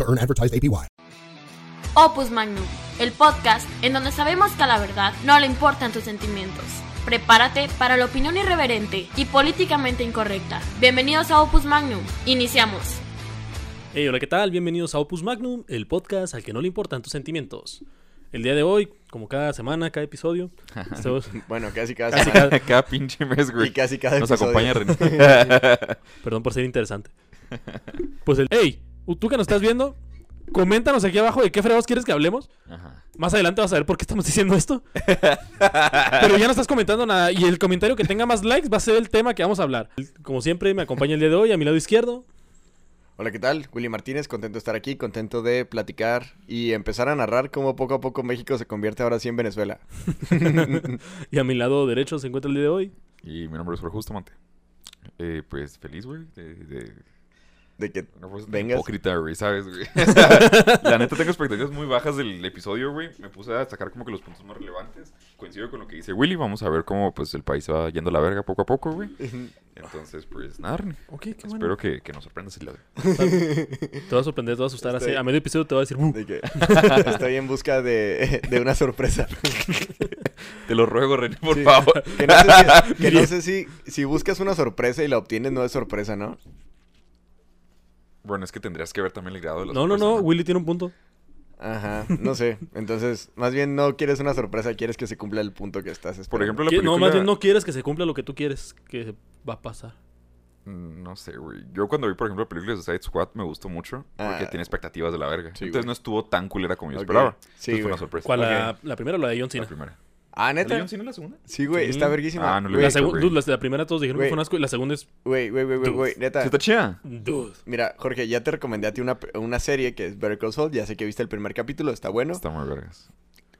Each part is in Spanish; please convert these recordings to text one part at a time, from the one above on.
to earn advertised APY. Opus Magnum, el podcast en donde sabemos que a la verdad no le importan tus sentimientos. Prepárate para la opinión irreverente y políticamente incorrecta. Bienvenidos a Opus Magnum. Iniciamos. Hey, hola, ¿qué tal? Bienvenidos a Opus Magnum, el podcast al que no le importan tus sentimientos. El día de hoy, como cada semana, cada episodio, estamos- Bueno, casi cada Casi semana. cada- Cada pinche mes, güey. Y casi cada Nos episodio. acompaña René. perdón por ser interesante. Pues el, hey, tú que nos estás viendo, coméntanos aquí abajo de qué fregados quieres que hablemos. Ajá. Más adelante vas a ver por qué estamos diciendo esto. Pero ya no estás comentando nada. Y el comentario que tenga más likes va a ser el tema que vamos a hablar. Como siempre, me acompaña el día de hoy a mi lado izquierdo. Hola, ¿qué tal? Willy Martínez, contento de estar aquí, contento de platicar y empezar a narrar cómo poco a poco México se convierte ahora sí en Venezuela. Y a mi lado derecho se encuentra el día de hoy. Y mi nombre es Jorge Bustamante. Eh, pues feliz, güey. De, de De que tan Vengas. hipócrita, güey, ¿sabes, güey? La neta tengo expectativas muy bajas del episodio, güey. Me puse a destacar como que los puntos más relevantes. Coincido con lo que dice Willy. Vamos a ver cómo pues el país va yendo a la verga poco a poco, güy. Entonces, pues nada, René. Ok, qué bueno. Espero que, que nos sorprendas el hoy. Te va a sorprender, te va a asustar. Así, a medio episodio te va a decir... "Uh". de que estoy en busca de, de una sorpresa. Te lo ruego, René, por Sí. favor. Que no sé, si, que no sé si, si buscas una sorpresa y la obtienes, no es sorpresa, ¿no? Bueno, es que tendrías que ver también el grado de la No, no, no, Willy tiene un punto. Ajá, no sé. Entonces, más bien no quieres una sorpresa, quieres que se cumpla el punto que estás esperando. Por ejemplo, la Que- película... No, más bien no quieres que se cumpla lo que tú quieres que va a pasar. Mm, No sé, güey. Yo cuando vi, por ejemplo, la película de Suicide Squad me gustó mucho porque Ah. tiene expectativas de la verga. Sí, Entonces güey. no estuvo tan culera como yo esperaba. Sí, Entonces fue una sorpresa. ¿Cuál? La, la primera o la de John Cena? La primera. Ah, ¿La de neta. John Cena la segunda? Sí, güey, Sí. está verguísima. Ah, no Güey, La, dude, la, la primera todos dijeron que fue una asco y la segunda es... Güey, güey, güey, güey, neta. ¿Sí está chida? Dude. Mira, Jorge, ya te recomendé a ti una, una serie que es Better Call Saul. Ya sé que viste el primer capítulo, está bueno. Está muy vergas.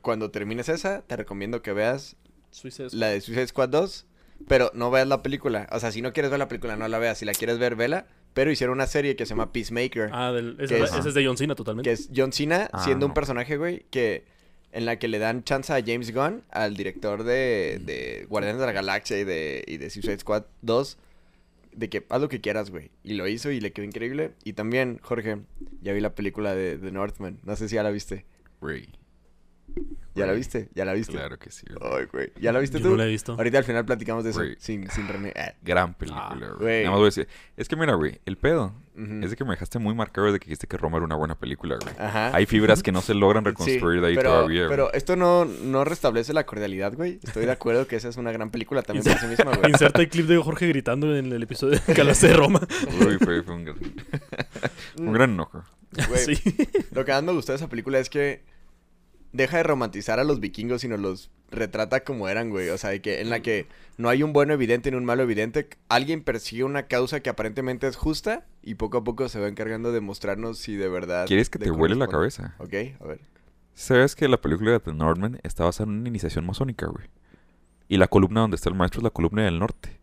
Cuando termines esa, te recomiendo que veas la de Suicide Squad 2. Pero no veas la película. O sea, si no quieres ver la película, no la veas. Si la quieres ver, vela. Pero hicieron una serie que se llama Peacemaker. Ah, del, ese es- es de John Cena totalmente. Que es John Cena Ah, siendo un personaje, güey, que... En la que le dan chance a James Gunn, al director de, de Guardianes de la Galaxia y de, y de Suicide Squad 2, de que haz lo que quieras, güey. Y lo hizo y le quedó increíble. Y también, Jorge, ya vi la película de The Northman. No sé si ya la viste. Güey. ¿Ya la viste? ¿Ya la viste? Claro que sí. güey. Ay, güey. ¿Ya la viste Yo tú? no la he visto. Ahorita al final platicamos de eso. Güey. Sin, sin René. Ah, Gran película, güey. güey. Nada más voy a decir. Es que mira, güey, el pedo es de que me dejaste muy marcado desde que dijiste que Roma era una buena película, güey. Ajá. Hay fibras que no se logran Sí, reconstruir de ahí pero, todavía, güey. Pero esto no, no restablece la cordialidad, güey. Estoy de acuerdo que esa es una gran película también por sí misma, güey. Inserta el clip de Jorge gritando en el episodio de Calaste de Roma. Uy, fue, fue un, gran... un gran enojo. Güey, Sí. Lo que más me gustó de esa película es que deja de romantizar a los vikingos, sino los retrata como eran, güey. O sea, de que en la que no hay un bueno evidente ni un malo evidente. Alguien persigue una causa que aparentemente es justa y poco a poco se va encargando de mostrarnos si de verdad. ¿Quieres que te huele la cabeza? Ok, a ver. ¿Sabes que la película de The Northman está basada en una iniciación masónica, güey? Y la columna donde está el maestro es la columna del norte.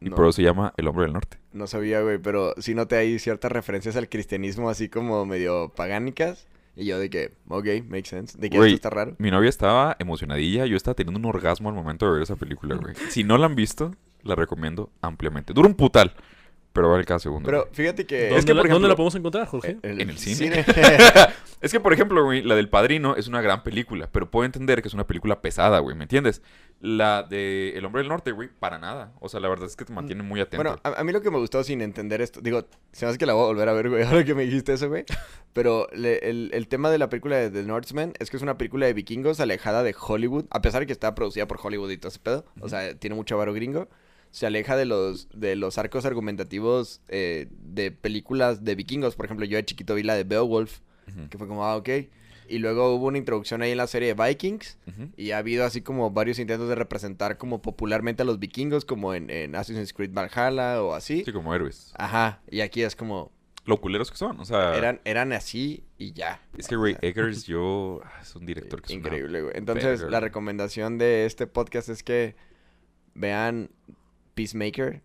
Y No, por eso se llama El Hombre del Norte. no sabía, güey, pero sí noté ahí ciertas referencias al cristianismo así como medio pagánicas. Y yo de que, ok, makes sense. De que Güey, esto está raro. Mi novia estaba emocionadilla. Yo estaba teniendo un orgasmo al momento de ver esa película, güey. Si no la han visto, la recomiendo ampliamente. Dura un putal, pero vale cada segundo. Pero güey. fíjate que... ¿Dónde, Es que, la, por dónde la ejemplo- podemos encontrar, Jorge? en en el cine. es que, por ejemplo, güey, la del Padrino es una gran película, pero puedo entender que es una película pesada, güey, ¿me entiendes? La de El Hombre del Norte, güey, para nada. O sea, la verdad es que te mantiene muy atento. Bueno, a, a mí lo que me gustó sin entender esto, digo, se me hace que la voy a volver a ver, güey, ahora que me dijiste eso, güey. Pero le- el, el tema de la película de The Northman es que es una película de vikingos alejada de Hollywood, a pesar de que está producida por Hollywood y todo ese pedo, o sea, tiene mucho varo gringo. Se aleja de los, de los arcos argumentativos eh, de películas de vikingos. Por ejemplo, yo de chiquito vi la de Beowulf, que fue como, ah, ok. Y luego hubo una introducción ahí en la serie de Vikings. Y ha habido así como varios intentos de representar como popularmente a los vikingos, como en, en Assassin's Creed Valhalla o así. Sí, como héroes. Ajá, y aquí es como, lo culeros que son. O sea, Eran, eran así y ya. es que, güey, Eggers, yo. ah, Es un director que es Increíble, güey. Entonces, la recomendación de este podcast es que vean Peacemaker.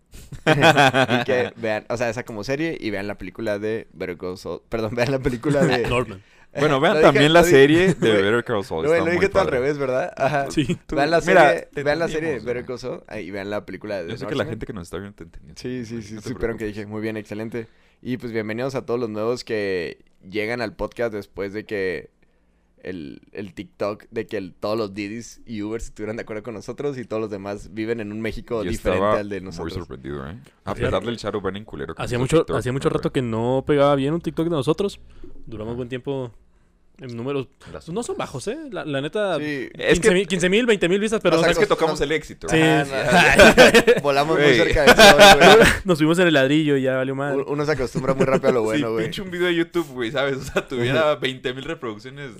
y que vean, o sea, esa como serie y vean la película de Better Call Saul. Perdón, vean la película de... Norman. Bueno, vean dije- también la serie de Better Call Saul. Lo dije todo al revés, ¿verdad? Ajá. Sí. Tú- Vean la mira, serie, te vean la serie de Better. Call Saul y vean la película de Yo sé que la gente que nos está viendo te entendió. Sí, sí, sí, no supieron que dije. Muy bien, excelente. Y pues bienvenidos a todos los nuevos que llegan al podcast después de que el, el TikTok, de que el- todos los Didis y Ubers estuvieran de acuerdo con nosotros y todos los demás viven en un México Yo diferente al de Muy nosotros. sorprendido, ¿eh? A pesar del shadow banning culero. que Hacía mucho, TikTok, hacía mucho rato que no pegaba bien un TikTok de nosotros. Duramos buen tiempo en números. Las- No son bajos, ¿eh? La, la neta, Sí. Es 15 que- mil, 15 mil, 20 mil vistas, pero O sea, Es que tocamos el éxito. Sí. Ah, no. Volamos muy cerca sol, güey. nos fuimos en el ladrillo y ya valió mal. Un- Uno se acostumbra muy rápido a lo bueno, sí, güey. pinche un video de YouTube, güey, ¿sabes? O sea, tuviera 20 mil reproducciones.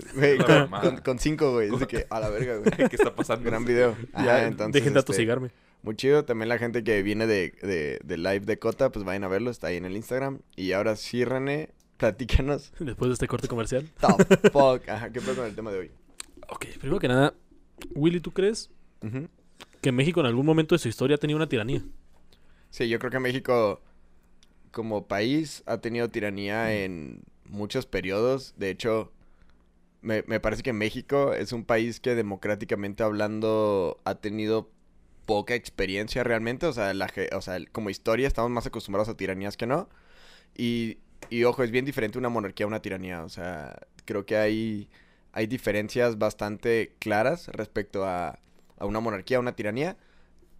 Con, mamada. con- con cinco, güey. Es de que, a la verga, güey. ¿Qué está pasando? Gran video. ya, Ajá, entonces, dejen de este, atosigarme. Muy chido. También la gente que viene de, de, de live de Cota, pues vayan a verlo. Está ahí en el Instagram. Y ahora sí, René, platícanos. Después de este corte comercial. The fuck. Ajá, ¿qué pasa con el tema de hoy? Ok, primero que nada, Willy, ¿tú crees que México en algún momento de su historia ha tenido una tiranía? Sí, yo creo que México, como país, ha tenido tiranía en muchos periodos. De hecho, me, me parece que México es un país que democráticamente hablando ha tenido poca experiencia realmente. O sea, la, o sea, como historia estamos más acostumbrados a tiranías que no. Y, y ojo, es bien diferente una monarquía a una tiranía. O sea, creo que hay, hay diferencias bastante claras respecto a, a una monarquía, a una tiranía.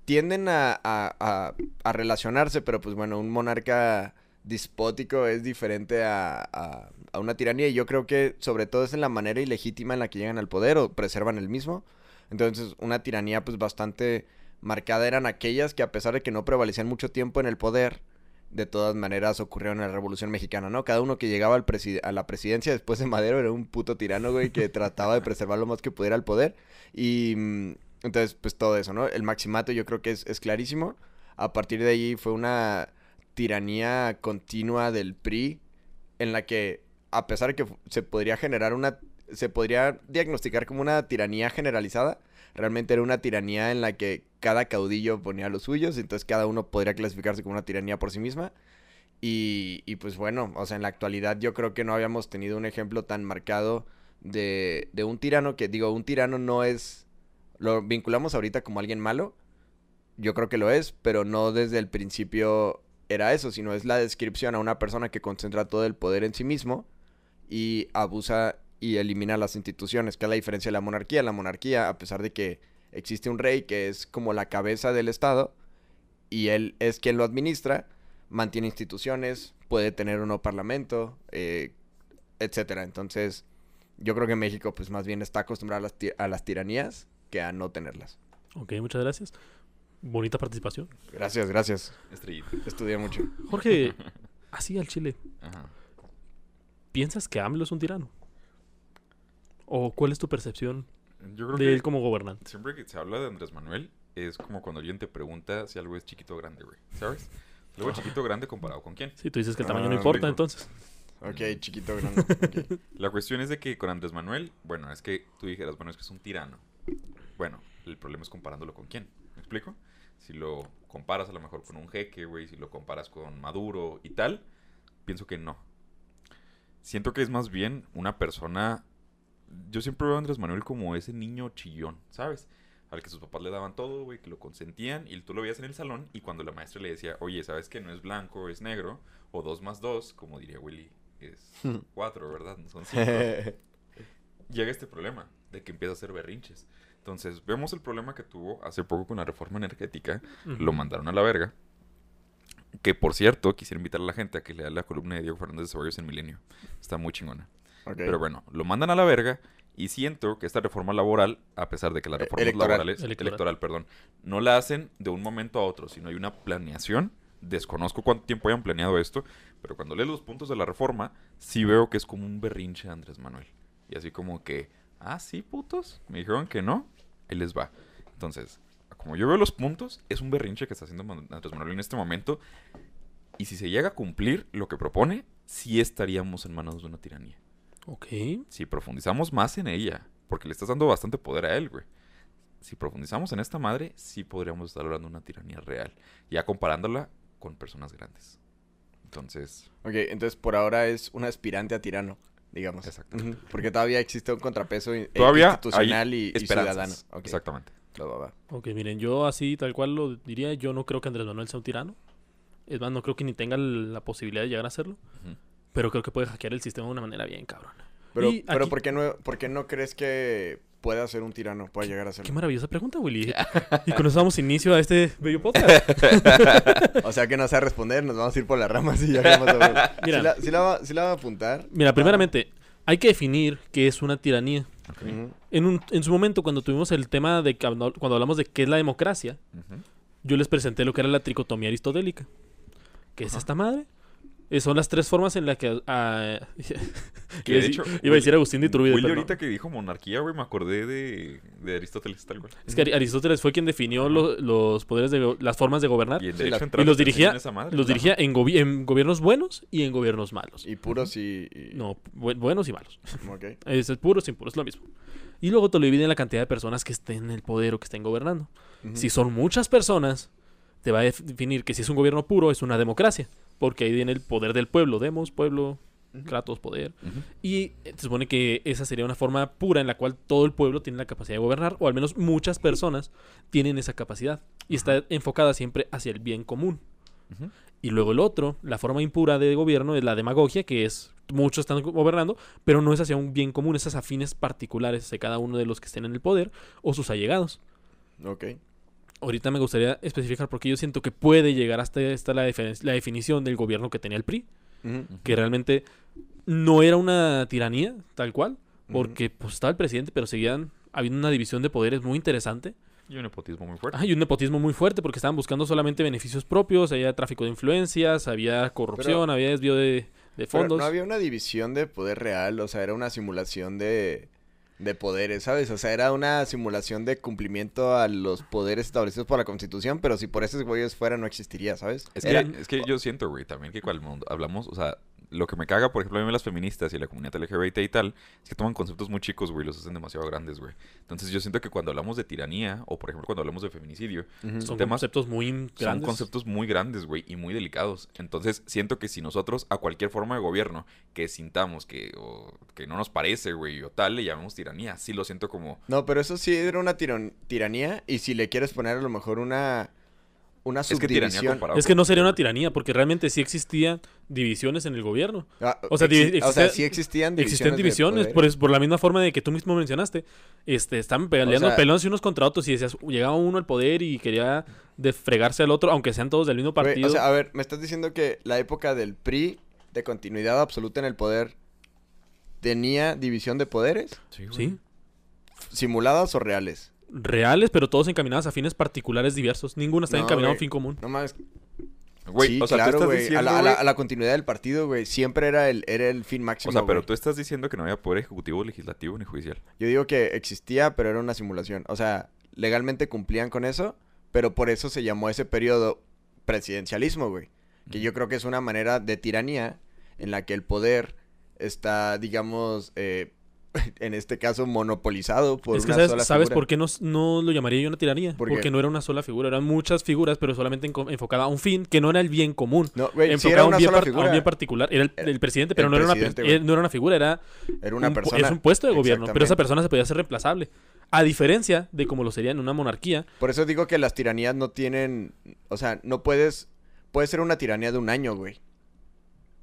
Tienden a, a- a- relacionarse, pero pues bueno, un monarca dispótico es diferente a una tiranía. Y yo creo que sobre todo es en la manera ilegítima en la que llegan al poder o preservan el mismo. Entonces, una tiranía pues bastante marcada eran aquellas que a pesar de que no prevalecían mucho tiempo en el poder, de todas maneras ocurrieron en la Revolución Mexicana, ¿no? Cada uno que llegaba al a la presidencia después de Madero era un puto tirano, güey, que trataba de preservar lo más que pudiera el poder. Y mm, entonces, pues todo eso, ¿no? El maximato yo creo que es, es clarísimo. A partir de ahí fue una tiranía continua del PRI en la que, a pesar de que se podría generar una... Se podría diagnosticar como una tiranía generalizada, realmente era una tiranía en la que cada caudillo ponía los suyos, entonces cada uno podría clasificarse como una tiranía por sí misma. Y, y pues bueno, o sea, en la actualidad yo creo que no habíamos tenido un ejemplo tan marcado de, de un tirano que, digo, un tirano no es... Lo vinculamos ahorita como alguien malo, yo creo que lo es, pero no desde el principio era eso, sino es la descripción a una persona que concentra todo el poder en sí mismo y abusa y elimina las instituciones, que es la diferencia de la monarquía. La monarquía, a pesar de que existe un rey que es como la cabeza del Estado y él es quien lo administra, mantiene instituciones, puede tener un nuevo parlamento, eh, etcétera. Entonces, yo creo que México, pues más bien está acostumbrado a las, a las tiranías que a no tenerlas. Ok, muchas gracias. Bonita participación. Gracias, gracias. Estrellita. Estudié mucho. Jorge, así al chile, Ajá. ¿piensas que AMLO es un tirano? ¿O cuál es tu percepción Yo creo de que él como gobernante? siempre que se habla de Andrés Manuel, es como cuando alguien te pregunta si algo es chiquito o grande, güey. ¿Sabes? Algo es chiquito o grande comparado con quién. Sí, tú dices que el tamaño Ah, no importa, rico. entonces. Ok, chiquito, grande. ok. La cuestión es de que con Andrés Manuel, bueno, es que tú dijeras, bueno, es que es un tirano. Bueno, el problema es comparándolo con quién. ¿Me explico? Si lo comparas a lo mejor con un jeque, güey, si lo comparas con Maduro y tal, pienso que no. Siento que es más bien una persona. Yo siempre veo a Andrés Manuel como ese niño chillón, ¿sabes? Al que sus papás le daban todo, güey, que lo consentían y tú lo veías en el salón y cuando la maestra le decía, oye, ¿sabes que no es blanco, es negro? O dos más dos, como diría Willy, es cuatro, ¿verdad? No son cinco llega este problema de que empieza a hacer berrinches. Entonces, vemos el problema que tuvo hace poco con la reforma energética. Lo mandaron a la verga. Que, por cierto, quisiera invitar a la gente a que lea la columna de Diego Fernández de Ceballos en Milenio. Está muy chingona. Pero bueno, lo mandan a la verga y siento que esta reforma laboral, a pesar de que las reformas electoral. laborales, Electoral. electoral. perdón, no la hacen de un momento a otro, sino hay una planeación. Desconozco cuánto tiempo hayan planeado esto, pero cuando lees los puntos de la reforma, sí veo que es como un berrinche de Andrés Manuel. Y así como que, ah, sí, putos, me dijeron que no, ahí les va. Entonces, como yo veo los puntos, es un berrinche que está haciendo Andrés Manuel en este momento. Y si se llega a cumplir lo que propone, sí estaríamos en manos de una tiranía. Ok. Si profundizamos más en ella, porque le estás dando bastante poder a él, güey. Si profundizamos en esta madre, sí podríamos estar hablando de una tiranía real. Ya comparándola con personas grandes. Entonces, Ok, entonces por ahora es un aspirante a tirano, digamos. Ujú, Porque todavía existe un contrapeso todavía institucional y, y ciudadano. Ok, Exactamente. Ok, miren, yo así tal cual lo diría, yo no creo que Andrés Manuel sea un tirano. Es más, no creo que ni tenga la posibilidad de llegar a serlo. Ujú. Pero creo que puede hackear el sistema de una manera bien cabrona. Pero, Y pero aquí- ¿por, qué no, ¿por qué no crees que pueda ser un tirano? Pueda llegar a Qué serlo. maravillosa pregunta, Willy. y con eso damos inicio a este bello podcast. O sea que no sé responder, nos vamos a ir por las ramas y ya vamos a ver. Mira. ¿Sí la, la va, sí la va a apuntar? Mira, primeramente, hay que definir qué es una tiranía. En, un- en su momento, cuando tuvimos el tema de cuando hablamos de qué es la democracia, yo les presenté lo que era la tricotomía aristotélica. ¿Qué es esta madre? Eh, son las tres formas en las que... ah, Que iba, a de decir, hecho, iba a decir Agustín de Iturbide, Willy no. ahorita que dijo monarquía, güey, me acordé de, de Aristóteles, tal cual. Es que Ari- Aristóteles fue quien definió lo- los poderes de las formas de gobernar Y, y, de Sí, hecho, la- entraron los dirigía, enseñan esa madre. los dirigía en, gobi- en gobiernos buenos y en gobiernos malos. Y puros y... y- No, bu- buenos y malos. Ok. Es puro sin puro, es lo mismo. Y luego te lo dividen en la cantidad de personas que estén en el poder o que estén gobernando. Si son muchas personas, te va a def- definir que si es un gobierno puro es una democracia. Porque ahí viene el poder del pueblo. Demos, pueblo, Kratos, poder. Y eh, se supone que esa sería una forma pura en la cual todo el pueblo tiene la capacidad de gobernar, o al menos muchas personas tienen esa capacidad. Y está enfocada siempre hacia el bien común. Y luego el otro, la forma impura de gobierno es la demagogia, que es muchos están gobernando, pero no es hacia un bien común, es hacia fines particulares de cada uno de los que estén en el poder o sus allegados. Ok. Ahorita me gustaría especificar porque yo siento que puede llegar hasta esta la, defen- la definición del gobierno que tenía el PRI, que realmente no era una tiranía tal cual, porque pues estaba el presidente, pero seguían habiendo una división de poderes muy interesante. Y un nepotismo muy fuerte. Ah, y un nepotismo muy fuerte porque estaban buscando solamente beneficios propios, había tráfico de influencias, había corrupción, había desvío de, de Pero fondos. no había una división de poder real, o sea, era una simulación de, de poderes, ¿sabes? O sea, era una simulación de cumplimiento a los poderes establecidos por la Constitución, pero si por esos güeyes fuera no existiría, ¿sabes? Es Era- que, es que yo siento, güey, también que cuando hablamos, o sea, lo que me caga, por ejemplo, a mí las feministas y la comunidad LGBT y tal, es que toman conceptos muy chicos, güey, y los hacen demasiado grandes, güey. Entonces yo siento que cuando hablamos de tiranía, o por ejemplo cuando hablamos de feminicidio. Son temas- conceptos muy son grandes. conceptos muy grandes, güey, y muy delicados. Entonces siento que si nosotros a cualquier forma de gobierno que sintamos que, o que no nos parece, güey, o tal, le llamamos tiranía, sí lo siento como... No, pero eso sí era una tiran- tiranía, y si le quieres poner a lo mejor una, una Es que subdivisión... Es que no sería una tiranía, porque realmente sí existían divisiones en el gobierno. Ah, O sea, exi- divi- o sea, existe- sí existían divisiones Existen de divisiones, por, por la misma forma de que tú mismo mencionaste. Este, están peleando sea- peleándose unos contra otros y decías, llegaba uno al poder y quería de fregarse al otro, aunque sean todos del mismo partido. o sea, a ver, me estás diciendo que la época del PRI, de continuidad absoluta en el poder, tenía división de poderes, Sí, güey. sí, simuladas o reales. Reales, pero todos encaminados a fines particulares diversos. Ninguno está No, encaminado a un fin común. No mames. Güey, sí, o sea, claro, tú estás güey. diciendo, a, la, a la- güey- a la continuidad del partido, güey. Siempre era el, era el fin máximo. O sea, pero tú estás diciendo que no había poder ejecutivo, legislativo ni judicial. Yo digo que existía, pero era una simulación. O sea, legalmente cumplían con eso, pero por eso se llamó ese periodo presidencialismo, güey. Que yo creo que es una manera de tiranía en la que el poder está, digamos, eh, en este caso, monopolizado por es que una sabes, sola ¿sabes figura. por qué no, no lo llamaría yo una tiranía? Porque no era una sola figura, eran muchas figuras, pero solamente enfocada a un fin que no era el bien común. No, enfocada era a un bien, sola par- a un figura. bien particular. Era el, presidente, pero el no, era una, no era una figura, era, Era una un, persona. es un puesto de gobierno, pero esa persona se podía hacer reemplazable. A diferencia de como lo sería en una monarquía, Por eso digo que las tiranías no tienen. O sea, no puedes. Puede ser una tiranía de un año, güey.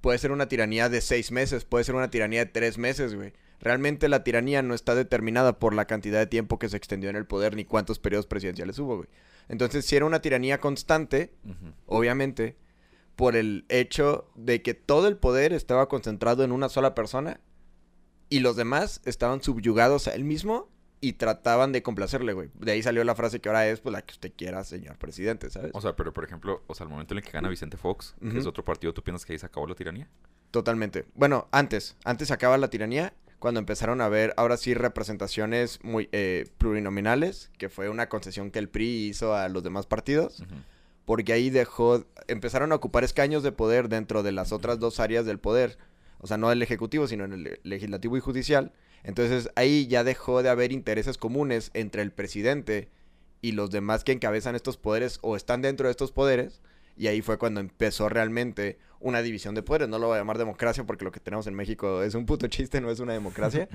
Puede ser una tiranía de seis meses. Puede ser una tiranía de tres meses, güey. Realmente la tiranía no está determinada por la cantidad de tiempo que se extendió en el poder ni cuántos periodos presidenciales hubo, güey. Entonces, si era una tiranía constante, obviamente, por el hecho de que todo el poder estaba concentrado en una sola persona y los demás estaban subyugados a él mismo y trataban de complacerle, güey. De ahí salió la frase que ahora es, pues, la que usted quiera, señor presidente, ¿sabes? O sea, pero por ejemplo, o sea, al momento en el que gana Vicente Fox, que es otro partido, ¿tú piensas que ahí se acabó la tiranía? Totalmente. Bueno, antes, antes acaba la tiranía cuando empezaron a ver, ahora sí, representaciones muy eh, plurinominales, que fue una concesión que el PRI hizo a los demás partidos, porque ahí dejó, empezaron a ocupar escaños de poder dentro de las otras dos áreas del poder, o sea, no el ejecutivo, sino en el le- legislativo y judicial. Entonces ahí ya dejó de haber intereses comunes entre el presidente y los demás que encabezan estos poderes o están dentro de estos poderes. Y ahí fue cuando empezó realmente una división de poderes. No lo voy a llamar democracia porque lo que tenemos en México es un puto chiste, no es una democracia.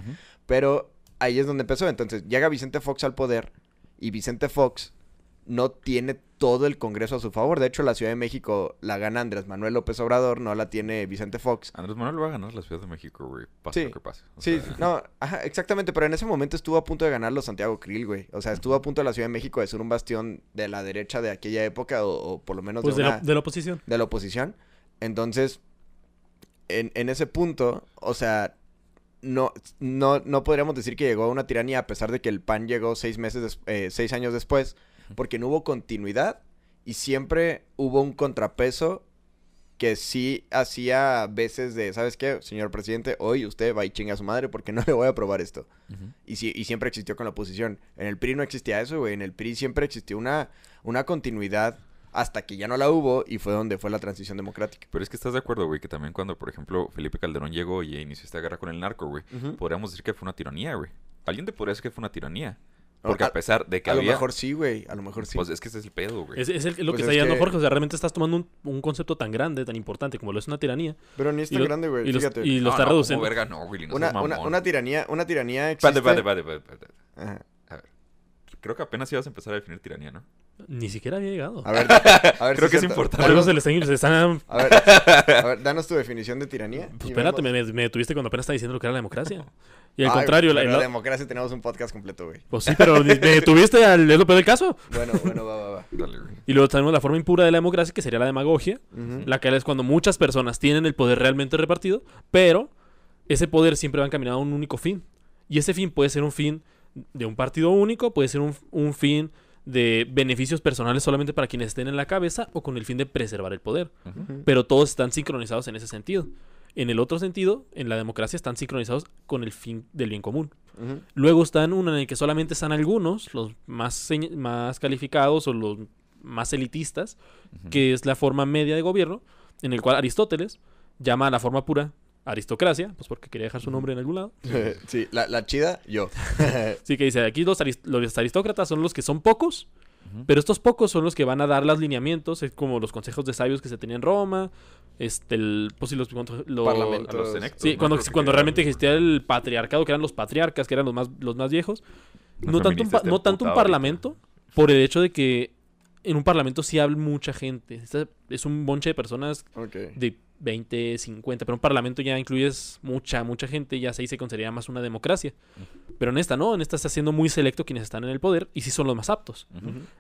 Pero ahí es donde empezó. Entonces llega Vicente Fox al poder y Vicente Fox no tiene todo el Congreso a su favor. De hecho, la Ciudad de México la gana Andrés Manuel López Obrador, no la tiene Vicente Fox. Andrés Manuel va a ganar la Ciudad de México, güey. Pase Sí. lo que pase. O Sí, sea, no, ajá, exactamente, pero en ese momento estuvo a punto de ganarlo Santiago Krill, güey. O sea, estuvo a punto de la Ciudad de México de ser un bastión de la derecha de aquella época o, o por lo menos Pues de, de una- la, de la oposición. de la oposición. Entonces, en, en ese punto, o sea, no, no, no podríamos decir que llegó a una tiranía a pesar de que el PAN llegó seis meses, des- eh, seis años después, porque no hubo continuidad y siempre hubo un contrapeso que sí hacía veces de, ¿sabes qué, señor presidente? Hoy usted va y chinga a su madre porque no le voy a aprobar esto. Y, sí, y siempre existió con la oposición. En el PRI no existía eso, güey. En el PRI siempre existió una, una continuidad hasta que ya no la hubo y fue donde fue la transición democrática. Pero es que estás de acuerdo, güey, que también cuando, por ejemplo, Felipe Calderón llegó y inició esta guerra con el narco, güey, podríamos decir que fue una tiranía, güey. Alguien te podría decir que fue una tiranía. Porque a- a, pesar de que A había... lo mejor sí, güey. A lo mejor sí. Pues es que ese es el pedo, güey. Es, es el- lo Pues que es está llegando que- Jorge. O sea, realmente estás tomando un, un concepto tan grande, tan importante como lo es una tiranía. Pero ni es tan grande, güey. y los- Fíjate. y lo no, está no, reduciendo. como verga, no, güey. No una, una, una tiranía, una tiranía existe. Espérate, espérate, espérate, espérate. Ajá. A ver. Creo que apenas ibas a empezar a definir tiranía, ¿no? Ni siquiera había llegado. A ver, a ver Creo si que es importante. Se están, están- A ver, a ver, danos tu definición de tiranía. Pues espérate, me, me detuviste cuando apenas estaba diciendo lo que era la democracia. Y al Ay, contrario, la- pero la- de democracia tenemos un podcast completo, güey. pues sí, pero me detuviste al es lo peor del caso. Bueno, bueno, va, va, va. Dale, güey. Y luego tenemos la forma impura de la democracia, que sería la demagogia, la que es cuando muchas personas tienen el poder realmente repartido, pero ese poder siempre va encaminado a un único fin. Y ese fin puede ser un fin de un partido único, puede ser un, un fin de beneficios personales solamente para quienes estén en la cabeza o con el fin de preservar el poder. Pero todos están sincronizados en ese sentido. En el otro sentido, en la democracia están sincronizados con el fin del bien común. Luego está en una en el que solamente están algunos, los más, más calificados o los más elitistas, que es la forma media de gobierno, en el cual Aristóteles llama a la forma pura aristocracia, pues porque quería dejar su nombre en algún lado. Sí, la, la chida, yo. Así que dice, aquí los, los aristócratas son los que son pocos, Pero estos pocos son los que van a dar los lineamientos, es como los consejos de sabios que se tenían en Roma, este, el, pues sí, los, los- Parlamento. A los Entonces, senectos, Sí, ¿no? cuando, que cuando realmente existía el patriarcado, que eran los patriarcas, que eran los más, los más viejos. No tanto, un, no tanto un ahorita. parlamento, por el hecho de que en un parlamento sí habla mucha gente. Esta- Es un bonche de personas de 20, 50, pero un parlamento ya incluyes mucha, mucha gente, ya se se consideraría más una democracia. Pero en esta no, en esta está siendo muy selecto quienes están en el poder y sí son los más aptos.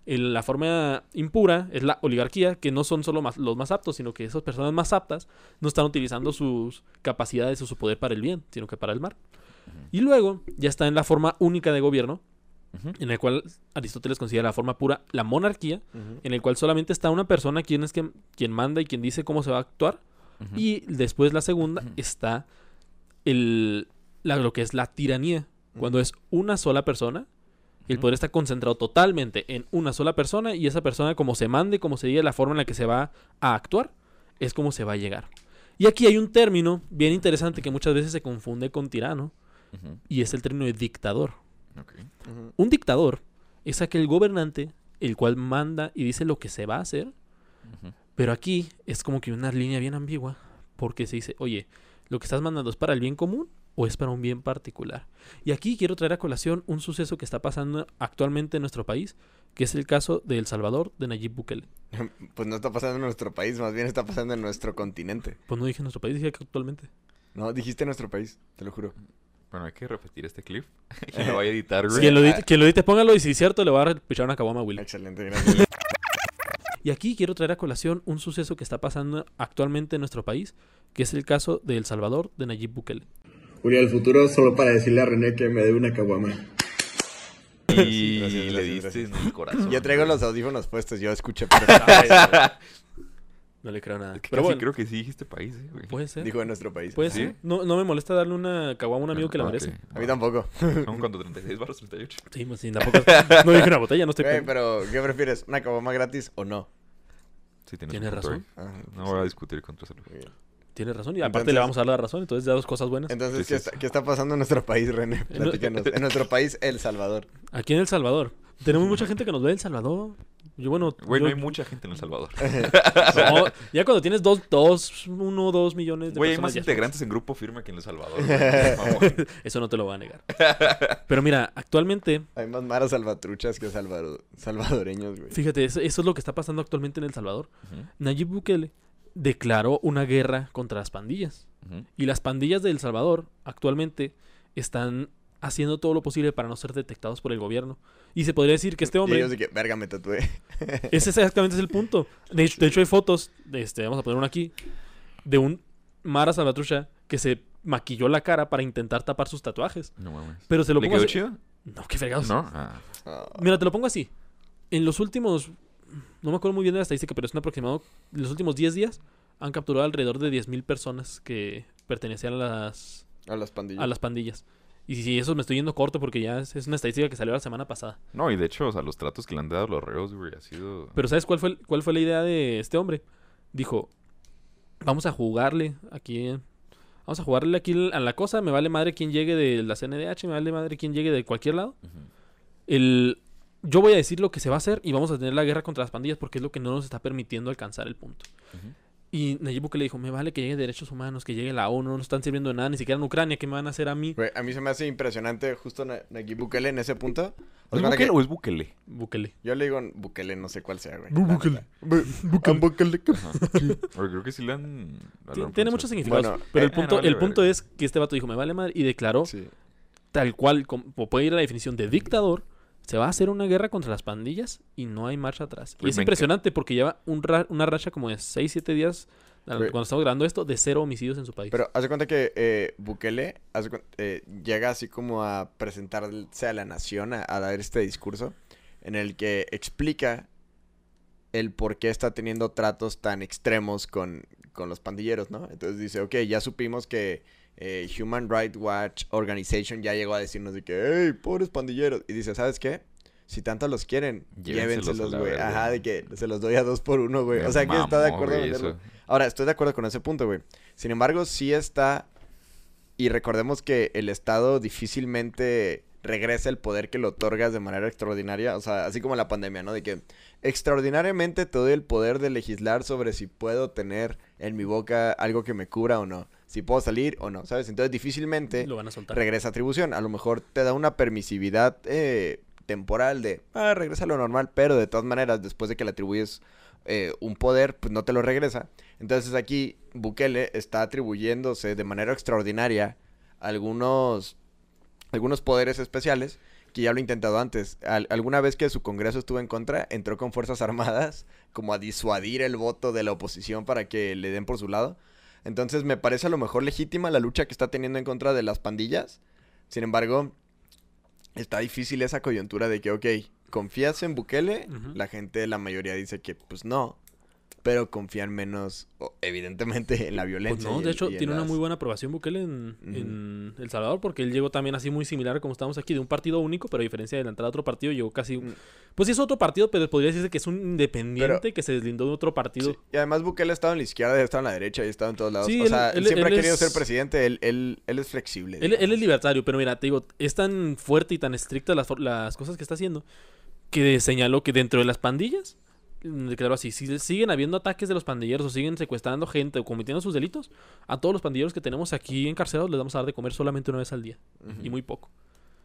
El- la forma impura es la oligarquía, que no son solo más- los más aptos, sino que esas personas más aptas no están utilizando sus capacidades o su poder para el bien, sino que para el mal. Y luego ya está en la forma única de gobierno, En el cual Aristóteles considera la forma pura la monarquía, en el cual solamente está una persona quien es quien, quien manda y quien dice cómo se va a actuar. Y después la segunda está el, la- lo que es la tiranía, cuando es una sola persona. El poder está concentrado totalmente en una sola persona y esa persona como se mande, como se diga, la forma en la que se va a actuar, es como se va a llegar. Y aquí hay un término bien interesante que muchas veces se confunde con tirano y es el término de dictador. Un dictador es aquel gobernante el cual manda y dice lo que se va a hacer, pero aquí es como que una línea bien ambigua, porque se dice, oye, ¿lo que estás mandando es para el bien común o es para un bien particular? Y aquí quiero traer a colación un suceso que está pasando actualmente en nuestro país, que es el caso de El Salvador de Nayib Bukele. Pues no está pasando en nuestro país, más bien está pasando en nuestro continente. Pues no dije nuestro país, dije que actualmente. No, dijiste nuestro país, te lo juro. Bueno, hay que repetir este clip. y lo voy a editar, güey. Quien lo, edite, quien lo edite, póngalo y si es cierto, le va a pichar una caguama a Willy. Excelente, gracias. Y aquí quiero traer a colación un suceso que está pasando actualmente en nuestro país, que es el caso de El Salvador de Nayib Bukele. Julia, el futuro solo para decirle a René que me dé una caguama. Y Gracias, le gracias, diste gracias. en el corazón. Yo traigo los audífonos puestos, yo escuché perfectamente. No le creo nada. Que Pero casi bueno, creo que sí dijiste país, eh, güey. puede ser. Dijo en nuestro país. Puede ¿Sí? ser. No, no me molesta darle una caguama a un amigo que la merece. A mí tampoco. Son cuando 36 barros 38. Sí, pues sí, tampoco. No dije una botella, no estoy. Güey, con- pero ¿qué prefieres? ¿Una caguama gratis o no? Sí, tienes, Tienes razón. Ah, No voy a discutir contra salud. muy bien. Tienes razón. Y aparte Entonces- le vamos a dar la razón. Entonces, ya dos cosas buenas. Entonces, ¿qué, sí, está, qué está pasando en nuestro país, René? En- Platícanos. En nuestro país, El Salvador. Aquí en El Salvador. Tenemos mucha gente que nos ve de El Salvador. Yo, bueno. Güey, yo- no hay mucha gente en El Salvador. no, ya cuando tienes dos, dos, uno, dos millones de Güey, hay personas. más ya estás- integrantes en grupo firme que en El Salvador. güey. Eso no te lo voy a negar. Pero mira, actualmente, Hay más maras salvatruchas que salvado- salvadoreños, güey. fíjate, eso, eso es lo que está pasando actualmente en El Salvador. Ujú, Nayib Bukele declaró una guerra contra las pandillas. Y las pandillas de El Salvador actualmente están haciendo todo lo posible para no ser detectados por el gobierno. Y se podría decir que este Y hombre... ellos de que, verga, me tatué. Ese exactamente es el punto. De hecho, de hecho hay fotos, de este, vamos a poner una aquí, de un Mara Salvatrucha que se maquilló la cara para intentar tapar sus tatuajes. No mames. Pero se lo ¿Le pongo quedó así- chido? No, qué fregados. No. Ah. Ah, Mira, te lo pongo así. En los últimos, no me acuerdo muy bien de la estadística, pero es un aproximado, en los últimos 10 días han capturado alrededor de 10.000 personas que pertenecían a las, a las pandillas. a las pandillas. Y si eso me estoy yendo corto porque ya es, es una estadística que salió la semana pasada. No, y de hecho, o sea, los tratos que le han dado los reos, güey, ha sido... Pero ¿sabes cuál fue, cuál fue la idea de este hombre? Dijo, vamos a jugarle aquí, vamos a jugarle aquí a la cosa, me vale madre quien llegue de la CNDH, me vale madre quien llegue de cualquier lado. El, yo voy a decir lo que se va a hacer y vamos a tener la guerra contra las pandillas porque es lo que no nos está permitiendo alcanzar el punto. Ujú. Y Nayib Bukele dijo, me vale que llegue derechos humanos, que llegue la ONU, no nos están sirviendo de nada, ni siquiera en Ucrania, ¿qué me van a hacer a mí? Güey, a mí se me hace impresionante justo Na- Nayib Bukele en ese punto. ¿Es Bukele que- o es Bukele? Bukele. Yo le digo Bukele, no sé cuál sea, güey. Bu- Bukele. Bu- Bukele. Porque creo que sí le han... Tiene muchos significados. Bueno, pero eh, el punto, no vale el punto es que este vato dijo, me vale madre, y declaró Sí. tal cual, como puede ir a la definición de dictador, se va a hacer una guerra contra las pandillas y no hay marcha atrás. Y Güey, es impresionante porque lleva un ra- una racha como de 6, 7 días, cuando estamos grabando esto, de cero homicidios en su país. Pero haz de cuenta que eh, Bukele eh, llega así como a presentarse a la nación, a, a dar este discurso, en el que explica el por qué está teniendo tratos tan extremos con, con los pandilleros, ¿no? Entonces dice, ok, ya supimos que eh, Human Rights Watch Organization ya llegó a decirnos de que, hey, pobres pandilleros. Y dice, ¿sabes qué? Si tanto los quieren, Llévenselos güey. Ajá, de que se los doy a dos por uno, güey. O sea, que está de acuerdo venderlo. eso. Ahora, estoy de acuerdo con ese punto, güey. Sin embargo, sí está. Y recordemos que el Estado difícilmente regresa el poder que le otorgas de manera extraordinaria. O sea, así como la pandemia, ¿no? De que extraordinariamente te doy el poder de legislar sobre si puedo tener en mi boca algo que me cubra o no. Si puedo salir o no, ¿sabes? Entonces, difícilmente lo van a soltar. regresa atribución. A lo mejor te da una permisividad eh, temporal de, ah, regresa a lo normal, pero de todas maneras, después de que le atribuyes eh, un poder, pues no te lo regresa. Entonces aquí Bukele está atribuyéndose de manera extraordinaria algunos, algunos poderes especiales que ya lo ha intentado antes. Al- alguna vez que su Congreso estuvo en contra, entró con Fuerzas Armadas como a disuadir el voto de la oposición para que le den por su lado. Entonces me parece a lo mejor legítima la lucha que está teniendo en contra de las pandillas. Sin embargo, está difícil esa coyuntura de que, ok, ¿confías en Bukele? La gente, la mayoría dice que pues no. Pero confían menos, evidentemente, en la Pues violencia. no, de hecho, tiene una muy buena aprobación Bukele en, El Salvador, porque él llegó también así muy similar como estamos aquí, de un partido único, pero a diferencia de la entrada a otro partido, llegó casi... Mm. Pues sí es otro partido, pero podría decirse que es un independiente Pero- que se deslindó de otro partido. Sí, Y además Bukele ha estado en la izquierda, ha estado en la derecha y ha estado en todos lados. Sí, o él- sea, él, él- siempre él ha querido es- ser presidente, él, él, él es flexible. Él, es libertario, pero mira, te digo, es tan fuerte y tan estricta las, las cosas que está haciendo que señaló que dentro de las pandillas, declaró así, si siguen habiendo ataques de los pandilleros o siguen secuestrando gente o cometiendo sus delitos, a todos los pandilleros que tenemos aquí encarcelados les vamos a dar de comer solamente una vez al día. Y muy poco.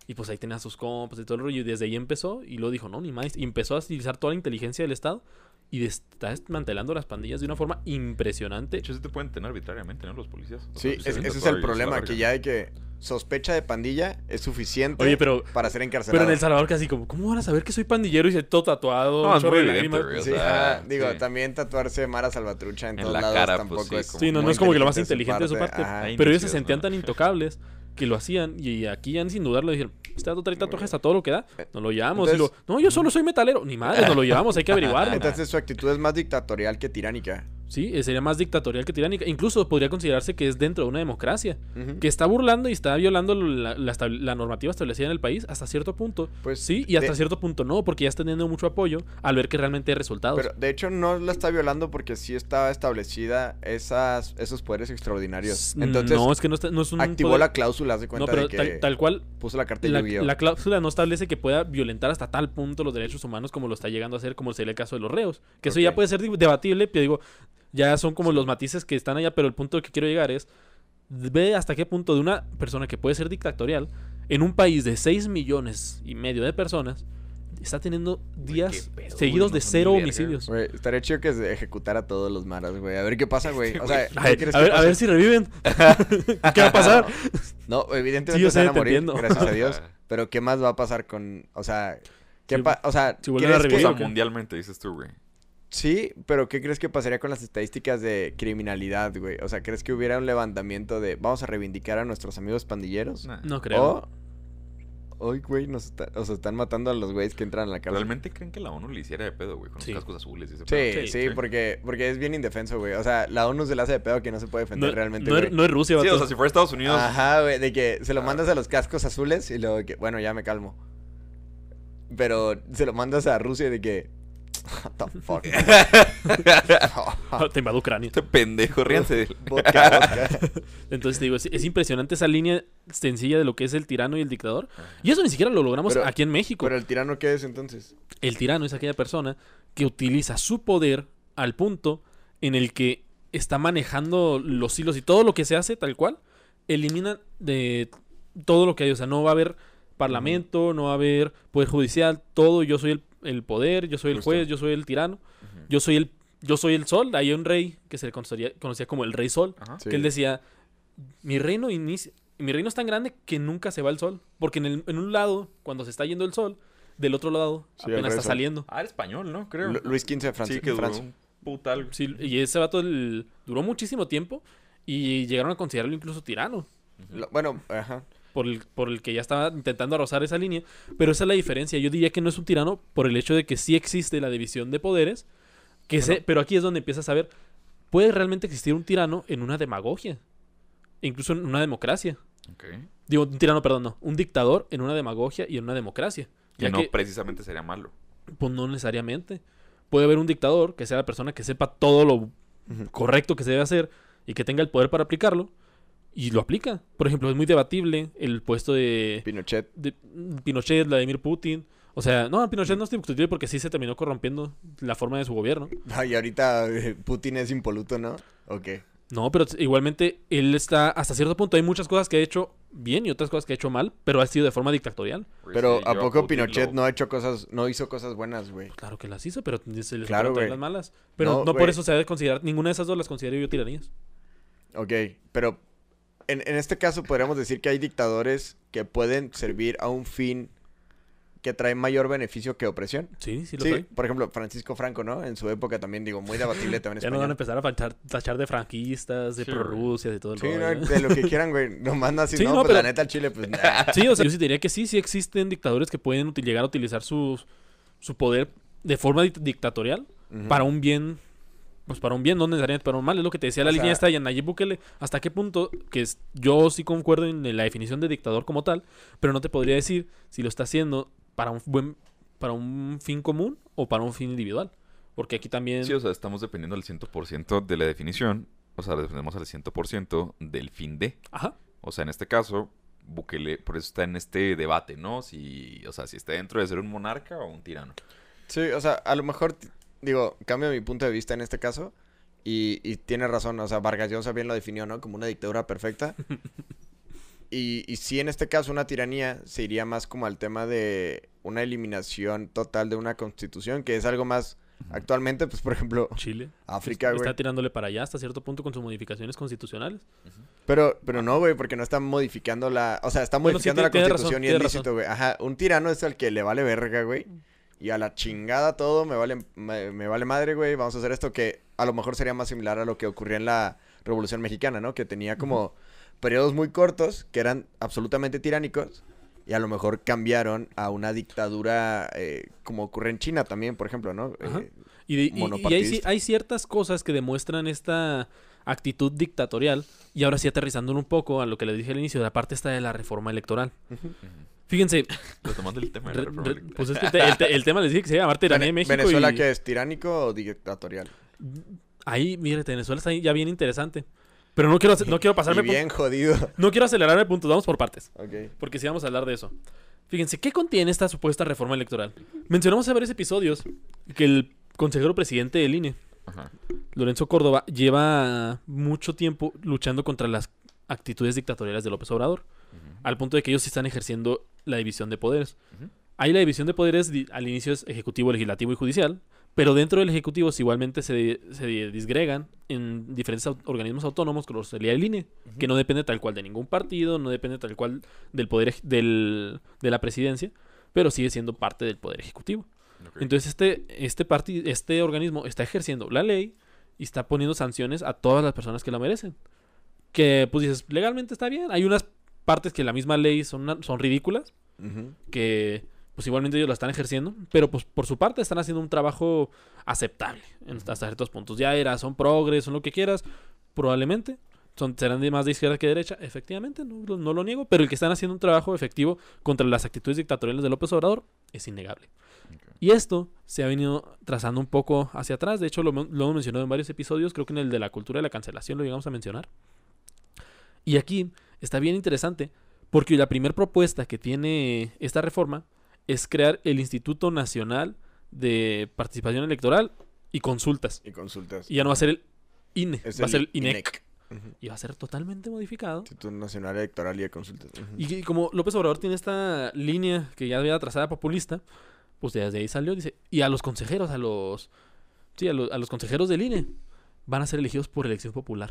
Y pues ahí tenía a sus compas y todo el rollo y desde ahí empezó y luego dijo, no, ni más, y empezó a utilizar toda la inteligencia del Estado y está desmantelando las pandillas de una forma impresionante. De hecho, sí te pueden tener arbitrariamente, ¿no? Los policías. O Sí, es- ese es el se problema, que ya hay que sospecha de pandilla es suficiente Oye, pero para ser encarcelado. Pero en El Salvador casi como, ¿cómo van a saber que soy pandillero y se todo tatuado? No, es muy evidente, Sí, digo, sí. también tatuarse Mara Salvatrucha en, En todos la lados cara, tampoco pues, sí, es como Sí, no, no es como que lo más inteligente de su parte. Ajá. Pero ellos se sentían ¿no? tan intocables que lo hacían. Y aquí ya sin dudarlo dijeron, dato trae tatuajes a todo lo que da. Nos lo llevamos. y Entonces- lo, no, yo solo soy metalero. Ni madre, nos lo llevamos, hay que averiguarlo. Entonces su actitud es más dictatorial que tiránica. Sí, eh, sería más dictatorial que tiránica. Incluso podría considerarse que es dentro de una democracia. Que está burlando y está violando la, la la normativa establecida en el país hasta cierto punto. Pues, sí, y hasta de- cierto punto no, porque ya está teniendo mucho apoyo al ver que realmente hay resultados. Pero de hecho no la está violando porque sí estaba establecida esas, esos poderes extraordinarios. Entonces no, es que no, está- no es un activó poder- la cláusula, de No, cuenta pero de que tal, tal cual, puso la carta de la, la cláusula no establece que pueda violentar hasta tal punto los derechos humanos como lo está llegando a hacer, como sería el caso de los reos. Que eso ya puede ser debatible, pero digo, ya son como los matices que están allá, pero el punto que quiero llegar es, ve hasta qué punto de una persona que puede ser dictatorial, en un país de 6 millones y medio de personas, está teniendo días pedo, seguidos de cero homicidios. Güey, estaría chido que se ejecutara a todos los maras, güey. A ver qué pasa, güey. O sea, ¿qué Ay, crees a, ver, a ver si reviven. ¿Qué va a pasar? No, evidentemente Sí, yo se van sé, a morir, entiendo. gracias a Dios. Pero ¿qué más va a pasar con, o sea, qué Si- pa- o sea, si a ¿crees O que- sea, ¿qué? mundialmente, dices tú, güey. Sí, pero ¿qué crees que pasaría con las estadísticas de criminalidad, güey? O sea, ¿crees que hubiera un levantamiento de vamos a reivindicar a nuestros amigos pandilleros? Nah. No creo. O, hoy, güey, nos está- o sea, están matando a los güeyes que entran a la cárcel. ¿Realmente creen que la ONU le hiciera de pedo, güey? Con Sí. los cascos azules y ese Sí, pedo? sí, porque, porque es bien indefenso, güey. O sea, la ONU se le hace de pedo que no se puede defender No, realmente, no, güey. es, no es Rusia, Sí, o sea, si fuera Estados Unidos... Ajá, güey, de que se lo Ah. mandas a los cascos azules y luego que, bueno, ya me calmo. Pero se lo mandas a Rusia de que, what the fuck. Te invade Ucrania. Este pendejo, ríanse de él. vodka, vodka. Entonces te digo, es, es impresionante esa línea sencilla de lo que es el tirano y el dictador. Y eso ni siquiera lo logramos Pero- aquí en México. Pero el tirano, ¿qué es entonces? El tirano es aquella persona que utiliza su poder al punto en el que está manejando los hilos y todo lo que se hace tal cual, elimina de todo lo que hay. O sea, no va a haber parlamento, no va a haber poder judicial, todo yo soy el, el poder, yo soy el Justo. juez, yo soy el tirano, yo soy el yo soy el sol. Hay un rey que se le conocía, conocía como el rey sol, Ajá. Sí. que él decía, mi reino inicia, mi reino es tan grande que nunca se va el sol, porque en, el- en un lado, cuando se está yendo el sol, del otro lado Sí, el apenas está sol. saliendo. Ah, era español, ¿no? Creo. Lu- Luis XV de Francia. sí, que duró Francia. un putal. Sí, y ese vato el- duró muchísimo tiempo y llegaron a considerarlo incluso tirano. Lo- bueno, ajá. Por el, por el que ya estaba intentando rozar esa línea. Pero esa es la diferencia. Yo diría que no es un tirano por el hecho de que sí existe la división de poderes. Que sé, pero aquí es donde empiezas a ver. ¿Puede realmente existir un tirano en una demagogia? Incluso en una democracia. Digo, un tirano, perdón, no. Un dictador en una demagogia y en una democracia. Que Ya no que, precisamente sería malo. pues no necesariamente. Puede haber un dictador que sea la persona que sepa todo lo correcto que se debe hacer y que tenga el poder para aplicarlo y lo aplica. Por ejemplo, es muy debatible el puesto de, Pinochet. de mm, Pinochet, Vladimir Putin. O sea, no, Pinochet no es discutible porque sí se terminó corrompiendo la forma de su gobierno. Ay, ahorita eh, Putin es impoluto, ¿no? Ok. No, pero igualmente él está hasta cierto punto. Hay muchas cosas que ha hecho bien y otras cosas que ha hecho mal, pero ha sido de forma dictatorial. Pero ¿a poco Putin Pinochet lo- no ha hecho cosas, no hizo cosas buenas, güey? Claro que las hizo, pero se les Claro, las malas. Pero No, no, por eso se debe considerar, ninguna de esas dos las considero yo tiranías. Ok, pero en, en este caso podríamos decir que hay dictadores que pueden servir a un fin que trae mayor beneficio que opresión. Sí, sí lo Sí, soy. por ejemplo, Francisco Franco, ¿no? En su época también, digo, muy debatible también Ya nos van a empezar a tachar, tachar de franquistas, de Sí, prorrusias, de todo el Sí, rollo. no, de lo que quieran, güey. No manda así, Sí, no, no, pues la pero- neta al Chile, pues nah. Sí, o sea, yo sí diría que sí, sí existen dictadores que pueden util- llegar a utilizar su, su poder de forma dic- dictatorial para un bien, pues para un bien, no necesariamente para un mal. Es lo que te decía la O línea sea- esta en Nayib Bukele. ¿Hasta qué punto? Que es- yo sí concuerdo en la definición de dictador como tal, pero no te podría decir si lo está haciendo para un buen, para un fin común o para un fin individual. Porque aquí también... Sí, o sea, estamos dependiendo al 100% de la definición. O sea, dependemos al 100% del fin de. Ajá. O sea, en este caso, Bukele, por eso está en este debate, ¿no? Si, o sea, si está dentro de ser un monarca o un tirano. Sí, o sea, a lo mejor, digo, cambio mi punto de vista en este caso. Y, y tiene razón, o sea, Vargas Llosa bien lo definió, ¿no? Como una dictadura perfecta. Y, y sí, en este caso, una tiranía se iría más como al tema de una eliminación total de una constitución, que es algo más actualmente, pues, por ejemplo, Chile. África, güey. Está tirándole para allá hasta cierto punto con sus modificaciones constitucionales. Pero, pero no, güey, porque no está modificando la... O sea, está Bueno, sí, modificando la tiene razón, constitución y es lícito, güey. Ajá, un tirano es el que le vale verga, güey. Y a la chingada todo, me vale, me, me vale madre, güey. Vamos a hacer esto que a lo mejor sería más similar a lo que ocurría en la Revolución Mexicana, ¿no? Que tenía como periodos muy cortos que eran absolutamente tiránicos. Y a lo mejor cambiaron a una dictadura eh, como ocurre en China también, por ejemplo, ¿no? Ajá. Eh, Y, de- y- y hay, ciertas cosas que demuestran esta actitud dictatorial. Y ahora sí aterrizándolo un poco a lo que les dije al inicio, la parte está de la reforma electoral. Fíjense, Retomando el tema de la re- reforma re- electoral. pues es que te- el, te- el tema les dije que se llama tiranía en México. ¿Venezuela y que es tiránico o dictatorial? Ahí, mire, Venezuela está ya bien interesante. Pero no quiero, no quiero pasarme Y por- bien jodido. no quiero acelerarme puntos, vamos por partes. Ok. Porque sí vamos a hablar de eso. Fíjense, ¿qué contiene esta supuesta reforma electoral? Mencionamos hace varios episodios que el consejero presidente del INE, Ajá. Lorenzo Córdoba, lleva mucho tiempo luchando contra las actitudes dictatoriales de López Obrador, al punto de que ellos sí están ejerciendo la división de poderes. Ujú. Ahí la división de poderes al inicio es ejecutivo, legislativo y judicial, pero dentro del ejecutivo igualmente se, se disgregan en diferentes organismos autónomos, como sería el INE, que no depende tal cual de ningún partido, no depende tal cual del poder del, de la presidencia, pero sigue siendo parte del poder ejecutivo. Entonces este, este, este organismo está ejerciendo la ley y está poniendo sanciones a todas las personas que la merecen. Que pues dices, legalmente está bien. Hay unas partes que la misma ley son, son ridículas, que pues igualmente ellos la están ejerciendo, pero pues por su parte están haciendo un trabajo aceptable en, hasta ciertos puntos. Ya era, son progres, son lo que quieras, probablemente. Son, serán de más de izquierda que de derecha, efectivamente, no, lo- no lo niego, pero el que están haciendo un trabajo efectivo contra las actitudes dictatoriales de López Obrador es innegable. Y esto se ha venido trazando un poco hacia atrás. De hecho, lo, lo hemos mencionado en varios episodios. Creo que en el de la cultura de la cancelación lo llegamos a mencionar. Y aquí está bien interesante porque la primera propuesta que tiene esta reforma es crear el Instituto Nacional de Participación Electoral y Consultas. Y consultas. Y ya no va a ser el INE, Es va a ser el INEC. INEC. Ujú. Y va a ser totalmente modificado. Instituto Nacional Electoral y de Consultas. Y como López Obrador tiene esta línea que ya había trazada populista, pues desde ahí salió, dice, y a los consejeros, a los sí, a, lo- a los consejeros del INE van a ser elegidos por elección popular.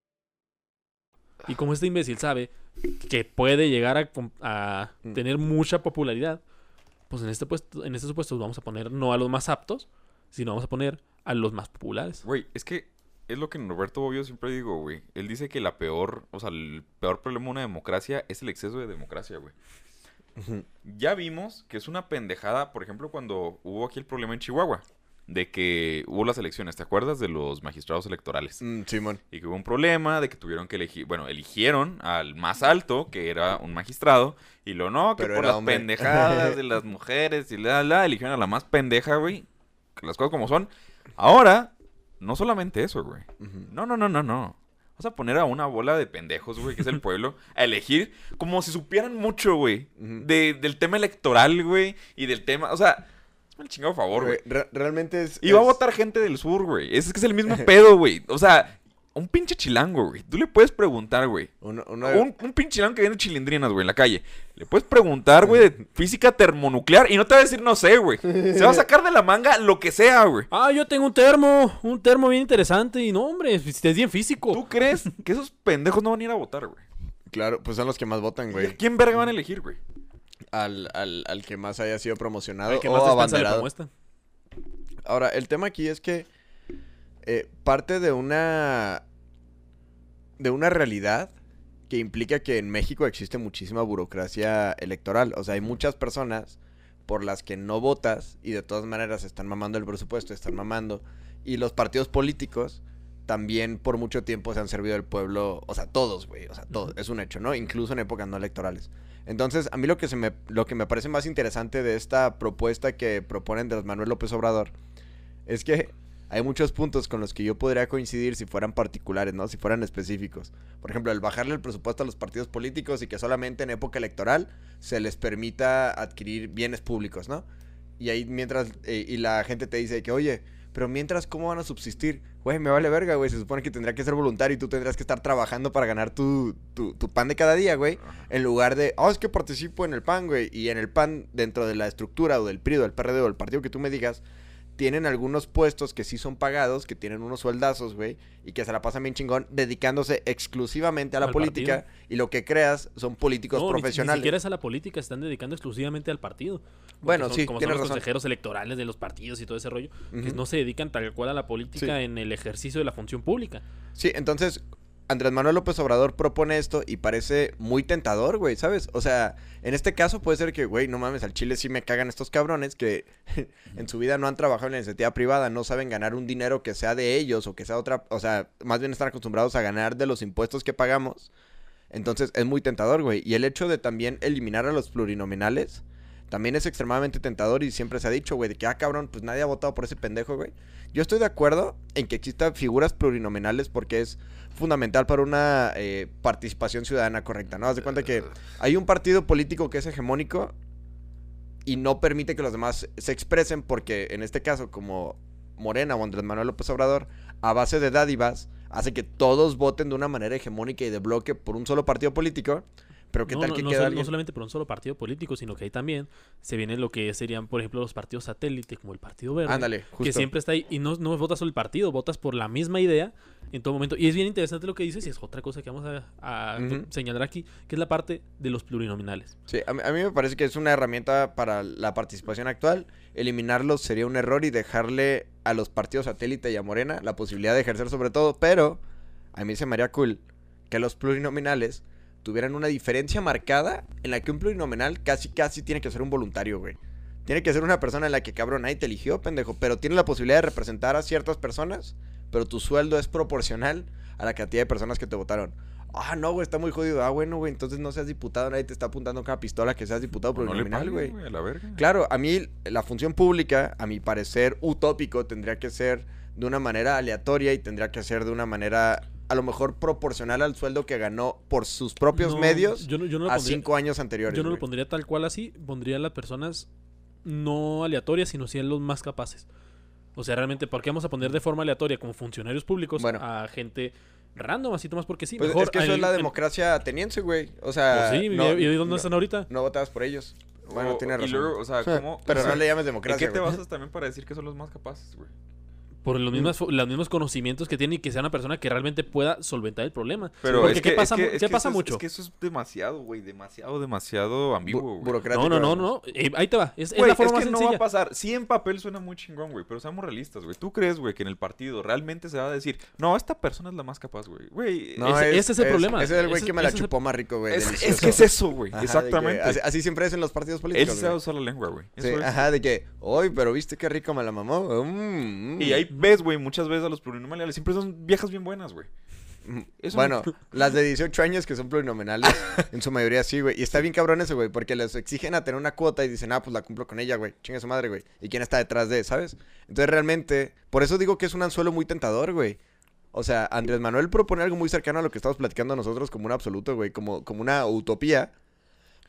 Y como este imbécil sabe que puede llegar a, Mm. tener mucha popularidad, pues en este puesto, en este supuesto vamos a poner no a los más aptos, sino vamos a poner a los más populares. Güey, es que es lo que Roberto Bobbio siempre digo, güey. Él dice que la peor, o sea, el peor problema de una democracia es el exceso de democracia, güey. Ya vimos que es una pendejada, por ejemplo, cuando hubo aquí el problema en Chihuahua, de que hubo las elecciones, ¿te acuerdas? De los magistrados electorales. Mm, Simón. Y que hubo un problema de que tuvieron que elegir, bueno, eligieron al más alto, que era un magistrado, y lo no, que Pero por las hombre. pendejadas de las mujeres y la, la, eligieron a la más pendeja, güey. Que las cosas como son. Ahora, no solamente eso, güey. No, no, no, no, no. Vas a poner a una bola de pendejos, güey, que es el pueblo, a elegir como si supieran mucho, güey, de- del tema electoral, güey, y del tema, o sea, el chingado favor, güey. Güey, re- realmente es. Y va a es- votar gente del sur, güey. Es que es el mismo pedo, güey. O sea, un pinche chilango, güey. Tú le puedes preguntar, güey. uno- uno de- Un, un pinche chilango que vende chilindrinas, güey, en la calle. Le puedes preguntar, güey, de física termonuclear y no te va a decir no sé, güey. Se va a sacar de la manga lo que sea, güey. Ah, yo tengo un termo, un termo bien interesante y no, hombre, es es bien físico. ¿Tú crees que esos pendejos no van a ir a votar, güey? Claro, pues son los que más votan, ¿Y a güey. quién verga van a elegir, güey? Al, al, al que más haya sido promocionado que o más le abanderado. Ahora, el tema aquí es que eh, parte de una de una realidad que implica que en México existe muchísima burocracia electoral. O sea, hay muchas personas por las que no votas y de todas maneras están mamando el presupuesto, están mamando. Y los partidos políticos también por mucho tiempo se han servido del pueblo, o sea, todos, güey, o sea, todos, es un hecho, ¿no? Incluso en épocas no electorales. Entonces, a mí lo que, se me, lo que me parece más interesante de esta propuesta que proponen de Manuel López Obrador es que hay muchos puntos con los que yo podría coincidir si fueran particulares, ¿no? Si fueran específicos. Por ejemplo, el bajarle el presupuesto a los partidos políticos y que solamente en época electoral se les permita adquirir bienes públicos, ¿no? Y ahí mientras, eh, y la gente te dice que, oye, pero mientras, ¿cómo van a subsistir? Güey, me vale verga, güey. Se supone que tendría que ser voluntario y tú tendrás que estar trabajando para ganar tu, tu, tu pan de cada día, güey. En lugar de, oh, es que participo en el pan, güey. Y en el pan, dentro de la estructura o del PRI o del PRD o del partido que tú me digas, tienen algunos puestos que sí son pagados, que tienen unos sueldazos, güey, y que se la pasan bien chingón, dedicándose exclusivamente a la Al política. Y lo que creas son políticos No, ni- Ni, profesionales. siquiera es a la política, se están dedicando exclusivamente al partido. Bueno, son- sí, como son los razón. consejeros electorales de los partidos y todo ese rollo, que Ujú. no se dedican tal cual a la política Sí. en el ejercicio de la función pública. Sí, entonces Andrés Manuel López Obrador propone esto y parece muy tentador, güey, ¿sabes? O sea, en este caso puede ser que, güey, no mames, al Chile sí me cagan estos cabrones que en su vida no han trabajado en la iniciativa privada, no saben ganar un dinero que sea de ellos o que sea otra, o sea, más bien están acostumbrados a ganar de los impuestos que pagamos. Entonces es muy tentador, güey. Y el hecho de también eliminar a los plurinominales también es extremadamente tentador y siempre se ha dicho, güey, de que, ah, cabrón, pues nadie ha votado por ese pendejo, güey. Yo estoy de acuerdo en que existan figuras plurinominales porque es fundamental para una eh, participación ciudadana correcta, ¿no? Haz de cuenta que hay un partido político que es hegemónico y no permite que los demás se expresen porque en este caso como Morena o Andrés Manuel López Obrador a base de dádivas hace que todos voten de una manera hegemónica y de bloque por un solo partido político, pero qué no, tal que no queda alguien? no solamente por un solo partido político, sino que ahí también se viene lo que serían, por ejemplo, los partidos satélite, como el Partido Verde. Ándale, justo. Que siempre está ahí y no, no votas solo el partido, votas por la misma idea en todo momento. Y es bien interesante lo que dices y es otra cosa que vamos a, señalar aquí, que es la parte de los plurinominales. Sí, a mí, a mí me parece que es una herramienta para la participación actual. Eliminarlos sería un error y dejarle a los partidos satélite y a Morena la posibilidad de ejercer sobre todo, pero a mí se me haría cool que los plurinominales tuvieran una diferencia marcada en la que un plurinominal casi casi tiene que ser un voluntario, güey. Tiene que ser una persona en la que, cabrón, nadie te eligió, pendejo, pero tiene la posibilidad de representar a ciertas personas, pero tu sueldo es proporcional a la cantidad de personas que te votaron. Ah, no, güey, está muy jodido. Ah, bueno, güey, entonces no seas diputado, nadie te está apuntando con una pistola que seas diputado plurinominal, güey. Claro, a mí la función pública, a mi parecer utópico, tendría que ser de una manera aleatoria y tendría que ser de una manera a lo mejor proporcional al sueldo que ganó por sus propios No, medios yo no- yo no lo a pondría- cinco años anteriores. Yo no lo güey. pondría tal cual así, pondría a las personas no aleatorias, sino sí a los más capaces. O sea, realmente, ¿por qué vamos a poner de forma aleatoria como funcionarios públicos Bueno. a gente random, así más porque sí? Pues Mejor es que eso es la en- democracia ateniense, güey. O sea, Pues sí, no, ¿y y dónde no- están ahorita? No votabas por ellos. Bueno, O- tienes y razón. luego, o sea, ¿cómo- Pero o sea, no le llames ¿En democracia, qué te güey. basas también para decir que son los más capaces, güey? Por Mm. los mismos, los mismos conocimientos que tiene y que sea una persona que realmente pueda solventar el problema. Pero Porque es ¿qué que, pasa, es que- mu- es ¿qué que pasa eso es- mucho? Es que eso es demasiado, güey. Demasiado, demasiado ambiguo, Bu- burocrático. No, no, no, no. Eh, ahí te va. Es, la forma es que más no va a pasar. Sí, en papel suena muy chingón, güey. Pero seamos realistas, güey. ¿Tú crees, güey, que en el partido realmente se va a decir, no, esta persona es la más capaz, güey? Güey, No, Ese- ese es el problema. Ese es el güey que me la chupó más rico, güey. es, que es eso, güey. Exactamente. así, así siempre es en los partidos Él políticos. sí sabe usar la lengua, güey. Sí, Eso es. ajá, de que, hoy, pero viste qué rico me la mamó. Mm, mm". Y ahí ves, güey, muchas veces a los plurinominales siempre son viejas bien buenas, güey. Eso Bueno, no- las de 18 años que son plurinominales, en su mayoría sí, güey. Y está bien cabrón eso, güey, porque les exigen a tener una cuota y dicen, ah, pues la cumplo con ella, güey. Chinga su madre, güey. ¿Y quién está detrás de, sabes? Entonces realmente, por eso digo que es un anzuelo muy tentador, güey. O sea, Andrés Manuel propone algo muy cercano a lo que estamos platicando nosotros como un absoluto, güey, como, como una utopía.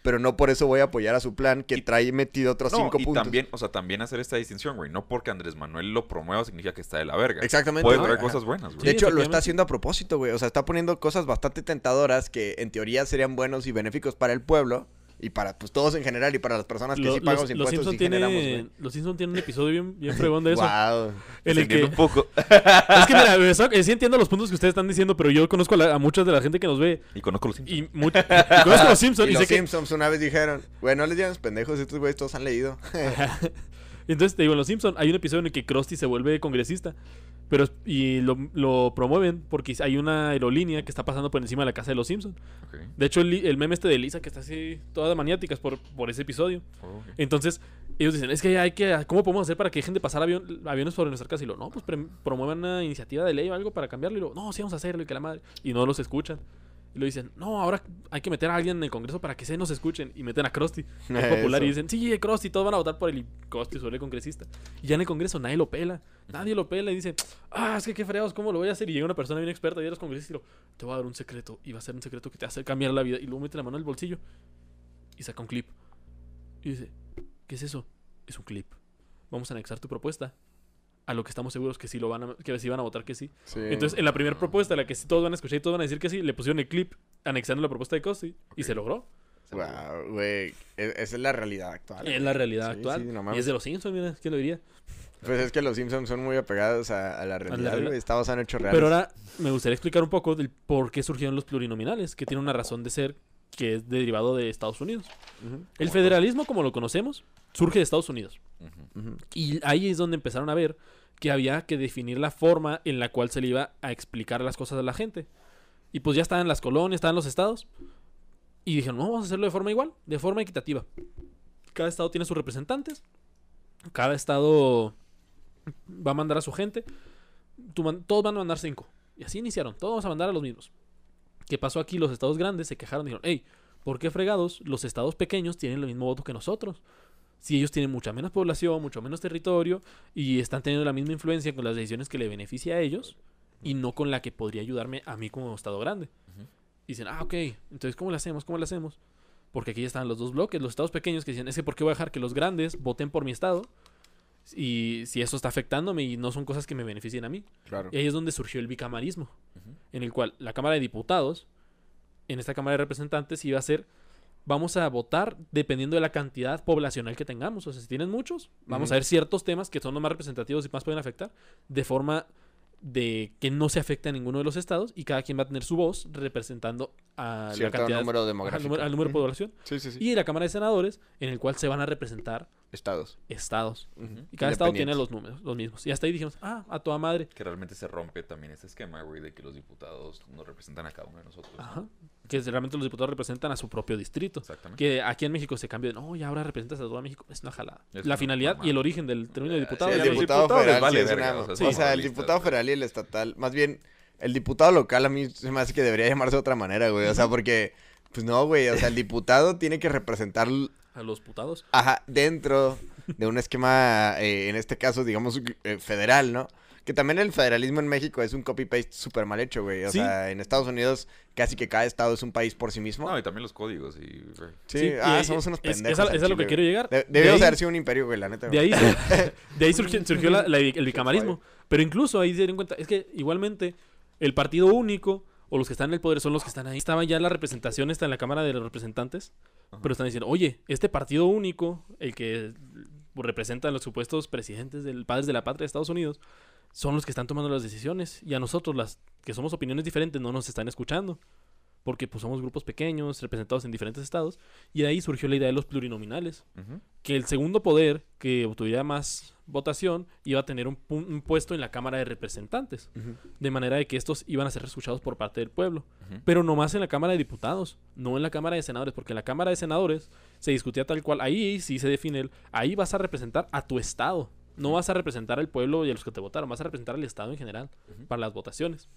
Pero no por eso voy a apoyar a su plan que trae metido otros No, cinco y puntos. también, o sea, también hacer esta distinción, güey. No porque Andrés Manuel lo promueva significa que está de la verga. Exactamente. Puede ¿no? traer Ajá. cosas buenas, güey. De hecho, lo está haciendo a propósito, güey. O sea, está poniendo cosas bastante tentadoras que en teoría serían buenos y benéficos para el pueblo y para pues todos en general y para las personas que Lo- sí pagamos los, los impuestos Simpson y generamos, tiene, güey. los Simpson tienen un episodio bien, bien fregón de eso. Wow. En el que, un poco. es que mira, eso- eh, sí entiendo los puntos que ustedes están diciendo, pero yo conozco a, la- a mucha de la gente que nos ve y conozco los Simpsons. y, conozco a los Simpsons Y y, los sé que Simpsons una vez dijeron, güey, no les llames pendejos, estos güeyes todos han leído. Entonces te digo, en Los Simpson hay un episodio en el que Krusty se vuelve congresista. Pero y lo, lo promueven porque hay una aerolínea que está pasando por encima de la casa de los Simpson. Ok. De hecho, el, meme este de Lisa que está así toda de maniáticas por, por ese episodio. Ok. Entonces, ellos dicen, es que hay que, ¿cómo podemos hacer para que dejen de pasar avión- aviones sobre nuestra casa? Y lo, no, pues promuevan una iniciativa de ley o algo para cambiarlo. Y lo, no, sí vamos a hacerlo y que la madre. Y no los escuchan. Y lo dicen, no, ahora hay que meter a alguien en el Congreso para que se nos escuchen. Y meten a Krusty, que es popular, y dicen, sí, Krusty, todos van a votar por él. Y Krusty suele congresista. Y ya en el Congreso nadie lo pela. Nadie lo pela y dice, ah, es que qué fregados, ¿cómo lo voy a hacer? Y llega una persona bien experta y de los congresistas y lo, te voy a dar un secreto. Y va a ser un secreto que te hace cambiar la vida. Y luego mete la mano en el bolsillo y saca un clip. Y dice, ¿qué es eso? Es un clip. Vamos a anexar tu propuesta a lo que estamos seguros que sí lo van a, que sí van a votar que sí. Sí. Entonces, en la primera propuesta, la que sí todos van a escuchar y todos van a decir que sí, le pusieron el clip anexando la propuesta de Costi y se logró. Wow, güey. e- Esa es la realidad actual. Es la realidad Sí, actual. sí, no y es de los Simpsons, mira, ¿quién lo diría? Pues es que los Simpsons son muy apegados a, a la realidad, güey. Está basado en hechos reales. Pero ahora me gustaría explicar un poco del por qué surgieron los plurinominales, que tiene una razón de ser que es derivado de Estados Unidos. El federalismo, como lo conocemos, surge de Estados Unidos. Y ahí es donde empezaron a ver que había que definir la forma en la cual se le iba a explicar las cosas a la gente. Y pues ya estaban las colonias, estaban los estados. Y dijeron, no, vamos a hacerlo de forma igual, de forma equitativa. Cada estado tiene sus representantes. Cada estado va a mandar a su gente. Tú man- todos van a mandar cinco. Y así iniciaron. Todos vamos a mandar a los mismos. ¿Qué pasó aquí? Los estados grandes se quejaron y dijeron, hey, ¿por qué fregados los estados pequeños tienen el mismo voto que nosotros? Si ellos tienen mucha menos población, mucho menos territorio y están teniendo la misma influencia con las decisiones que le beneficia a ellos y no con la que podría ayudarme a mí como estado grande. Y dicen, ah, ok, entonces ¿cómo le hacemos? ¿Cómo le hacemos? Porque aquí ya están los dos bloques, los estados pequeños que dicen, es que ¿por qué voy a dejar que los grandes voten por mi estado? Y si eso está afectándome y no son cosas que me beneficien a mí. Claro. Y ahí es donde surgió el bicamarismo, en el cual la Cámara de Diputados, en esta Cámara de Representantes, iba a ser, vamos a votar dependiendo de la cantidad poblacional que tengamos. O sea, si tienen muchos, vamos a ver ciertos temas que son los más representativos y más pueden afectar, de forma de que no se afecte a ninguno de los estados y cada quien va a tener su voz representando a Cierto la cantidad número al número, al número de población. Sí, sí, sí. Y la Cámara de Senadores, en el cual se van a representar Estados. estados. Y cada estado tiene los números, los mismos. Y hasta ahí dijimos, ah, a toda madre. Que realmente se rompe también ese esquema, güey, de que los diputados nos representan a cada uno de nosotros. ¿no? Ajá. Que realmente los diputados representan a su propio distrito. Exactamente. Que aquí en México se cambió de, no, y ahora representas a todo México. Es una jalada. Es la una finalidad y el origen del término de diputado. Sí, ya el diputado federal vale sí es verga, una- o sea, o sea, el diputado federal y el estatal, más bien el diputado local a mí se me hace que debería llamarse de otra manera, güey, o sea, porque pues no, güey, o sea, el diputado tiene que representar a los putados. ajá, dentro de un esquema eh, en este caso, digamos eh, federal, ¿no? Que también el federalismo en México es un copy-paste súper mal hecho, güey. O Sí. sea, en Estados Unidos casi que cada estado es un país por sí mismo. No, y también los códigos y... sí, Sí, ah, y- somos unos es- pendejos. es a- es a lo que quiero llegar. De- debíamos haber sido un imperio, güey, la neta. De ahí, de ahí surgió, surgió la- la- el bicamarismo. Pero incluso ahí se dieron cuenta, es que igualmente el partido único o los que están en el poder son los que están ahí. Estaba ya la representación está en la Cámara de los Representantes, pero están diciendo, oye, este partido único, el que representa a los supuestos presidentes del padres de la patria de Estados Unidos, son los que están tomando las decisiones y a nosotros las que somos opiniones diferentes no nos están escuchando. Porque pues somos grupos pequeños, representados en diferentes estados, y de ahí surgió la idea de los plurinominales que el segundo poder que obtuviera más votación iba a tener un, pu- un puesto en la Cámara de Representantes, de manera de que estos iban a ser escuchados por parte del pueblo, Ujú. pero no más en la Cámara de Diputados, no en la Cámara de Senadores, porque en la Cámara de Senadores se discutía tal cual, ahí sí se define el, ahí vas a representar a tu estado, no vas a representar al pueblo y a los que te votaron, vas a representar al estado en general para las votaciones.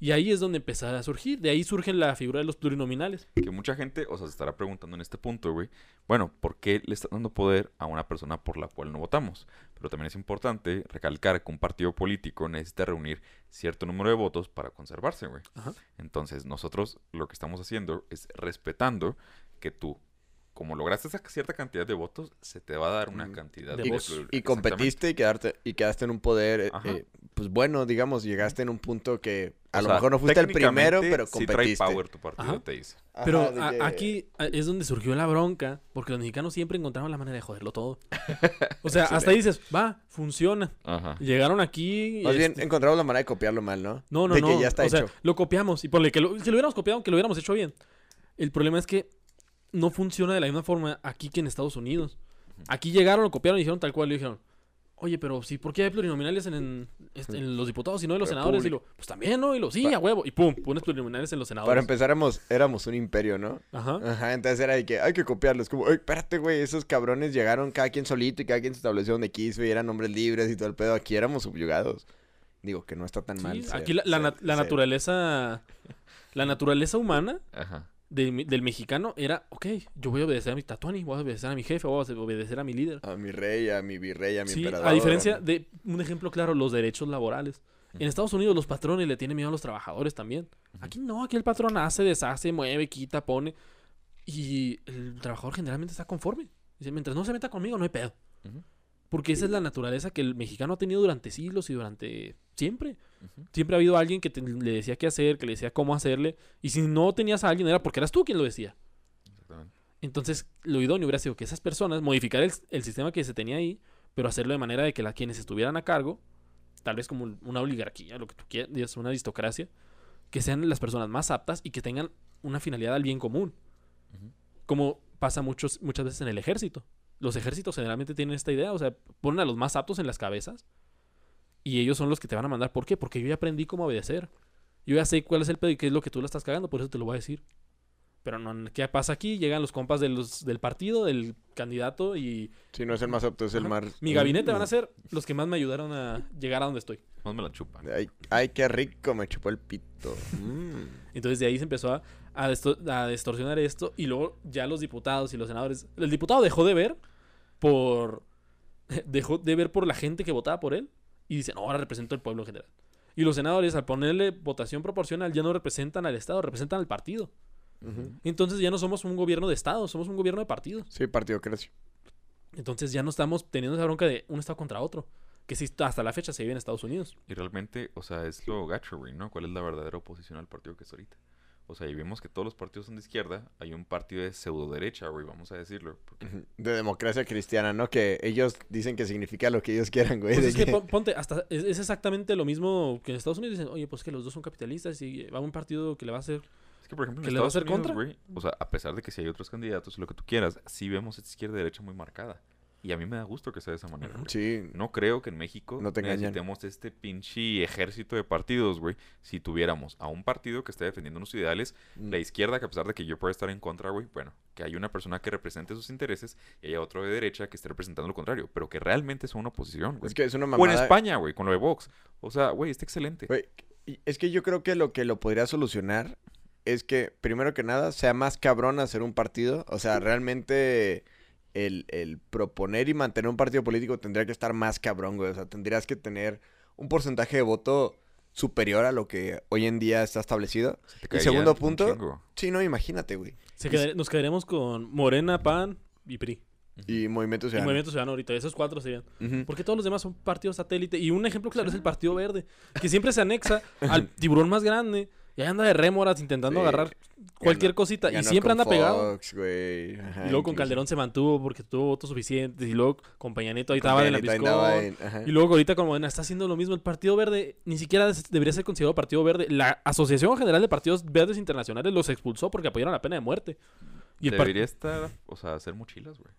Y ahí es donde empezará a surgir, de ahí surge la figura de los plurinominales. Que mucha gente, o sea, se estará preguntando en este punto, güey. Bueno, ¿por qué le está dando poder a una persona por la cual no votamos? Pero también es importante recalcar que un partido político necesita reunir cierto número de votos para conservarse, güey. Entonces, nosotros lo que estamos haciendo es respetando que tú, como lograste esa cierta cantidad de votos, se te va a dar una Mm. cantidad De de, votos. Y competiste y, quedarte, y quedaste en un poder, eh, eh, pues bueno, digamos, llegaste en un punto que a O lo sea, mejor no fuiste el primero, pero sí competiste. trae power tu partido, Ajá. te dice. Ajá, Pero de a- que- aquí es donde surgió la bronca, porque los mexicanos siempre encontraban la manera de joderlo todo. O sea, hasta ahí dices, va, funciona. Ajá. Llegaron aquí. Más bien este, encontramos la manera de copiarlo mal, ¿no? no, no, de no. que ya está o sea, hecho. lo copiamos. Y por que lo, que lo hubiéramos copiado, que lo hubiéramos hecho bien. El problema es que no funciona de la misma forma aquí que en Estados Unidos. Aquí llegaron, lo copiaron y dijeron tal cual. Y dijeron, oye, pero sí, ¿por qué hay plurinominales en, en, este, en los diputados y no en los senadores? Y lo, pues también, ¿no? Y lo, sí, a huevo. Y pum, pones plurinominales en los senadores. Para empezar, éramos, éramos un imperio, ¿no? Ajá. Ajá, entonces era de que hay que copiarlos. Como, "Ay, espérate, güey, esos cabrones llegaron cada quien solito y cada quien se estableció donde quiso y eran hombres libres y todo el pedo. Aquí éramos subyugados. Digo, que no está tan Sí, mal. ser- aquí la, la ser- nat- la ser- naturaleza La naturaleza humana Ajá. De del mexicano era, ok, yo voy a obedecer a mi tatuani, voy a obedecer a mi jefe, voy a obedecer a mi líder. A mi rey, a mi virrey, a mi Sí, emperador. a diferencia de un ejemplo claro, los derechos laborales. En Estados Unidos los patrones le tienen miedo a los trabajadores también. Aquí no, aquí el patrón hace, deshace, mueve, quita, pone. Y el trabajador generalmente está conforme. Dice, mientras no se meta conmigo, no hay pedo. Ujú. Porque esa es la naturaleza que el mexicano ha tenido durante siglos y durante siempre. Siempre ha habido alguien que te- le decía qué hacer, que le decía cómo hacerle. Y si no tenías a alguien era porque eras tú quien lo decía. Exactamente. Entonces, lo idóneo hubiera sido que esas personas modificar el, el sistema que se tenía ahí, pero hacerlo de manera de que la, quienes estuvieran a cargo, tal vez como una oligarquía, lo que tú quieras, una aristocracia, que sean las personas más aptas y que tengan una finalidad al bien común. Como pasa muchos, muchas veces en el ejército. Los ejércitos generalmente tienen esta idea, o sea, ponen a los más aptos en las cabezas y ellos son los que te van a mandar. ¿Por qué? Porque yo ya aprendí cómo obedecer. Yo ya sé cuál es el pedo y qué es lo que tú la estás cagando, por eso te lo voy a decir. Pero no, ¿qué pasa aquí? Llegan los compas de los, del partido, del candidato y Si no es el más apto, es el más... mi gabinete van a ser los que más me ayudaron a llegar a donde estoy. Más me la chupan. Ay, ay, qué rico, me chupó el pito. Mm. Entonces de ahí se empezó a, a, a distorsionar esto y luego ya los diputados y los senadores... El diputado dejó de ver por... Dejó de ver por la gente que votaba por él y dice, no, ahora represento al pueblo en general. Y los senadores al ponerle votación proporcional ya no representan al Estado, representan al partido. Entonces ya no somos un gobierno de Estado, somos un gobierno de partidos. Sí, partidocracia. Entonces ya no estamos teniendo esa bronca de un Estado contra otro. Que sí, hasta la fecha se vive en Estados Unidos. Y realmente, o sea, es lo gacho, ¿no? ¿Cuál es la verdadera oposición al partido que es ahorita? O sea, y vemos que todos los partidos son de izquierda. Hay un partido de pseudo derecha, güey, vamos a decirlo. Porque. De democracia cristiana, ¿no? Que ellos dicen que significa lo que ellos quieran, güey. Pues es que que- pon- ponte, hasta es, es exactamente lo mismo que en Estados Unidos dicen, oye, pues que los dos son capitalistas y va un partido que le va a hacer. Es que, por ejemplo, en ¿Que le va a Estados hacer Unidos, contra? güey, o sea, a pesar de que si hay otros candidatos lo que tú quieras, sí vemos esta izquierda y derecha muy marcada. Y a mí me da gusto que sea de esa manera, güey. Sí. No creo que en México No te engañan. necesitemos este pinche ejército de partidos, güey. Si tuviéramos a un partido que esté defendiendo unos ideales, Mm. la izquierda, que a pesar de que yo pueda estar en contra, güey, bueno, que hay una persona que represente sus intereses y haya otro de derecha que esté representando lo contrario, pero que realmente sea una oposición, güey. Es que es una O en mamada. España, güey, con lo de Vox. O sea, güey, está excelente. Güey, es que yo creo que lo que lo podría solucionar es que, primero que nada, sea más cabrón hacer un partido. O sea, realmente el, el proponer y mantener un partido político tendría que estar más cabrón, güey. O sea, tendrías que tener un porcentaje de voto superior a lo que hoy en día está establecido. Se Y segundo un punto, sí, no, imagínate, güey. Se quedar- nos quedaremos con Morena, PAN y PRI. Y Movimiento Y Ciudadano. Movimiento Ciudadano ahorita. Esos cuatro serían. Porque todos los demás son partidos satélite. Y un ejemplo claro es el Partido Verde. Que siempre se anexa al tiburón más grande. Y ahí anda de rémoras intentando Sí. agarrar cualquier Ganó- cosita. Y siempre anda pegado. Fox, güey. Ajá, Y luego con. Calderón se mantuvo porque tuvo votos suficientes. Y luego con Peña Nieto ahí Con estaba en la ajá. Y luego ahorita con Morena está haciendo lo mismo. El Partido Verde ni siquiera debería ser considerado Partido Verde. La Asociación General de Partidos Verdes Internacionales los expulsó porque apoyaron la pena de muerte. Y el Debería estar, o sea, hacer mochilas, güey.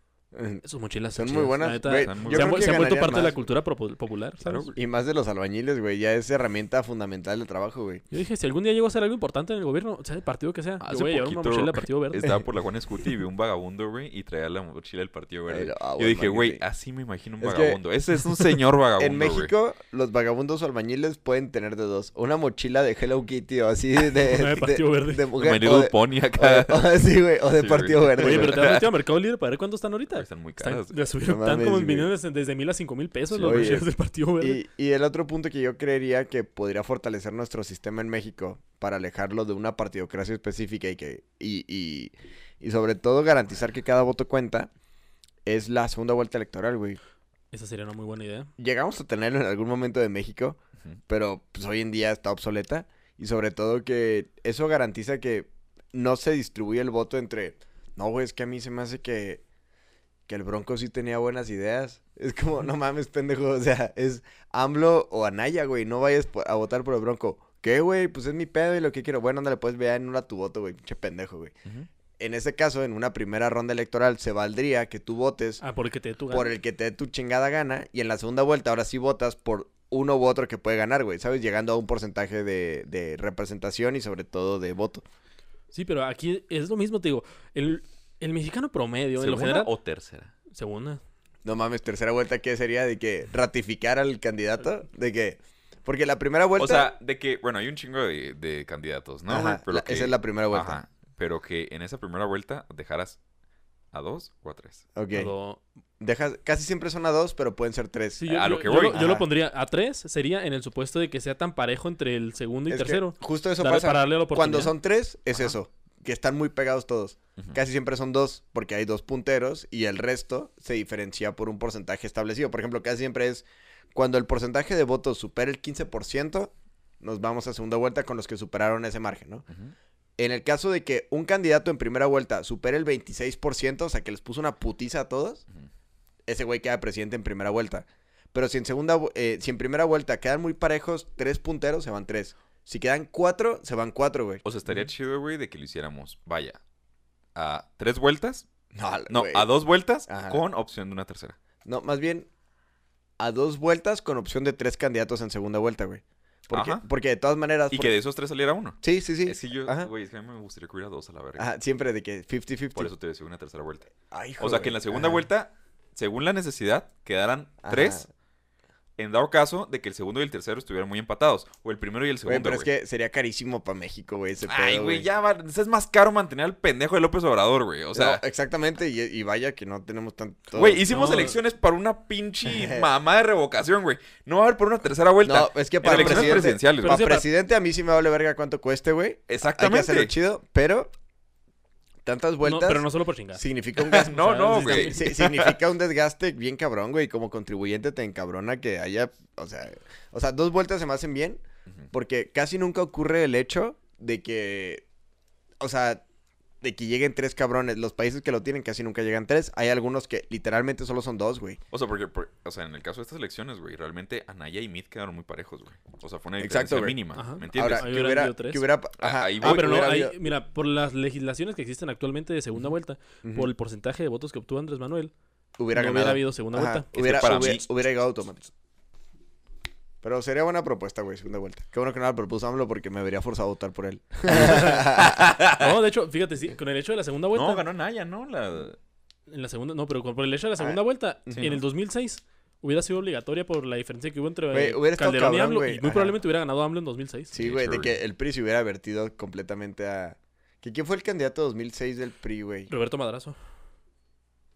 Sus mochilas Son chidas, muy buenas. neta. güey. muy Yo se han, se vuelto parte de la cultura popular, ¿sabes? Claro, Y más de los albañiles, güey. Ya es herramienta fundamental del trabajo, güey. Yo dije, si algún día llego a hacer algo importante en el gobierno, sea el partido que sea, yo Hace voy a llevar una mochila del Partido Verde. Estaba por la Juana Scuti y vi un vagabundo, güey, y traía la mochila del Partido Verde. Ah, Yo dije, güey, así me imagino un Es que- vagabundo. Ese es un señor vagabundo, En güey. México, los vagabundos o albañiles pueden tener de dos. Una mochila de Hello Kitty o así de... de, Partido Verde. de mujer. Pony o de- acá. o- sí, güey. O de Partido. Verde. Oye, pero te has metido a Mercado Libre para ver cuántos están ahorita. Están muy Están, caras. ya subieron, No están como güey. millones desde mil a cinco mil pesos Sí, los oye. del Partido Verde. Y, y el otro punto que yo creería que podría fortalecer nuestro sistema en México para alejarlo de una partidocracia específica y que y, y, y sobre todo garantizar que cada voto cuenta es la segunda vuelta electoral, güey. Esa sería una muy buena idea. Llegamos a tenerlo en algún momento de México, pero pues hoy en día está obsoleta y sobre todo que eso garantiza que no se distribuye el voto entre no, güey, es que a mí se me hace que que el Bronco sí tenía buenas ideas. Es como, no mames, pendejo, o sea, es AMLO o Anaya, güey, no vayas por- a votar por el Bronco. ¿Qué, güey? Pues es mi pedo y lo que quiero. Bueno, ándale, pues vea en una tu voto, güey, pinche pendejo, güey. En ese caso, en una primera ronda electoral, se valdría que tú votes Ah, por el que te dé tu por gana. el que te dé tu chingada gana y en la segunda vuelta ahora sí votas por uno u otro que puede ganar, güey, ¿sabes? Llegando a un porcentaje de, de representación y sobre todo de voto. Sí, pero aquí es lo mismo, te digo. El, el mexicano promedio, en lo ¿Segunda general. o tercera? Segunda. No mames, tercera vuelta, ¿qué sería? De que ratificar al candidato, de que Porque la primera vuelta... O sea, de que, bueno, hay un chingo de, de candidatos, ¿no? Ajá, güey? Pero la- que- esa es la primera vuelta. Ajá, pero que en esa primera vuelta dejaras a dos o a tres. Ok. Pero- Dejas, casi siempre son a dos, pero pueden ser tres. sí, yo, A lo que voy. yo lo pondría a tres, sería en el supuesto de que sea tan parejo entre el segundo y Es tercero. justo eso Darle- pasa. para darle la Cuando son tres, es Ajá. eso. Que están muy pegados todos. Casi siempre son dos, porque hay dos punteros y el resto se diferencia por un porcentaje establecido. Por ejemplo, casi siempre es cuando el porcentaje de votos supera el 15%, nos vamos a segunda vuelta con los que superaron ese margen, ¿no? En el caso de que un candidato en primera vuelta supere el 26%, o sea, que les puso una putiza a todos, ese güey queda presidente en primera vuelta. Pero si en segunda, eh, si en primera vuelta quedan muy parejos, tres punteros, se van tres. Si quedan cuatro, se van cuatro, güey. O sea, estaría chido, güey, de que lo hiciéramos, vaya, a tres vueltas. No, a dos vueltas Ajá. con opción de una tercera. No, más bien a dos vueltas con opción de tres candidatos en segunda vuelta, güey. Porque, Ajá. porque de todas maneras... Y por- que de esos tres saliera uno. Sí, sí, sí. Es que yo, güey, es que a mí me gustaría que hubiera dos a la verga. Ajá, siempre de que 50-50. Por eso te decía una tercera vuelta. Ay, O sea, que en la segunda Ajá. vuelta, según la necesidad, quedaran Ajá. tres. En dado caso de que el segundo y el tercero estuvieran muy empatados. O el primero y el Güey, segundo, pero es güey. que sería carísimo para México, güey, ese Ay, pedo, güey, ya va. Es más caro mantener al pendejo de López Obrador, güey. O sea, No, exactamente, y, y vaya que no tenemos tanto... güey, hicimos no. elecciones para una pinche mamá de revocación, güey. No va a haber por una tercera vuelta. No, es que En para elecciones presidente, presidenciales, para güey. presidente a mí sí me vale verga cuánto cueste, güey. Hay que hacerlo Exactamente. chido, pero tantas No, vueltas pero no solo por chingar. significa un gasto. No, no, güey. Significa un desgaste bien cabrón, güey. Como contribuyente te encabrona que haya, o sea, o sea, dos vueltas se me hacen bien, porque casi nunca ocurre el hecho de que, o sea, de que lleguen tres cabrones. Los países que lo tienen casi nunca llegan tres. Hay algunos que literalmente solo son dos, güey. O sea, porque, por- o sea, en el caso de estas elecciones, güey, realmente Anaya y Mid quedaron muy parejos, güey. O sea, fue una diferencia mínima. Ajá. ¿Me entiendes? Ahora, que hubiera, que Ah, ajá, ahí Ah, pero no, hubiera ahí- habido- mira, por las legislaciones que existen actualmente de segunda vuelta, por el porcentaje de votos que obtuvo Andrés Manuel, hubiera no ganado. hubiera habido segunda Ajá, vuelta. Hubiera, para hubiera, mí- hubiera llegado automático. Pero sería buena propuesta, güey, segunda vuelta. Qué bueno que no la propuso AMLO porque me vería forzado a votar por él. No, de hecho, fíjate, sí, con el hecho de la segunda vuelta. No, ganó Anaya, ¿no? La... En la segunda, no, pero con- por el hecho de la Ah, segunda vuelta, sí, en ¿no? el 2006 hubiera sido obligatoria por la diferencia que hubo entre estado Calderón y cabrón, AMLO. güey, Y muy ajá. probablemente hubiera ganado AMLO en 2006. Sí, Sí, güey, de sure. que el PRI se hubiera vertido completamente a... ¿Que ¿Quién fue el candidato 2006 del PRI, güey? Roberto Madrazo.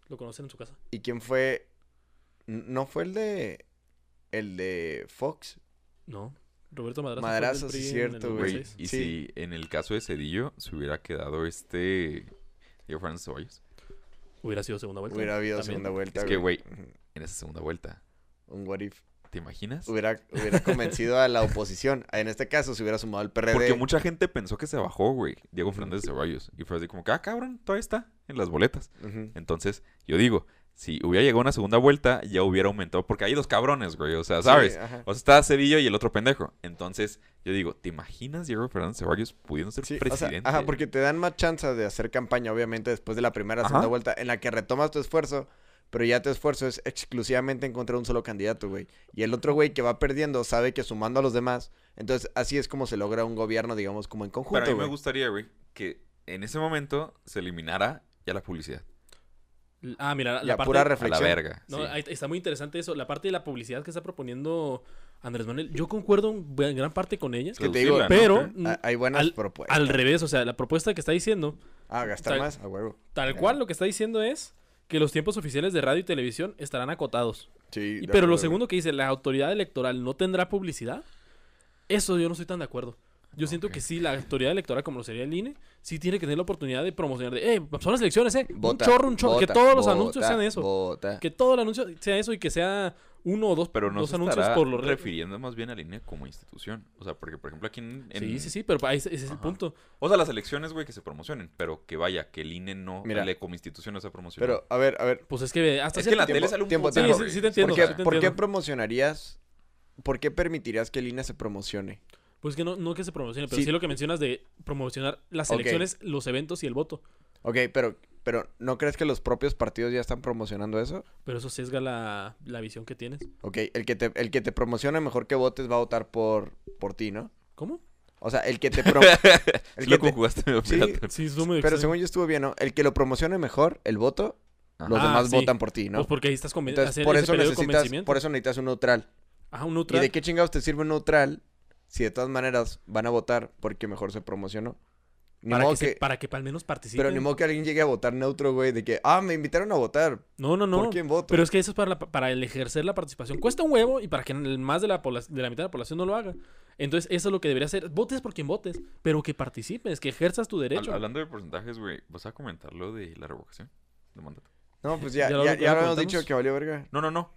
Lo conocen en su casa. ¿Y quién fue? ¿No fue el de... el de Fox? No. Roberto Madrazo. Madrazo, sí, cierto, el güey. Güey, 2006. y Sí. si en el caso de Cedillo se hubiera quedado este... Diego Fernández Ceballos. Hubiera sido segunda vuelta. Hubiera habido también. segunda vuelta, Es que, güey, en esa segunda vuelta, Un what if. ¿te imaginas? Hubiera, hubiera convencido a la oposición. En este caso se hubiera sumado al PRD. Porque mucha gente pensó que se bajó, güey, Diego Fernández Ceballos. Y fue así como que, ah, cabrón, todavía está en las boletas. Entonces, yo digo, si hubiera llegado una segunda vuelta, ya hubiera aumentado. Porque hay dos cabrones, güey, o sea, ¿sabes? Sí. O sea, está Cedillo y el otro pendejo. Entonces, yo digo, ¿te imaginas Diego Fernández Ceballos pudiendo ser Sí, o sea, presidente? ajá, porque te dan más chance de hacer campaña, obviamente, después de la primera Ajá. segunda vuelta, en la que retomas tu esfuerzo, pero ya tu esfuerzo es exclusivamente encontrar un solo candidato, güey. Y el otro güey que va perdiendo sabe que sumando a los demás, entonces así es como se logra un gobierno, digamos, como en Pero a conjunto, mí me gustaría, güey, que en ese momento se eliminara ya la publicidad. Ah, mira, la parte... pura A la reflexión. verga. No, sí. ahí está muy interesante eso. La parte de la publicidad que está proponiendo Andrés Manuel. Yo concuerdo en gran parte con ella. que te digo. Pero Hay buenas al, propuestas. al revés, o sea, la propuesta que está diciendo, Ah, gastar Tal- más, a huevo. tal cual lo que está diciendo es que los tiempos oficiales de radio y televisión estarán acotados. Sí, Y- pero lo segundo que dice, la autoridad electoral no tendrá publicidad, eso yo no estoy tan de acuerdo. Yo siento que sí, la autoridad electoral, como lo sería el INE, sí tiene que tener la oportunidad de promocionar de, eh, son las elecciones, eh, un chorro, un chorro, que todos los anuncios sean eso. Que todo el anuncio sea eso y que sea uno o dos, Pero no dos se anuncios por re- refiriendo más bien a línea como institución. O sea, porque, por ejemplo, aquí en... en- Sí, sí, sí, pero ahí ese es el Ajá. punto. O sea, las elecciones, güey, que se promocionen. Pero que vaya, que el INE no... Mira. le como institución no se promociona. Pero, a ver, a ver. Pues es que hasta Es que en la cierto tele tiempo- sale un tiempo, tiempo. Sí, sí, sí te entiendo. ¿Por qué, sí te por qué promocionarías? ¿Por qué permitirías que el INE se promocione? Pues que no, no que se promocione, pero Sí. sí. lo que mencionas de promocionar las elecciones, los eventos y el voto. Ok, pero, pero ¿no crees que los propios partidos ya están promocionando eso? Pero eso sesga la, la visión que tienes. Ok, el que te, el que te promocione mejor que votes va a votar por, por ti, ¿no? ¿Cómo? O sea, el que te... pro- Sí el lo que te- conjugaste Sí. Sí, es muy pero extraño. según yo estuvo bien, ¿no? El que lo promocione mejor, el voto, los Ah, demás sí. votan por ti, ¿no? Pues porque ahí estás conven- Entonces, hacer por eso, necesitas, por eso necesitas un neutral. Ajá, un ¿Y neutral. de qué chingados te sirve un neutral si de todas maneras van a votar porque mejor se promocionó? Ni para, modo que, se- que- para que al menos participen. pero ni modo que alguien llegue a votar neutro, güey, de que, ah, me invitaron a votar. No, no, no. ¿Por quién voto? Pero es que eso es para, la- para el ejercer la participación. Cuesta un huevo y para que más de la, de la mitad de la población no lo haga. Entonces, eso es lo que debería hacer. Votes por quien votes, pero que participes, que ejerzas tu derecho. hablando de porcentajes, güey, ¿vas a comentar lo de la revocación de mandato? No, pues ya, Ya ya, lo- ya, ya lo habíamos dicho que valió verga. No, no, no.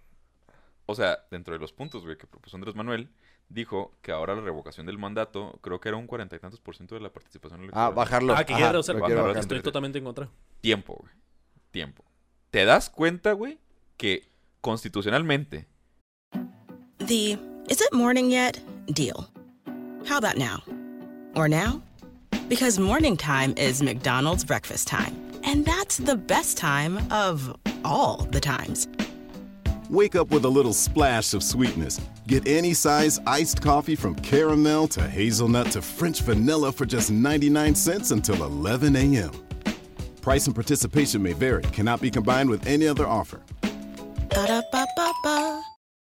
O sea, dentro de los puntos, güey, que propuso Andrés Manuel, dijo que ahora la revocación del mandato, creo que era un cuarenta y tantos por ciento de la participación Ah, electoral. bajarlo. ah, que quiere reducir. Estoy totalmente en contra. Tiempo, güey. Tiempo. ¿Te das cuenta, güey, que constitucionalmente The is it morning yet deal. How about now? Or now? Because morning time is McDonald's breakfast time. And that's the best time of all the times. Wake up with a little splash of sweetness. Get any size iced coffee from caramel to hazelnut to French vanilla for just 99 cents until 11 a.m. Price and participation may vary, cannot be combined with any other offer. Ba-da-ba-ba-ba.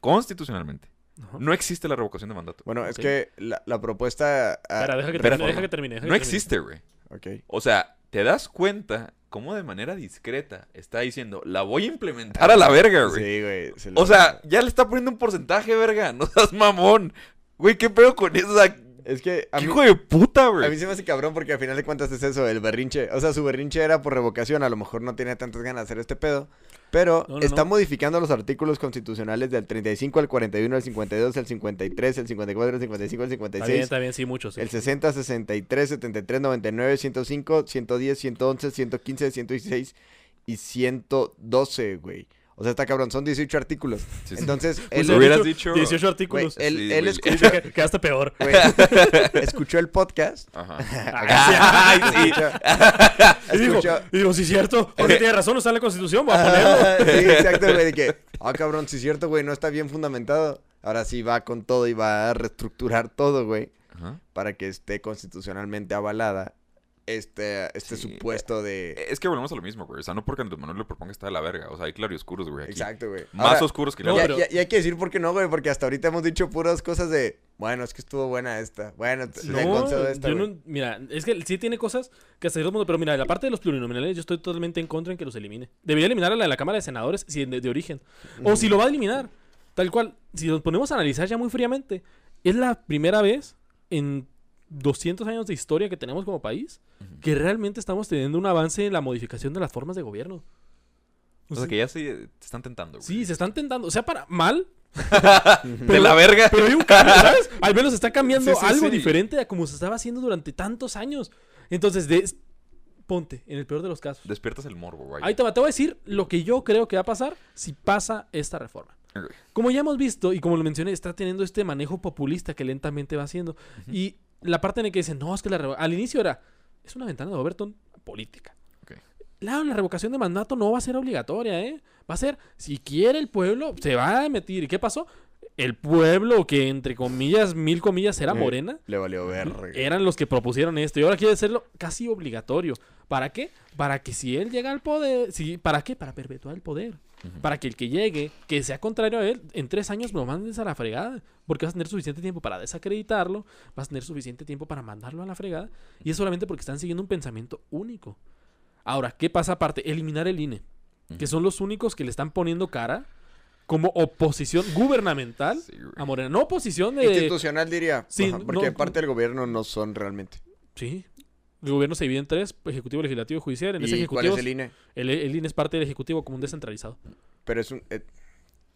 Constitucionalmente no existe la revocación de mandato. Bueno, es que la, la propuesta... ah, Espera, deja que termine. Deja que termine. deja que No termine. existe, güey. ok. O sea, te das cuenta cómo de manera discreta está diciendo, la voy a implementar a la verga, güey. Sí, güey. se O sea, ya le está poniendo un porcentaje, verga. No seas mamón. Güey, ¿qué pedo con eso? O sea, ¿qué Es que a mí, hijo de puta, a mí güey? se me hace cabrón porque al final de cuentas es eso, el berrinche. O sea, su berrinche era por revocación, a lo mejor no tenía tantas ganas de hacer este pedo. Pero No, no, está no. modificando los artículos constitucionales del 35 al 41, al 52, al 53, el 54, el 55, el Está bien, 56, está bien, sí, muchos. sí. el 60, 63, 73, 99, 105, 110, 111, 115, 116 y 112, güey. O sea, está cabrón, son 18 artículos. Sí, sí. Entonces, Pues él, Lo hubieras dicho dicho- 18 güey, artículos. él, Sí, él escuchó, Que- Quedaste peor. escuchó el podcast. Ajá. Ay, sí. Escuchó- Y digo, y digo, sí, cierto. Jorge tiene razón, no está en la constitución, voy a ponerlo. sí, exacto, güey, de que, ah, cabrón, sí es cierto, güey, no está bien fundamentado. Ahora sí va con todo y va a reestructurar todo, güey, Ajá. para que esté constitucionalmente avalada este, este Sí, supuesto de... Es que volvemos a lo mismo, güey. O sea, no porque Andrés Manuel lo proponga está de la verga. O sea, hay claroscuros, güey. aquí. Exacto, güey. Más Ahora, oscuros que no, la y, pero- y- y hay que decir por qué no, güey, porque hasta ahorita hemos dicho puras cosas de, bueno, es que estuvo buena esta, bueno, te- le No, concedo esta, yo güey. no, mira, es que sí tiene cosas que hasta cierto punto, pero mira, la parte de los plurinominales yo estoy totalmente en contra en que los elimine. Debería eliminar a la de la Cámara de Senadores si de, de origen. O si lo va a eliminar, tal cual, si nos ponemos a analizar ya muy fríamente, es la primera vez en 200 años de historia que tenemos como país que realmente estamos teniendo un avance en la modificación de las formas de gobierno. O sea, que ya se están tentando, güey. Sí, se están tentando, o sea, para mal, De la verga. pero hay un cambio, ¿sabes? Al menos está cambiando Sí, sí, algo sí. diferente a como se estaba haciendo durante tantos años. Entonces, de, ponte, en el peor de los casos. Despiertas el morbo, güey. Ahí te, va, te voy a decir lo que yo creo que va a pasar si pasa esta reforma. Como ya hemos visto, y como lo mencioné, está teniendo este manejo populista que lentamente va haciendo. Y la parte en la que dicen, no, es que la revo-". al inicio era, es una ventana de Overton política. Ok. La, la revocación de mandato no va a ser obligatoria, ¿eh? Va a ser, si quiere el pueblo, se va a emitir. ¿Y qué pasó? El pueblo, que entre comillas, mil comillas, era morena, Le valió verga. eran los que propusieron esto y ahora quiere hacerlo casi obligatorio. ¿Para qué? Para que si él llega al poder, si, ¿para qué? Para perpetuar el poder. Para que el que llegue, que sea contrario a él, en tres años lo mandes a la fregada. Porque vas a tener suficiente tiempo para desacreditarlo, vas a tener suficiente tiempo para mandarlo a la fregada. Y es solamente porque están siguiendo un pensamiento único. Ahora, ¿qué pasa aparte? Eliminar el INE. Que son los únicos que le están poniendo cara como oposición gubernamental Sí, a Morena. No oposición de... Institucional diría, Sí, porque no- parte del gobierno no son realmente. Sí. El gobierno se divide en tres, ejecutivo, legislativo y judicial. En ese ¿Y cuál ejecutivo, es el INE? el, el INE es parte del ejecutivo como un descentralizado. Pero es un... eh,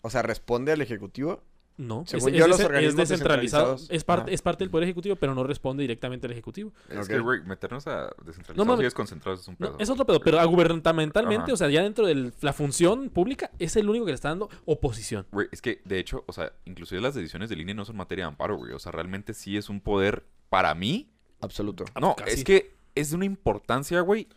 o sea, responde al ejecutivo. No, Según es, yo, es los dece- es organismos descentralizado. descentralizados- Es, parte Ajá. es parte del Poder Ejecutivo, pero no responde directamente al Ejecutivo. Es que, güey, meternos a descentralizados No desconcentrados es un No, pedo. es otro pedo, pero a gubernamentalmente, Ajá. o sea, ya dentro de la función pública, es el único que le está dando oposición. Güey, es que, de hecho, o sea, inclusive las decisiones del INE no son materia de amparo, güey. O sea, realmente sí es un poder, para mí, Absoluto. no, casi. es que es de una importancia, güey,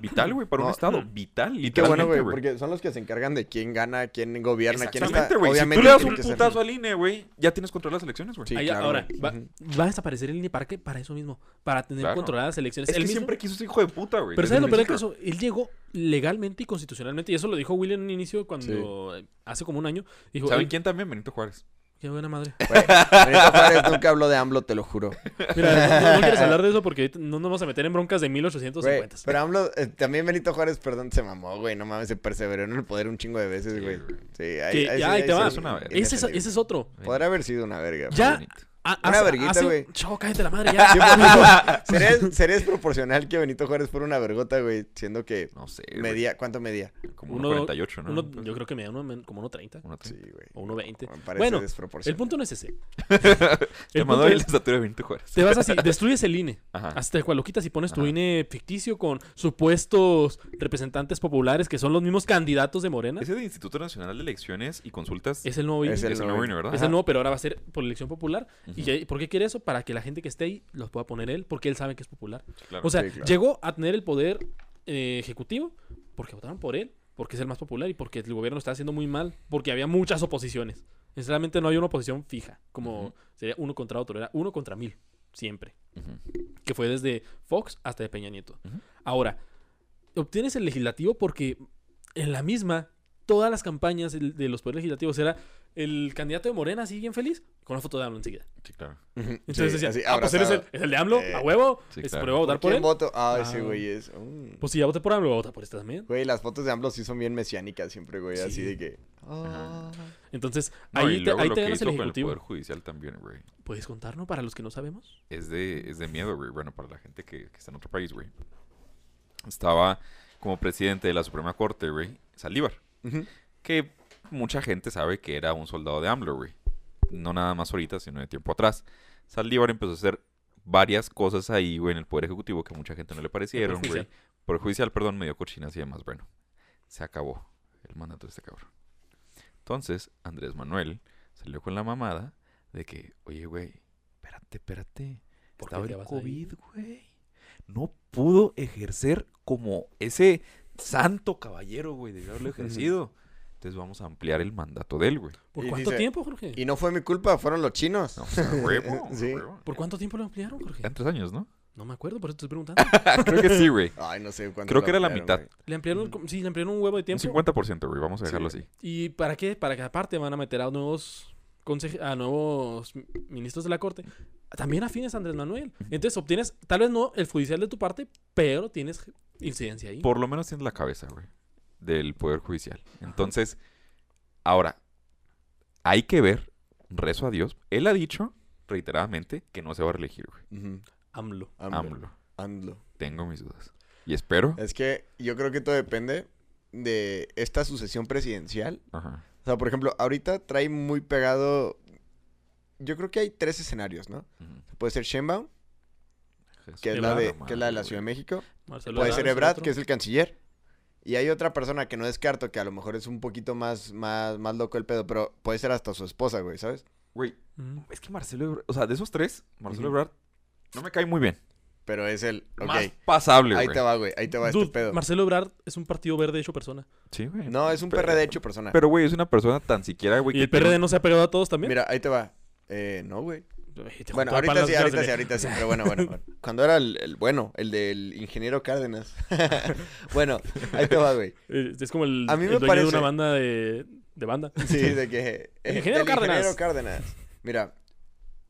vital, güey, para un estado. mm. Vital, Y qué bueno, güey, porque son los que se encargan de quién gana, quién gobierna, quién está. Exactamente, güey. Si tú Obviamente le das un ser- putazo al INE, güey, ya tienes controladas las elecciones, güey. Sí, claro, ahora, va, va a desaparecer el INE para qué? Para eso mismo, para tener Claro. controladas las elecciones. Es Él que mismo- siempre quiso ese hijo de puta, güey. Pero ¿sabes lo peor del caso? Él llegó legalmente y constitucionalmente, y eso lo dijo Will en un inicio cuando hace como un año. Dijo, ¿Saben "Ey, quién también? Benito Juárez. Qué buena madre. Güey, Benito Juárez nunca habló de AMLO, te lo juro. Mira, no, no quieres hablar de eso porque ahorita no nos vamos a meter en broncas de Güey, 1850. pero AMLO, eh, también Benito Juárez, perdón, se mamó, güey. No mames, se perseveró en el poder un chingo de veces, güey. güey. Sí, ahí, ahí ya, sí- ahí te va. ese, es, ese es otro. Podrá haber sido una verga. Ya. Ah, Una hace- verguita, güey. Chavo, cállate la madre ya. Sería, sería desproporcional que Benito Juárez fuera una vergota, güey, siendo que No sé. medía, ¿cuánto medía? Como Uno- 48, ¿no? Uno- Pues, yo creo que me da uno, como 1.30 uno Sí, treinta. güey. o 1.20. Me parece Bueno, desproporcional. el punto no es ese. Te El mandó la es- estatura de Benito Juárez. Te vas así, destruyes el INE. Ajá. Hasta el cual lo quitas y pones tu Ajá. INE ficticio con supuestos representantes populares que son los mismos candidatos de Morena. Ese de Instituto Nacional de Elecciones y Consultas Es el nuevo INE. Es el es el nuevo nuevo INE, ¿verdad? Es el nuevo, pero ahora va a ser por elección popular. ¿Y por qué quiere eso? Para que la gente que esté ahí los pueda poner él, porque él sabe que es popular. Claro. O sea, Sí, claro. llegó a tener el poder eh, ejecutivo porque votaron por él, porque es el más popular y porque el gobierno está haciendo muy mal, porque había muchas oposiciones. Sinceramente no hay una oposición fija, como sería uno contra otro, era uno contra mil, siempre. Que fue desde Fox hasta de Peña Nieto. Ahora, obtienes el legislativo porque en la misma, todas las campañas de los poderes legislativos era el candidato de Morena así bien feliz, con una foto de AMLO enseguida. Sí, claro. Entonces Sí, decía, así, ah, pues eres el, abrazado. es el de AMLO, Eh, a huevo, sí, este, claro. pero voy a votar ¿Por él. voto? Ah, Ah. ese güey es... mm. Pues si ya voté por AMLO, voy a votar por este también. Güey, las fotos de AMLO sí son bien mesiánicas siempre, güey. Así Sí. de que... ah. Entonces, No, ahí te, ahí te ganas el con el ejecutivo. Poder Judicial también, güey. ¿Puedes contarnos para los que no sabemos? Es de, es de miedo, güey. Bueno, para la gente que, que está en otro país, güey. Estaba como presidente de la Suprema Corte, güey, Saldívar. Ujú. Que mucha gente sabe que era un soldado de AMLO, güey. No nada más ahorita, sino de tiempo atrás. Saldívar empezó a hacer varias cosas ahí, güey, en el Poder Ejecutivo que a mucha gente no le parecieron, güey. Judicial. Por judicial, perdón, medio cochinas y demás. Bueno, se acabó el mandato de este cabrón. Entonces, Andrés Manuel salió con la mamada de que, oye, güey, espérate, espérate. ¿Por Estaba el? COVID, güey. No pudo ejercer como ese santo caballero, güey, de haberlo ejercido. Entonces vamos a ampliar el mandato de él, güey. ¿Por Y cuánto dice- tiempo, Jorge? Y no fue mi culpa, fueron los chinos. No, pues, a huevo, a Sí. huevo. ¿Por cuánto tiempo lo ampliaron, Jorge? Eran tres años, ¿no? No me acuerdo, por eso te estoy preguntando. Creo que sí, güey. Ay, no sé cuánto. Creo que era la mitad. güey. Le ampliaron, sí, le ampliaron un huevo de Un tiempo. 50%, güey. Vamos a dejarlo Sí. así. ¿Y para qué? Para que aparte van a meter a nuevos a nuevos ministros de la corte, también afines a Andrés Manuel. Entonces obtienes, tal vez no el judicial de tu parte, pero tienes incidencia ahí. Por lo menos tienes la cabeza, güey, del Poder Judicial. Entonces, ahora, hay que ver, rezo a Dios. Él ha dicho reiteradamente que no se va a reelegir, güey. AMLO. AMLO. AMLO. AMLO. Tengo mis dudas. Y espero. Es que yo creo que todo depende de esta sucesión presidencial. Ajá. O sea, por ejemplo, ahorita trae muy pegado. Yo creo que hay tres escenarios, ¿no? Puede ser Sheinbaum, que es, la de, que es la de la. Ciudad de México. Marcelo Puede Ebrard ser Ebrard, que es el canciller. Y hay otra persona que no descarto, que a lo mejor es un poquito más, más, más loco el pedo, pero puede ser hasta su esposa, güey, ¿sabes? Güey, es que Marcelo Ebrard, o sea, de esos tres, Marcelo Ujú. Ebrard no me cae muy bien. Pero es el. Ok. Más pasable, Ahí güey. te va, güey. Ahí te va Dude, este pedo. Marcelo Ebrard es un partido verde hecho persona. Sí, güey. No, es un Pero- PRD hecho persona. Pero, güey, es una persona tan siquiera, güey. ¿Y que el tiene- PRD no se ha pegado a todos también? Mira, ahí te va. Eh, no, güey. Te Bueno, ahorita sí, ahorita sí, ve. ahorita sí, pero bueno, bueno. bueno. Cuando era el, el bueno, el del ingeniero Cárdenas. bueno, ahí te va, güey. Eh, Es como el, A mí el me dueño parece- de una banda de, de banda. Sí, de que... El ingeniero Cárdenas. ingeniero Cárdenas. Mira,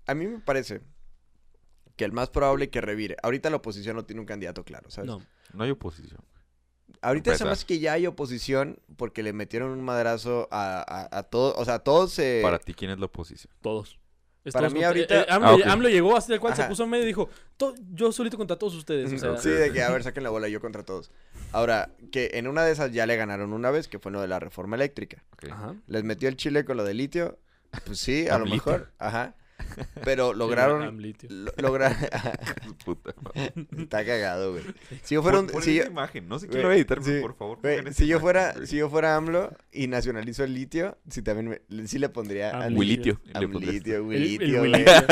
a mí me parece que el más probable que revire... Ahorita la oposición no tiene un candidato claro, ¿sabes? No. No hay oposición. Ahorita se hace que ya hay oposición porque le metieron un madrazo a, a, a todos... O sea, todos se... Para ti, ¿quién es la oposición? Todos. Para mí ahorita- eh, AMLO, Ah, ok. AMLO llegó así del cual se puso en medio y dijo, "To- yo solito contra todos ustedes. O sea, Sí, de que, a ver, saquen la bola yo contra todos. Ahora, que en una de esas ya le ganaron una vez, que fue lo de la reforma eléctrica. Ajá. Les metió el chile con lo de litio Pues sí, a lo mejor. Ajá. Pero lograron. Lo- logra- Puta. Está cagado, güey. Si yo fuera un. Si yo- imagen. No sé Güey, a editar, sí. por favor. güey, si yo fuera, güey. si yo fuera AMLO y nacionalizo el litio, sí también me- sí le pondría Amlitio. Wilitio. Amlitio, Wilitio, güey. Wilitio.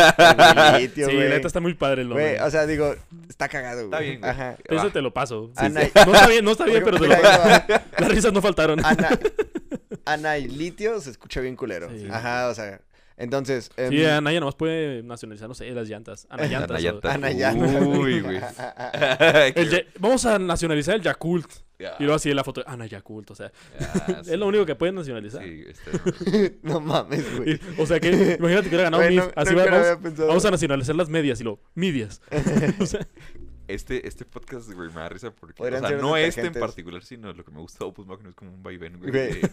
Wilitio, Sí, la güey. neta está muy padre el nombre. Güey, o sea, digo, está cagado, güey. Está bien, güey. Ajá. Eso te lo paso. Sí. No está bien, no está bien, pero te lo paso. Las risas no faltaron. Ana, Ana y litio se escucha bien culero. Sí. Ajá, o sea. Entonces. em, Sí, Anaya nomás puede nacionalizar, no sé, las llantas. Anayantas. o- Anayantas. Anayantas. Uy, güey. Vamos a nacionalizar el Yakult. Ya. Y luego así la foto, Ana Yakult, o sea, es lo único que pueden nacionalizar. Sí, este, no mames, güey. Y- o sea que, imagínate que hubiera ganado Güey, MIF. no- así había vamos, vamos a nacionalizar las medias y luego, medias. o sea, este, este podcast, güey, me da risa porque, o sea, no este en particular, sino lo que me gusta de Opus Magnum es como un vaivén, güey, de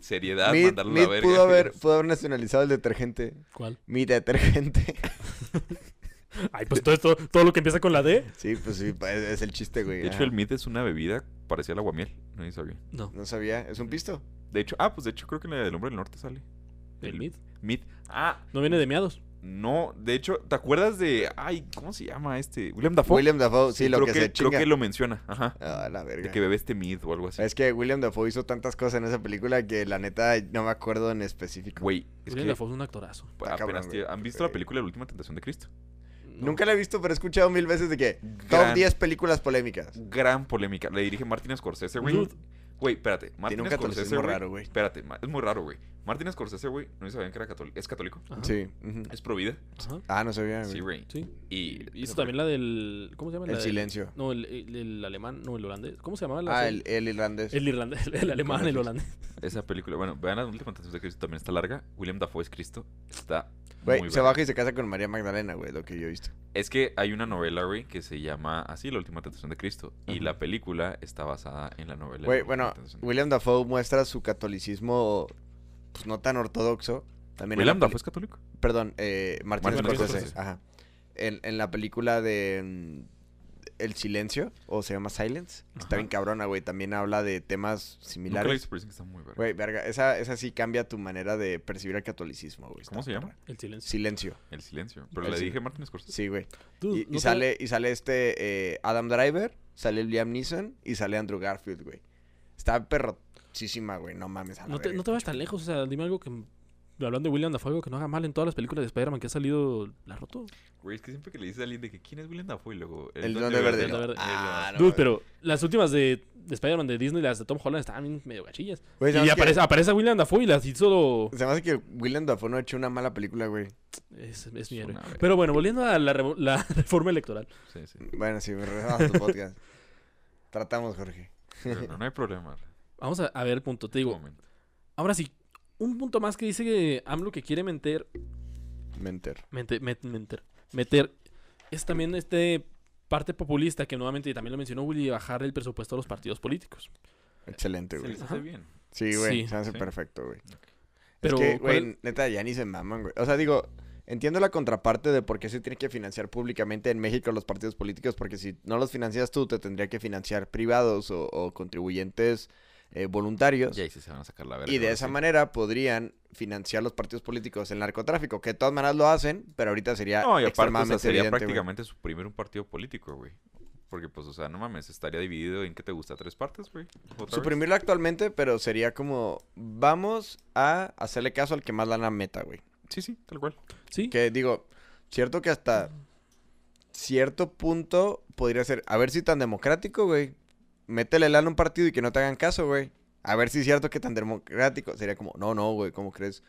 seriedad, Mid, mandarlo a la verga. pudo, güey. haber, pudo haber nacionalizado el detergente. ¿cuál? Mi detergente. Ay, pues todo esto, todo lo que empieza con la D. sí, pues sí, es, es el chiste, güey. De hecho, el Mid es una bebida parecida al aguamiel, no sabía. No, No sabía, es un pisto. De hecho, ah, pues de hecho creo que en la del Hombre del Norte sale. el MID. Mid. Ah, No viene de miados. No, de hecho, ¿te acuerdas de, ay, ¿cómo se llama este? William Dafoe. William Dafoe, sí, lo creo que, que, se creo chinga. que lo menciona, ajá. Ah, la verga. De que bebe este Mid o algo así. Es que William Dafoe hizo tantas cosas en esa película que la neta no me acuerdo en específico. Güey, es William que Dafoe es un actorazo. pues, apenas cabrón, ¿Han visto la película La Última Tentación de Cristo? No. Nunca la he visto, pero he escuchado mil veces de que top Gran- 10 películas polémicas. Gran polémica. Le dirige Martin Scorsese, güey. Güey, espérate. Martin un Scorsese, catolicismo güey. raro, güey. Espérate, es muy raro, güey. Martin Scorsese, güey, no sabían que era católico. ¿Es católico? Ajá. Sí. Es pro vida. Ajá. Ah, no sabía, Sí, güey. güey. Sí. Y Hizo también la del. ¿Cómo se llama? El La del- silencio. no, el, el- el alemán, no, el holandés. ¿Cómo se llamaba? la Ah, el, el irlandés. el irlandés, el, alemán, el holandés. esa película, bueno, vean la última tentación de Cristo, también está larga. William Dafoe es Cristo. Está Güey, se baja y se casa con María Magdalena, güey, lo que yo he visto. Es que hay una novela, güey, que se llama así, La Última Tentación de Cristo. Y la película está basada en la novela. Güey, bueno, William Dafoe muestra su catolicismo, pues no tan ortodoxo. También ¿William Dafoe es católico? Perdón, eh, Martin Scorsese. Ajá. En, en la película de mm, El Silencio, o se llama Silence, está bien cabrona, güey. También habla de temas Nunca la similares. dicen que está muy verga. Güey, verga, esa, esa sí cambia tu manera de percibir el catolicismo, güey. ¿Cómo está se llama? perra. El silencio. Silencio. El silencio. Pero El le dije Martin Scorsese. Sí, güey. Dude, Y, ¿no y te- sale, y sale este eh, Adam Driver, sale Liam Neeson y sale Andrew Garfield, güey. Está perrotísima, güey. No mames. a No te, verga. no te vayas tan lejos, o sea, dime algo que. Hablando de William Dafoe, algo que no haga mal en todas las películas de Spider-Man que ha salido, la ha roto. Güey, es que siempre que le dices a alguien de que quién es William Dafoe y luego... El Duende Verde. El Duende Verde. Ah, no, Dude, pero las últimas de, de Spider-Man de Disney, las de Tom Holland, estaban bien medio gachillas. Y ¿sabes qué? aparece, aparece William Dafoe y las hizo. Se me hace que William Dafoe no ha hecho una mala película, güey. Es, es mi héroe. Pero bueno, volviendo a la, revo- la reforma electoral. Sí, sí. Bueno, sí, me regresamos a tu podcast. Tratamos, Jorge. Pero no, no hay problema. Vamos a, a ver, punto. Te digo, ahora sí, un punto más que dice que AMLO que quiere meter Menter. Mente- met- meter, meter es también este parte populista que nuevamente también lo mencionó Willy bajar el presupuesto a los partidos políticos Excelente, Se güey. les hace bien. Sí, güey. Sí. se hace Sí. perfecto, güey. pero es que, ¿cuál- güey, neta, ya ni se maman, güey. O sea, digo, entiendo la contraparte de por qué se tiene que financiar públicamente en México los partidos políticos, porque si no los financias tú, te tendría que financiar privados o, o contribuyentes eh, voluntarios. Y ahí sí se van a sacar la verga. Y de esa sí. manera podrían financiar los partidos políticos el narcotráfico, que de todas maneras lo hacen, pero ahorita sería No, y aparte, o sea, extremadamente sería evidente, güey. prácticamente suprimir un partido político, güey. Porque, pues, o sea, no mames, estaría dividido en qué te gusta, tres partes, güey. Suprimirlo actualmente, pero sería como, vamos a hacerle caso al que más lana meta, güey. Sí, sí, tal cual. sí Que digo, cierto que hasta cierto punto podría ser, a ver si tan democrático, güey. Métele lana a un partido y que no te hagan caso, güey. A ver si es cierto que tan democrático. Sería como, no, no, güey, ¿cómo crees?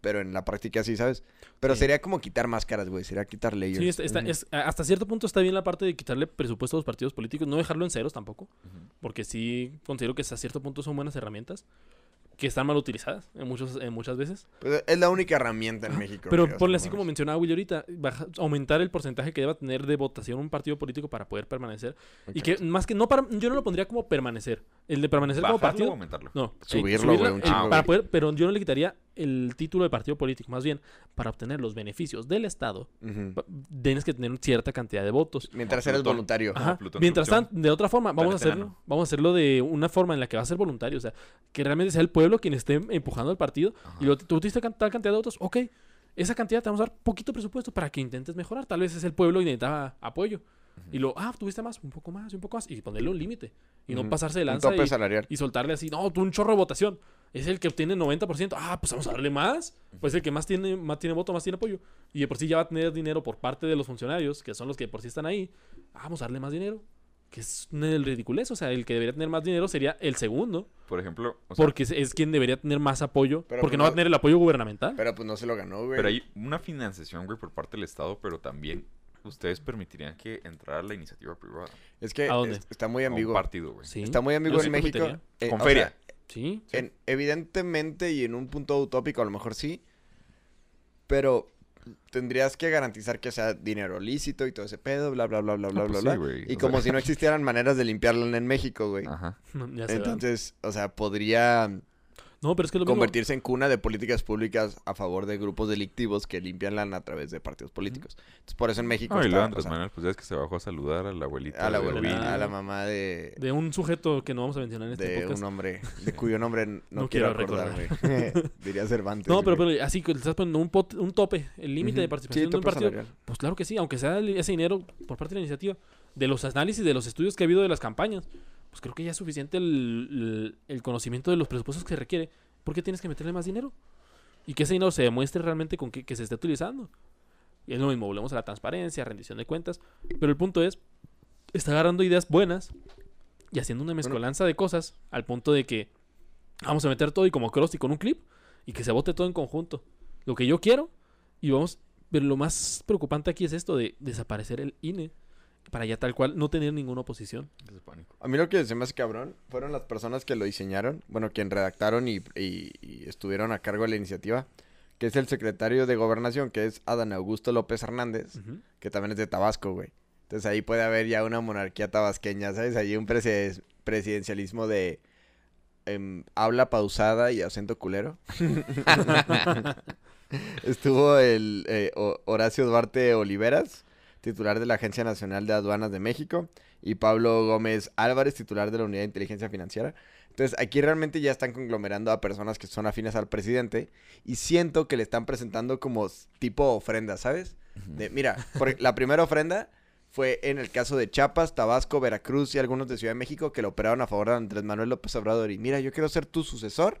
Pero en la práctica sí, ¿sabes? Pero Sí. sería como quitar máscaras, güey. Sería quitar layers. Sí, está- está- Ujú. es- a- hasta cierto punto está bien la parte de quitarle presupuesto a los partidos políticos, no dejarlo en ceros tampoco, porque sí considero que hasta cierto punto son buenas herramientas que están mal utilizadas en, muchos, en muchas veces. Pues es la única herramienta en México. Pero ponle así como mencionaba Willy ahorita, baja- aumentar el porcentaje que deba tener de votación un partido político para poder permanecer. Y que más que no para, yo no lo pondría como permanecer. El de permanecer como ¿Bajarlo o partido. aumentarlo? No, eh, Subirlo, subirla, güey, un eh, chingo, para poder, pero yo no le quitaría el título de partido político, más bien, para obtener los beneficios del Estado, pa- tienes que tener cierta cantidad de votos. Mientras eres voluntario. Ajá. Plutón Mientras tanto, de otra forma, vamos a hacerlo, vamos a hacerlo de una forma en la que va a ser voluntario, o sea, que realmente sea el pueblo quien esté empujando al partido y lo, tú tuviste can- tal cantidad de votos, ok, esa cantidad te vamos a dar poquito presupuesto para que intentes mejorar, tal vez es el pueblo y necesitaba apoyo. Y lo, ah, tuviste más, un poco más, un poco más, y ponerle un límite. Y no pasarse de Un lanza tope y, salarial. y soltarle así, no, tú un chorro de votación. Es el que obtiene 90%. Ah, pues vamos a darle más. Pues el que más tiene, más tiene voto, más tiene apoyo. Y de por sí ya va a tener dinero por parte de los funcionarios, que son los que de por sí están ahí. Ah, vamos a darle más dinero. Que es el ridiculez. O sea, el que debería tener más dinero sería el segundo. Por ejemplo, o sea, Porque es, es quien debería tener más apoyo. Pero porque pues no va a tener el apoyo gubernamental. Pero pues no se lo ganó, güey. pero hay una financiación, güey, por parte del Estado, pero también ustedes permitirían que entrara la iniciativa privada. Es que ¿A dónde? es- está muy A un ambiguo. partido, güey. Sí. Está muy ambiguo Yo sí en México. Eh, Con o feria. sea, Sí. sí. en- evidentemente y en un punto utópico a lo mejor sí. Pero tendrías que garantizar que sea dinero lícito y todo ese pedo, bla, bla, bla, bla, bla, pues bla, sí, bla. güey, Y o como sea. si no existieran maneras de limpiarlo en México, güey. Ajá. Ya. Entonces, o sea, podría No, pero es que lo mismo. convertirse en cuna de políticas públicas a favor de grupos delictivos que limpian lana a través de partidos políticos. Entonces, por eso en México No, y está, luego o Andrés sea, Manuel, pues ya es que se bajó a saludar a la abuelita. a la de abuelita, a la mamá de, De un sujeto que no vamos a mencionar en este de podcast. un hombre, de cuyo nombre no, No quiero, quiero acordarme. Diría Cervantes. No, pero, pero así que le estás poniendo un, pot- un tope, el límite Ujú. de participación Sí, de un partido. salarial. Pues claro que sí, aunque sea ese dinero por parte de la iniciativa, de los análisis, de los estudios que ha habido de las campañas, pues creo que ya es suficiente el, el- el conocimiento de los presupuestos que requiere. ¿Por qué tienes que meterle más dinero? Y que ese dinero se demuestre realmente con que se está utilizando. Y es lo mismo, volvemos a la transparencia, rendición de cuentas. Pero el punto es, está agarrando ideas buenas y haciendo una mezcolanza de cosas al punto de que vamos a meter todo y como cross y con un clip y que se vote todo en conjunto. Lo que yo quiero y vamos, pero lo más preocupante aquí es esto de desaparecer el INE para ya tal cual no tener ninguna oposición. A mí lo que se me hace cabrón fueron las personas que lo diseñaron, bueno, quien redactaron y, y- y estuvieron a cargo de la iniciativa, que es el secretario de Gobernación, que es Adán Augusto López Hernández, que también es de Tabasco, güey. Entonces ahí puede haber ya una monarquía tabasqueña, ¿sabes? Ahí un presi- presidencialismo de em, habla pausada y acento culero. Estuvo el eh, Horacio Duarte Oliveras, titular de la Agencia Nacional de Aduanas de México, y Pablo Gómez Álvarez, titular de la Unidad de Inteligencia Financiera. Entonces, aquí realmente ya están conglomerando a personas que son afines al presidente y siento que le están presentando como tipo ofrenda, ¿sabes? De, mira, por- la primera ofrenda fue en el caso de Chiapas, Tabasco, Veracruz y algunos de Ciudad de México que lo operaron a favor de Andrés Manuel López Obrador. Y mira, yo quiero ser tu sucesor.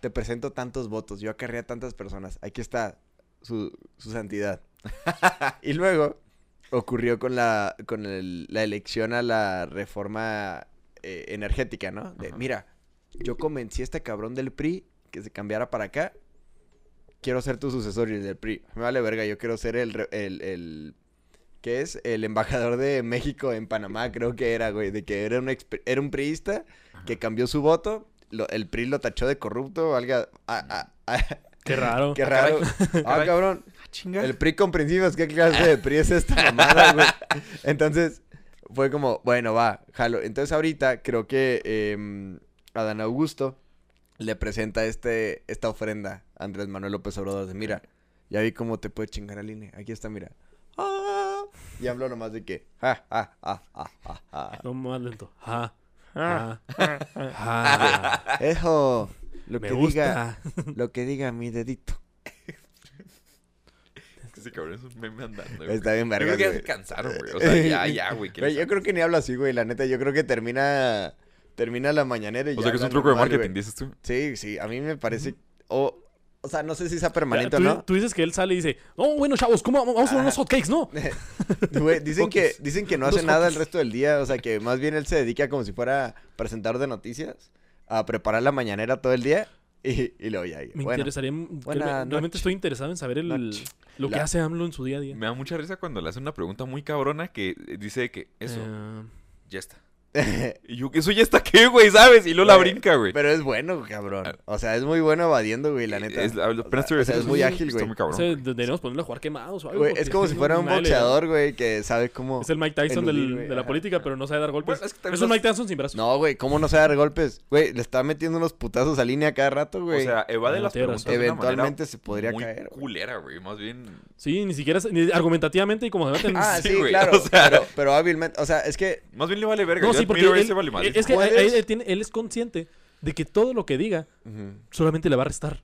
Te presento tantos votos, yo acarré a tantas personas. Aquí está su, su santidad. y luego ocurrió con la, con el- la elección a la reforma eh, energética, ¿no? De, mira, yo convencí a este cabrón del PRI que se cambiara para acá. Quiero ser tu sucesor y el del PRI. Me vale verga, yo quiero ser el, el, el ¿qué es? El embajador de México en Panamá, creo que era, güey, de que era un, era un priista que cambió su voto, lo- el PRI lo tachó de corrupto, algo, ah, ah, ah, Qué raro. qué raro. Ah, caray. cabrón, Chinga. el PRI con principios, ¿qué clase de PRI es esta mamada, güey? Entonces, fue como, bueno, va, jalo. Entonces, ahorita creo que eh, Adán Augusto le presenta este, esta ofrenda a Andrés Manuel López Obrador. De, mira, ya vi cómo te puede chingar al INE. Aquí está, mira. Ah, y hablo nomás de que, ja, ja, ja, ja, ja, ja. No más lento. Ja. Ja. Ja. Ejo. Lo Me que gusta. diga, lo que diga mi dedito. Es que ese cabrón es un meme andando, güey. Está bien Yo verga, creo que ya güey. se cansaron, güey. O sea, ya, ya, güey. que Güey, les- yo creo que ni habla así, güey, la neta. Yo creo que termina termina la mañanera y O ya sea, que es un habla truco de normal, marketing, güey. dices tú. Sí, sí, a mí me parece... O, o sea, no sé si sea permanente tú, o no. tú dices que él sale y dice, no, bueno, chavos, ¿cómo vamos a unos hotcakes? No. Dicen, que, dicen que no hace nada el resto del día. O sea, que más bien él se dedica como si fuera presentador de noticias. A preparar la mañanera todo el día. Y, y luego ya. Me bueno, interesaría. buena me- realmente estoy interesado en saber el, lo que La- hace AMLO en su día a día. Me da mucha risa cuando le hacen una pregunta muy cabrona que dice que eso Eh, ya está. Y yo, ¿eso ya está qué, güey? ¿Sabes? Y luego la Güey, brinca, güey. Pero es bueno, cabrón. O sea, es muy bueno evadiendo, güey, la neta. Es- apenas O te iba a sea, o sea, decir es eso, muy ágil, está güey. muy cabrón. o sea, de- deberíamos ponerlo a jugar quemados o algo. Güey, es como si no fuera un boxeador, güey, que sabe cómo... Es el Mike Tyson del- eludir, güey. de la política, pero no sabe dar golpes. Bueno, es que es, Mike Tyson sin brazos. No, güey, ¿cómo no sabe dar golpes? Güey, le está metiendo unos putazos a línea cada rato, O güey. sea, evade Ah, las preguntas Eventualmente se podría muy caer, culera, güey. Más bien... Sí, ni siquiera ni argumentativamente y como se meten. Ah, Sí, claro. o pero hábilmente, o sea, es que... Más bien le vale verga. Sí, porque él, ese vale madre. es que él es consciente de que todo lo que diga solamente le va a restar.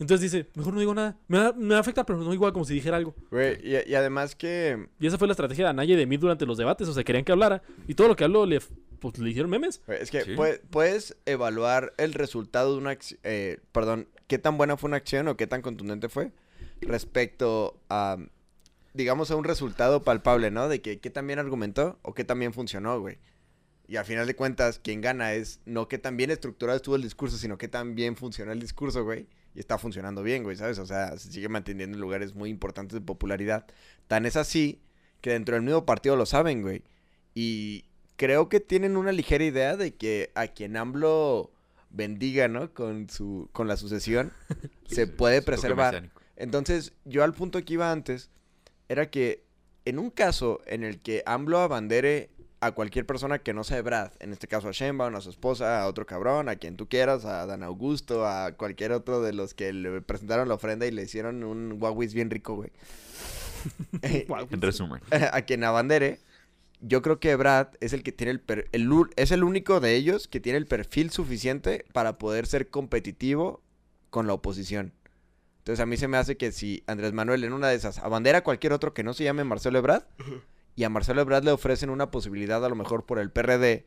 Entonces dice, mejor no digo nada. Me va, me va a afectar, pero no igual como si dijera algo. Güey, y, y además que... Y esa fue la estrategia de Anaya y de mí durante los debates. O sea, querían que hablara. Y todo lo que habló le, pues, le hicieron memes. güey, es que Sí. pue- puedes evaluar el resultado de una acción... perdón, qué tan buena fue una acción o qué tan contundente fue respecto a, digamos, a un resultado palpable, ¿no? De que qué tan bien argumentó o qué tan bien funcionó, güey. Y al final de cuentas, quien gana es no qué tan bien estructurado estuvo el discurso, sino qué tan bien funcionó el discurso, güey. Y está funcionando bien, güey, ¿sabes? O sea, se sigue manteniendo en lugares muy importantes de popularidad. Tan es así que dentro del mismo partido lo saben, güey. Y creo que tienen una ligera idea de que a quien AMLO bendiga, ¿no? Con su con la sucesión, se puede preservar. Entonces, yo al punto que iba antes era que en un caso en el que AMLO abandere a cualquier persona que no sea Brad, en este caso a Sheinbaum, a su esposa, a otro cabrón, a quien tú quieras, a Dan Augusto, a cualquier otro de los que le presentaron la ofrenda y le hicieron un guaguis bien rico, güey. En resumen. a quien abandere, yo creo que Brad es el que tiene el, per- el u- es el único de ellos que tiene el perfil suficiente para poder ser competitivo con la oposición. Entonces a mí se me hace que si Andrés Manuel en una de esas abandera a cualquier otro que no se llame Marcelo Ebrard y a Marcelo Ebrard le ofrecen una posibilidad a lo mejor por el PRD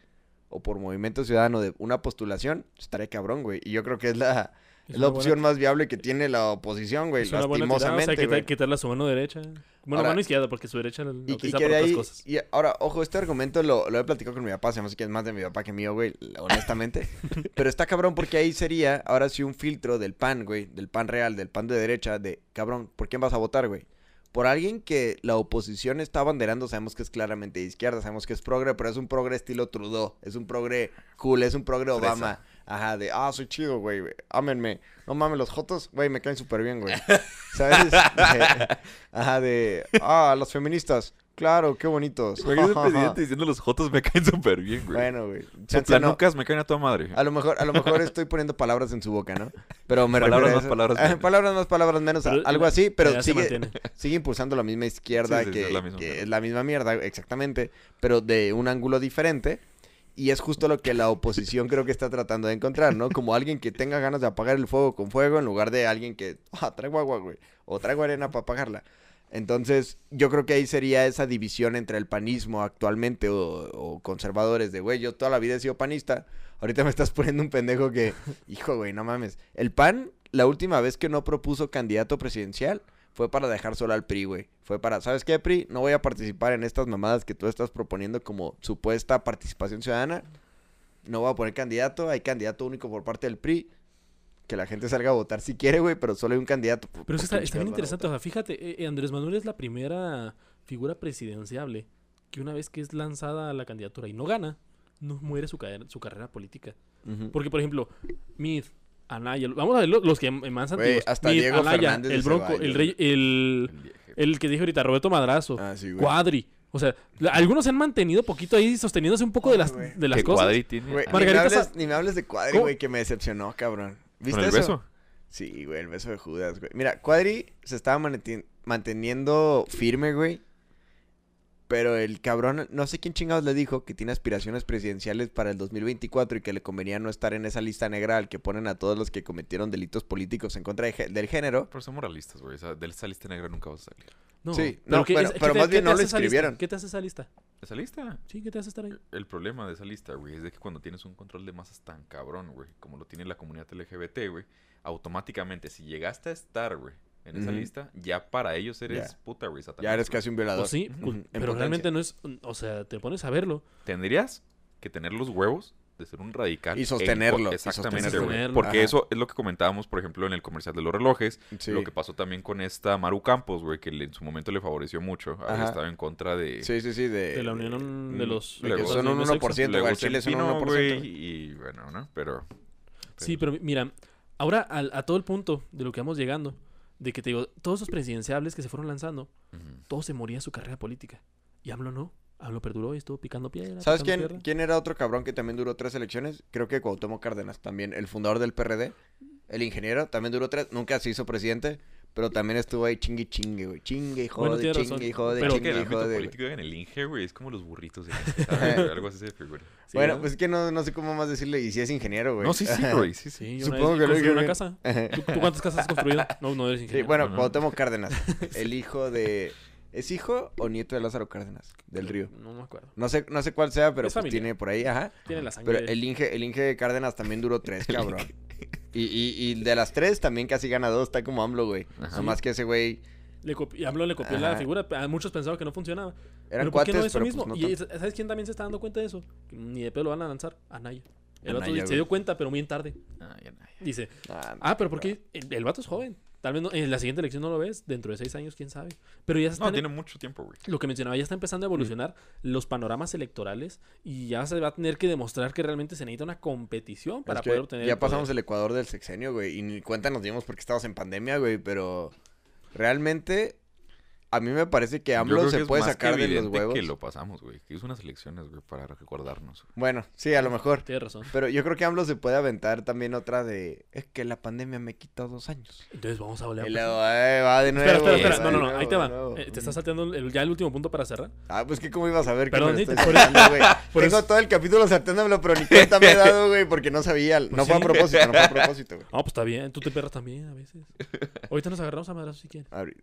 o por Movimiento Ciudadano de una postulación, estaría cabrón, güey. Y yo creo que es la, Es es la opción buena- más viable que tiene la oposición, güey, Es tirada, O lastimosamente, sea, quitarle su mano derecha. Bueno, Ahora- mano izquierda, porque su derecha la Y, utiliza otras ahí, cosas. y ahora, ojo, este argumento lo, lo he platicado con mi papá, se me hace que es más de mi papá que mío, güey, honestamente. Pero está cabrón porque ahí sería, ahora sí, un filtro del pan, güey, del pan real, del pan de derecha, de, cabrón, ¿por quién vas a votar, güey? Por alguien que la oposición está abanderando, sabemos que es claramente de izquierda, sabemos que es progre, pero es un progre estilo Trudeau, es un progre cool, es un progre Obama. Ajá, de, ah, soy chido, güey, ámenme. No mames, los jotos, güey, me caen súper bien, güey. ¿Sabes? Ajá, de, ah, los feministas, claro, qué bonitos. El presidente diciendo los jotos me caen súper bien, güey. Bueno, güey. Sus chance no. me caen a toda madre. A lo mejor, a lo mejor estoy poniendo palabras en su boca, ¿no? Pero me Palabras más, palabras menos. palabras más, palabras menos, Pero algo así, pero sigue, sigue impulsando la misma izquierda Sí, sí, sí, que, es la misma que mierda. es la misma mierda, exactamente, pero de un ángulo diferente. Y es justo lo que la oposición creo que está tratando de encontrar, ¿no? Como alguien que tenga ganas de apagar el fuego con fuego en lugar de alguien que, ah, traigo agua, güey, o traigo arena para apagarla. Entonces, yo creo que ahí sería esa división entre el panismo actualmente o, o conservadores de, güey, yo toda la vida he sido panista. Ahorita me estás poniendo un pendejo que, hijo, güey, no mames. El PAN, la última vez que no propuso candidato presidencial, fue para dejar solo al PRI, güey. Fue para, ¿sabes qué, PRI? No voy a participar en estas mamadas que tú estás proponiendo como supuesta participación ciudadana. No voy a poner candidato, hay candidato único por parte del PRI. Que la gente salga a votar si quiere, güey, pero solo hay un candidato. Pero ¿Por eso está, está bien interesante. O sea, fíjate, eh, eh, Andrés Manuel es la primera figura presidenciable que una vez que es lanzada a la candidatura y no gana, no muere su, ca- su carrera política. Porque, por ejemplo, Mid, Anaya, vamos a ver lo- los que más antiguos. hasta Mid, Diego Anaya, Fernández el Bronco, el, rey, el, el que dijo ahorita, Roberto Madrazo, Ah, sí. Cuadri. O sea, la- algunos se han mantenido poquito ahí sosteniéndose un poco de las, güey. de las ¿Qué cosas. cuadri tiene? Güey, Ah, ni, me hables, Sa- ni me hables de Cuadri, güey, que me decepcionó, cabrón. ¿Viste ¿Con el eso? beso? Sí, güey, el beso de Judas, güey. Mira, Cuadri se estaba manteniendo firme, güey. Pero el cabrón, no sé quién chingados le dijo que tiene aspiraciones presidenciales para el 2024 y que le convenía no estar en esa lista negra al que ponen a todos los que cometieron delitos políticos en contra de del género. Pero somos realistas, güey. O sea, de esa lista negra nunca vas a salir. No, Sí, no, ¿qué- pero- es- qué pero más bien no lo lista? escribieron. ¿Qué te hace esa lista? ¿Esa lista? Sí, ¿qué te hace estar ahí? El problema de esa lista, güey, es de que cuando tienes un control de masas tan cabrón, güey, como lo tiene la comunidad LGBT, güey, automáticamente, si llegaste a estar, güey, en esa lista, ya para ellos eres puta, güey, satanás, Ya eres casi un violador. Pues sí, pues, pero potencia. realmente no es. O sea, te pones a verlo. Tendrías que tener los huevos de ser un radical. Y en sostenerlo, y Exactamente, güey. Sostenerlo. Porque Ajá. eso es lo que comentábamos, por ejemplo, en el comercial de los relojes. Sí. Lo que pasó también con esta Maru Campos, güey, que le- en su momento le favoreció mucho. Había Ajá. estado en contra de... Sí, sí, sí. De, De la unión de los. de que son un mismo 1%, sexo. güey. Chile son un empinó, 1%. güey, y bueno, ¿no? Pero... Sí, pero mira, ahora a, todo el punto de lo que vamos llegando, de que te digo, todos esos presidenciables que se fueron lanzando, Ujú. todo se moría su carrera política. Y AMLO no. AMLO perduró y estuvo picando piedra. ¿Sabes picando quién, piedra. quién era otro cabrón que también duró tres elecciones? Creo que Cuauhtémoc Cárdenas también, el fundador del PRD. El ingeniero también duró tres, nunca se hizo presidente, pero también estuvo ahí chingue y chingue, güey. Chingue y Bueno, jode, tiene chingue y jode, Pero chingue el y jode. político en el Inge, güey, es como los burritos de. Algo así se figura. Sí, bueno, ¿no? pues es que no, no sé cómo más decirle, y si es ingeniero, güey. No, sí, sí, güey, sí, sí. Supongo que lo dije una casa. ¿Tú, tú cuántas casas has construido? No, no eres Sí, ingeniero. bueno, no. Cuauhtémoc Cárdenas, el hijo de... ¿Es hijo o nieto de Lázaro Cárdenas, del Río? No me acuerdo. No sé, no sé cuál sea, pero Es pues tiene por ahí, ajá. Tiene la sangre. Pero el Inge, el Inge Cárdenas también duró tres, cabrón. Y, y, y de las tres también casi gana dos, está como AMLO, güey. Ajá. Nomás que ese güey... Le y AMLO le copió la figura. a Muchos pensaban que no funcionaba. Eran pero ¿por qué no cuates, eso pero mismo? pues no y. ¿sabes quién también se está dando cuenta de eso? Que ni de pedo lo van a lanzar. Anaya. El vato se dio cuenta, pero muy tarde. Ya. Dice, Ah, no, ah, pero ¿por qué? El, el vato es joven. Tal vez no- en la siguiente elección no lo ves. Dentro de seis años, quién sabe. Pero ya se No, tiene mucho tiempo, güey. lo que mencionaba, ya está empezando a evolucionar los panoramas electorales y ya se va a tener que demostrar que realmente se necesita una competición para es que poder obtener. ya pasamos el Ecuador del sexenio, güey. Y ni cuenta nos dimos porque estábamos en pandemia, güey. Pero realmente a mí me parece que AMLO que se puede más que sacar de los huevos. que lo pasamos, güey. Que es unas elecciones, güey, para recordarnos. güey. Bueno, sí, a lo mejor. Tienes razón. Pero yo creo que AMLO se puede aventar también otra de... Es que la pandemia me quitó dos años. Entonces vamos a volver a Y empezar. luego, eh, va de nuevo. Espera, espera, espera. No, no, no. nuevo, Ahí te va. Eh, te estás salteando el- ya el último punto para cerrar. Ah, pues que cómo ibas a ver que Perdón, me sí, estoy por saltando, güey. por Tengo eso- todo el capítulo saltándomelo, pero ni cuenta me he dado, güey, porque no sabía. No Pues fue a propósito, no fue a propósito, güey. Ah, pues está bien. Tú te perras también a veces. Ahorita nos agarramos a madrazos si quieren. Abri-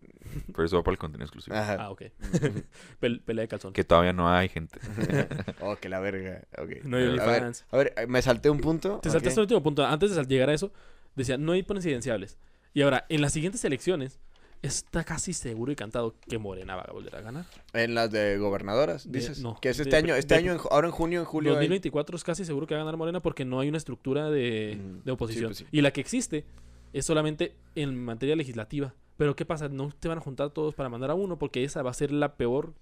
Pero eso va para el contenido exclusivo. Ajá. Ah, ok. Pel- pelea de calzón. Que todavía no hay gente. Oh, que la verga. Ok. No hay a ver, OnlyFans. a ver, me salté un punto. Te saltaste el último punto. Antes de llegar a eso, decía, no hay presidenciables. Y ahora, en las siguientes elecciones, está casi seguro y cantado que Morena va a volver a ganar. En las de gobernadoras, De- dices. no, que es este de- año, este de- año, en ju- ahora en junio, en julio. hay- 2024 es casi seguro que va a ganar Morena porque no hay una estructura de, Mm, de oposición. sí, pues sí. Y la que existe es solamente en materia legislativa. Pero ¿qué pasa? No te van a juntar todos para mandar a uno porque esa va a ser la peor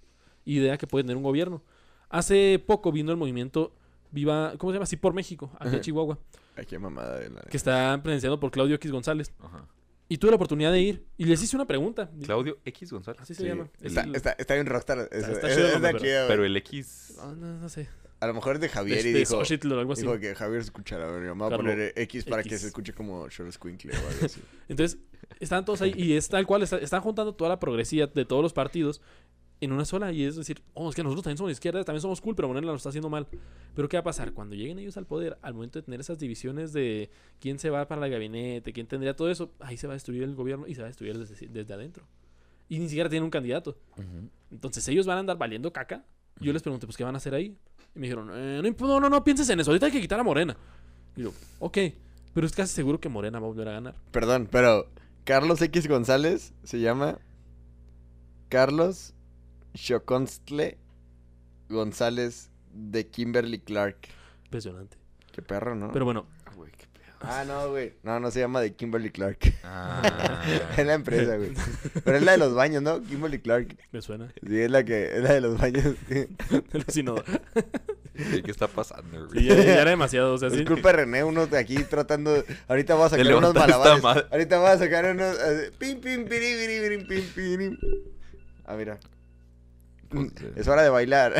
idea que puede tener un gobierno. Hace poco vino el movimiento Viva, ¿cómo se llama? Sí, por México, aquí en. Chihuahua, Ay, qué mamada de la. que está presidenciado por Claudio X González. Ajá. Y tuve la oportunidad de ir y les hice una pregunta. Claudio X González. Así se Sí, llama. Está, Es- está, está bien rockstar. eso, está chido es pero- el X. No, no, no sé. A lo mejor es de Javier De- y de dijo. Xochitl algo así. Dijo que Javier escuchara. Me voy a poner X para que se escuche como Short Squinkle o algo así. Entonces, están todos ahí y es tal cual, está- están juntando toda la progresía de todos los partidos en una sola. Y es decir, oh, es que nosotros también somos izquierda, también somos cool, pero Morena lo está haciendo mal. Pero ¿qué va a pasar? Cuando lleguen ellos al poder, al momento de tener esas divisiones de quién se va para el gabinete, quién tendría todo eso, ahí se va a destruir el gobierno y se va a destruir desde, desde adentro. Y ni siquiera tienen un candidato. Entonces ellos van a andar valiendo caca. Yo les pregunté, pues, ¿qué van a hacer ahí? Y me dijeron, eh, no, no, no, no pienses en eso, ahorita hay que quitar a Morena. Y yo, ok, pero es casi seguro que Morena va a volver a ganar. Perdón, pero Carlos X González se llama Carlos Chocontle González de Kimberly Clark. Impresionante. Qué perro, ¿no? Pero bueno, Ah, qué. Ah, no, güey. No, no se llama de Kimberly Clark. Ah. es la empresa, güey. Pero es la de los baños, ¿no? Kimberly Clark. me suena. Sí, es la que es la de los baños. Sí, no. Sí, ¿Qué está pasando, Sí, güey? ya, ya era demasiado. O sea, sí. Disculpa, René, uno de aquí tratando. Ahorita voy a sacar De unos malabares. Ahorita voy a sacar unos. eh, Pim, pim, piri, piri, piri, pim, piri. Ah, mira. Pues, eh, Es hora de bailar.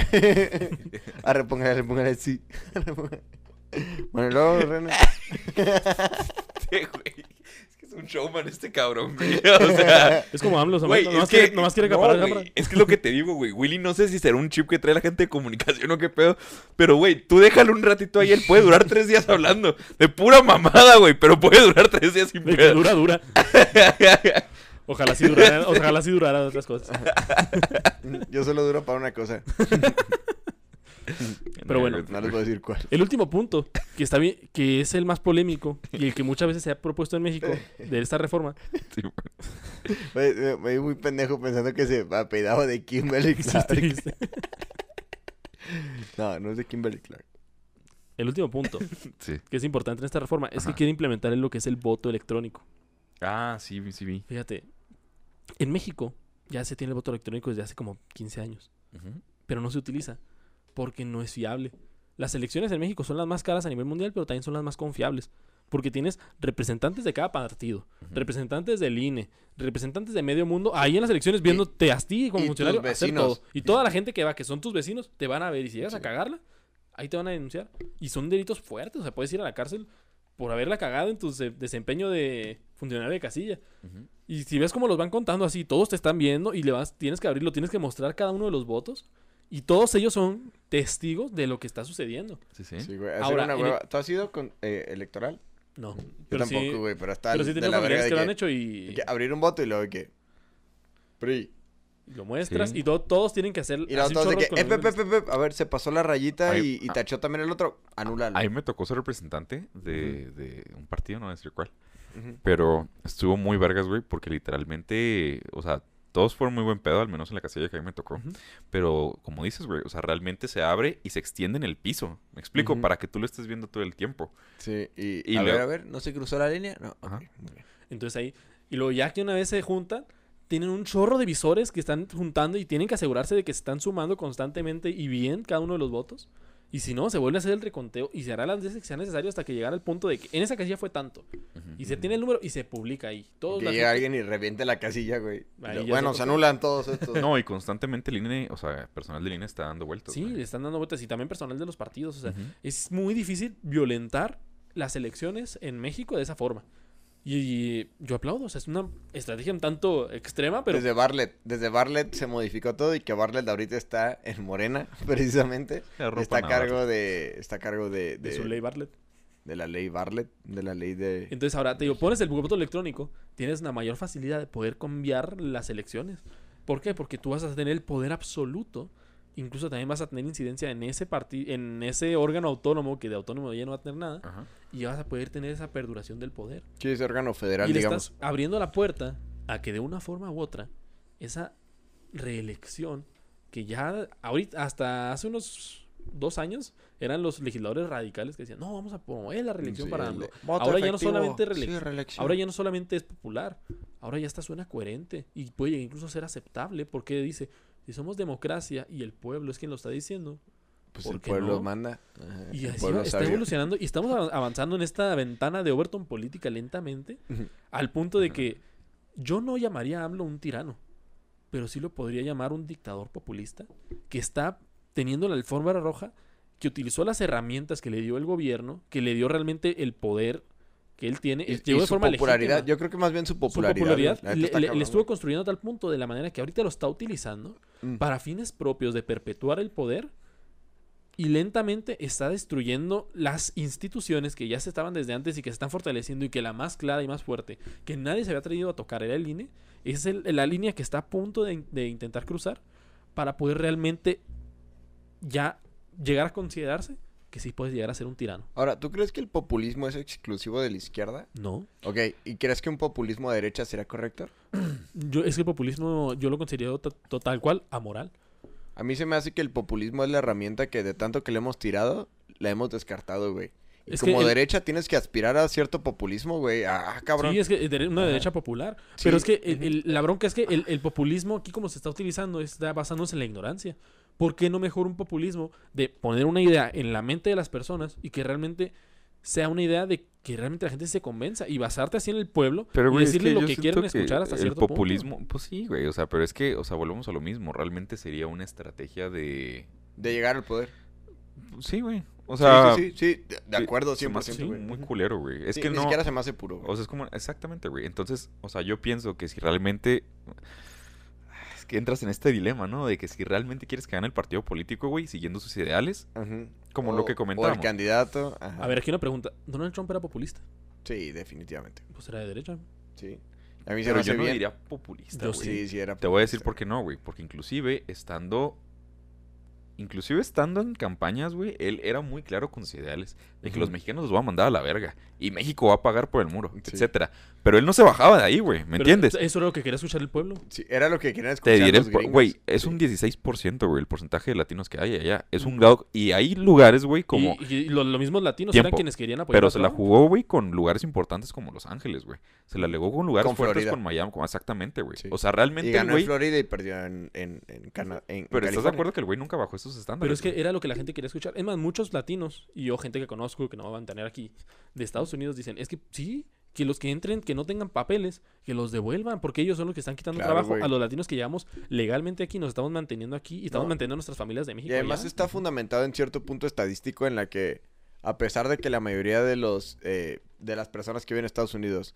Arre, póngale, póngale así. Bueno, luego, René. Sí, güey. Es que es un showman este cabrón, güey. O sea, Es como AMLO, güey, nomás, es quiere, que- nomás quiere no, acaparar güey, cámara. Es que es lo que te digo, güey. Willy no sé si será un chip que trae la gente de comunicación o qué pedo. Pero, güey, tú déjalo un ratito ahí. Él puede durar tres días hablando. De pura mamada, güey. Pero puede durar tres días sin De que pedo. dura, dura. Ojalá sí durara, ojalá sí durara otras cosas. Yo solo duro para una cosa. Pero bueno. No les voy a decir cuál. El último punto, que está bien, que es el más polémico y el que muchas veces se ha propuesto en México de esta reforma. Sí. Me, me- me vi muy pendejo pensando que se apellidaba de Kimberly Clark. No, no es de Kimberly Clark. El último punto, Sí. que es importante en esta reforma, es que quiere implementar lo que es el voto electrónico. Ah, sí, sí vi. Fíjate, en México ya se tiene el voto electrónico desde hace como 15 años, pero no se utiliza porque no es fiable. Las elecciones en México son las más caras a nivel mundial, pero también son las más confiables. Porque tienes representantes de cada partido, representantes del INE, representantes de medio mundo, ahí en las elecciones viéndote a ti como y funcionario hacer todo. Y toda la gente que va, que son tus vecinos, te van a ver. Y si llegas a cagarla, ahí te van a denunciar. Y son delitos fuertes, o sea, puedes ir a la cárcel por haberla cagado en tu se- desempeño de funcionario de casilla. Y si ves cómo los van contando así, todos te están viendo y le vas, tienes que abrirlo, tienes que mostrar cada uno de los votos. Y todos ellos son testigos de lo que está sucediendo. Sí, sí. Sí, güey. Ahora, una. ¿Tú has ido con, eh, electoral? No. Yo pero tampoco, sí- güey, pero está Pero sí de tengo la verga familiares de que lo que, han hecho y que abrir un voto y luego de que... PRI. lo muestras. Sí. Y to- todos tienen que hacer. Y así todos de que... "Eh, los pe, pe, números. pe, pe", A ver, se pasó la rayita Ay, y, y ah. tachó también el otro. Anúlalo. A mí me tocó ser representante de, de un partido, no voy a decir cuál. Pero estuvo muy vergas, güey, porque literalmente, o sea, todos fueron muy buen pedo, al menos en la casilla que a mí me tocó. Pero, como dices, güey, o sea, realmente se abre y se extiende en el piso. Me explico, para que tú lo estés viendo todo el tiempo. Sí, y... Y a ver, a ver, ¿no se cruzó la línea? No, Ajá. ok, muy bien. Entonces ahí. Y luego ya que una vez se juntan, tienen un chorro de visores que están juntando y tienen que asegurarse de que se están sumando constantemente y bien cada uno de los votos. Y si no, se vuelve a hacer el reconteo y se hará las veces que sea necesario hasta que llegara al punto de que en esa casilla fue tanto. Y se tiene el número y se publica ahí. Todos Que llega gente- alguien y reviente la casilla, güey. Ahí Bueno, se anulan todos estos. No, y constantemente el INE, o sea, personal del INE está dando vueltas. Sí, güey. le están dando vueltas y también personal de los partidos. O sea, es muy difícil violentar las elecciones en México de esa forma. Y, y yo aplaudo, o sea, es una estrategia un tanto extrema, pero Desde Barlet, desde Barlet se modificó todo y que Barlet ahorita está en Morena, precisamente. Está a cargo de, está a cargo de, de de, su ley Bartlett. de la ley Barlet, de la ley de... Entonces ahora te digo, pones el voto electrónico, tienes una mayor facilidad de poder cambiar las elecciones. ¿Por qué? Porque tú vas a tener el poder absoluto. Incluso también vas a tener incidencia en ese partido, en ese órgano autónomo que de autónomo ya no va a tener nada. Ajá. Y vas a poder tener esa perduración del poder. Sí, ese órgano federal, y le digamos. estás abriendo la puerta a que de una forma u otra esa reelección que ya ahorita hasta hace unos dos años eran los legisladores radicales que decían no vamos a promover la reelección Sí, para el AMLO". ahora ya no solamente sí, reelec- reelección. ahora ya no solamente es popular ahora ya está suena coherente y puede incluso ser aceptable porque dice si somos democracia y el pueblo es quien lo está diciendo Pues ¿por el pueblo no? manda. Ajá, y así va- está evolucionando y estamos av- avanzando en esta ventana de Overton política lentamente al punto de que yo no llamaría a AMLO un tirano, pero sí lo podría llamar un dictador populista que está teniendo la alfombra roja, que utilizó las herramientas que le dio el gobierno, que le dio realmente el poder que él tiene, Y, llegó y de su forma popularidad, legítima. yo creo que más bien su Su popularidad. popularidad la neta le, estuvo construyendo a tal punto de la manera que ahorita lo está utilizando Mm. para fines propios de perpetuar el poder y lentamente está destruyendo las instituciones que ya se estaban desde antes y que se están fortaleciendo y que la más clara y más fuerte que nadie se había atrevido a tocar era el INE, es el- la línea que está a punto de, de intentar cruzar para poder realmente ya llegar a considerarse que sí puedes llegar a ser un tirano. Ahora, ¿tú crees que el populismo es exclusivo de la izquierda? No. Ok, ¿y crees que un populismo de derecha será correcto? Yo, es que el populismo yo lo considero to- to- tal cual amoral. A mí se me hace que el populismo es la herramienta que de tanto que le hemos tirado, la hemos descartado, güey. Y Es que como el- derecha tienes que aspirar a cierto populismo, güey. Ah, cabrón. Sí, es que una derecha popular. Sí. Pero es que el- el- la bronca es que el, el populismo aquí como se está utilizando está basándose en la ignorancia. ¿Por qué no mejor un populismo de poner una idea en la mente de las personas y que realmente sea una idea de que realmente la gente se convenza y basarte así en el pueblo Pero, y es decirle que lo que quieren escuchar hasta el cierto punto? populismo, pues sí, güey, o sea, pero es que, o sea, volvemos a lo mismo, realmente sería una estrategia de... De llegar al poder. Sí, güey, O sea, sí, sí, sí, sí, de- sí, acuerdo, se me 100%, hace güey. muy culero, güey. Es Sí, que ni no. siquiera se me hace puro, güey. O sea, es como. Exactamente, güey. Entonces, o sea, yo pienso que si realmente. Es que entras en este dilema, ¿no? De que si realmente quieres que gane el partido político, güey, siguiendo sus ideales, como O- lo que O comentábamos. el candidato. ajá. A ver, aquí una pregunta. ¿Donald Trump era populista? Sí, definitivamente. Pues era de derecha. Sí. A mí se Pero me hace yo no bien. diría populista, Yo güey. Sí, sí, era Te voy a decir populista. por qué no, güey. Porque inclusive estando... Inclusive estando en campañas, güey, él era muy claro con sus ideales. De que los mexicanos los va a mandar a la verga. Y México va a pagar por el muro, Sí. etcétera. Pero él no se bajaba de ahí, güey. ¿Me Pero entiendes? Eso era lo que quería escuchar el pueblo. Sí, era lo que querían Te escuchar diré, los por- gringos. güey, es Sí. un 16%, güey, el porcentaje de latinos que hay allá. Es un grado... Y hay lugares, güey, como... Y, y lo- los mismos latinos eran quienes querían apoyar Pero a se la jugó, güey, con lugares importantes como Los Ángeles, güey. Se la legó con lugares Con fuertes Florida. con Miami, como exactamente, güey. Sí. O sea, realmente Y ganó güey... en Florida y perdió en, en, en Canadá. En, en Pero ¿estás de acuerdo que el güey nunca bajó esos estándares? Pero es que güey? era lo que la gente quería escuchar. Es más, muchos latinos y yo, gente que conozco, que no van a tener aquí, de Estados Unidos, dicen, es que sí, que los que entren, que no tengan papeles, que los devuelvan, porque ellos son los que están quitando Claro, trabajo a los latinos que llevamos legalmente aquí, nos estamos manteniendo aquí y estamos No. manteniendo a nuestras familias de México. Y además allá. está fundamentado en cierto punto estadístico en la que, a pesar de que la mayoría de los eh, de las personas que viven en Estados Unidos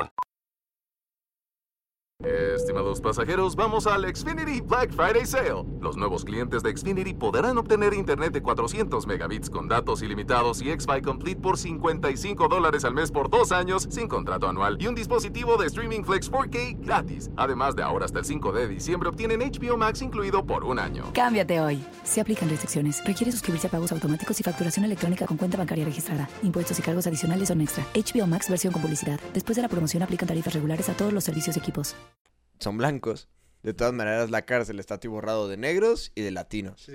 Estimados pasajeros, vamos al Xfinity Black Friday Sale. Los nuevos clientes de Xfinity podrán obtener internet de 400 megabits con datos ilimitados y X-Fi Complete por 55 dólares al mes por dos años sin contrato anual y un dispositivo de streaming Flex 4K gratis. Además de ahora hasta el 5 de diciembre obtienen HBO Max incluido por un año. Cámbiate hoy. Se aplican restricciones. Requiere suscribirse a pagos automáticos y facturación electrónica con cuenta bancaria registrada. Impuestos y cargos adicionales son extra. HBO Max versión con publicidad. Después de la promoción aplican tarifas regulares a todos los servicios y equipos. Son blancos. De todas maneras, la cárcel está atiborrado de negros y de latinos.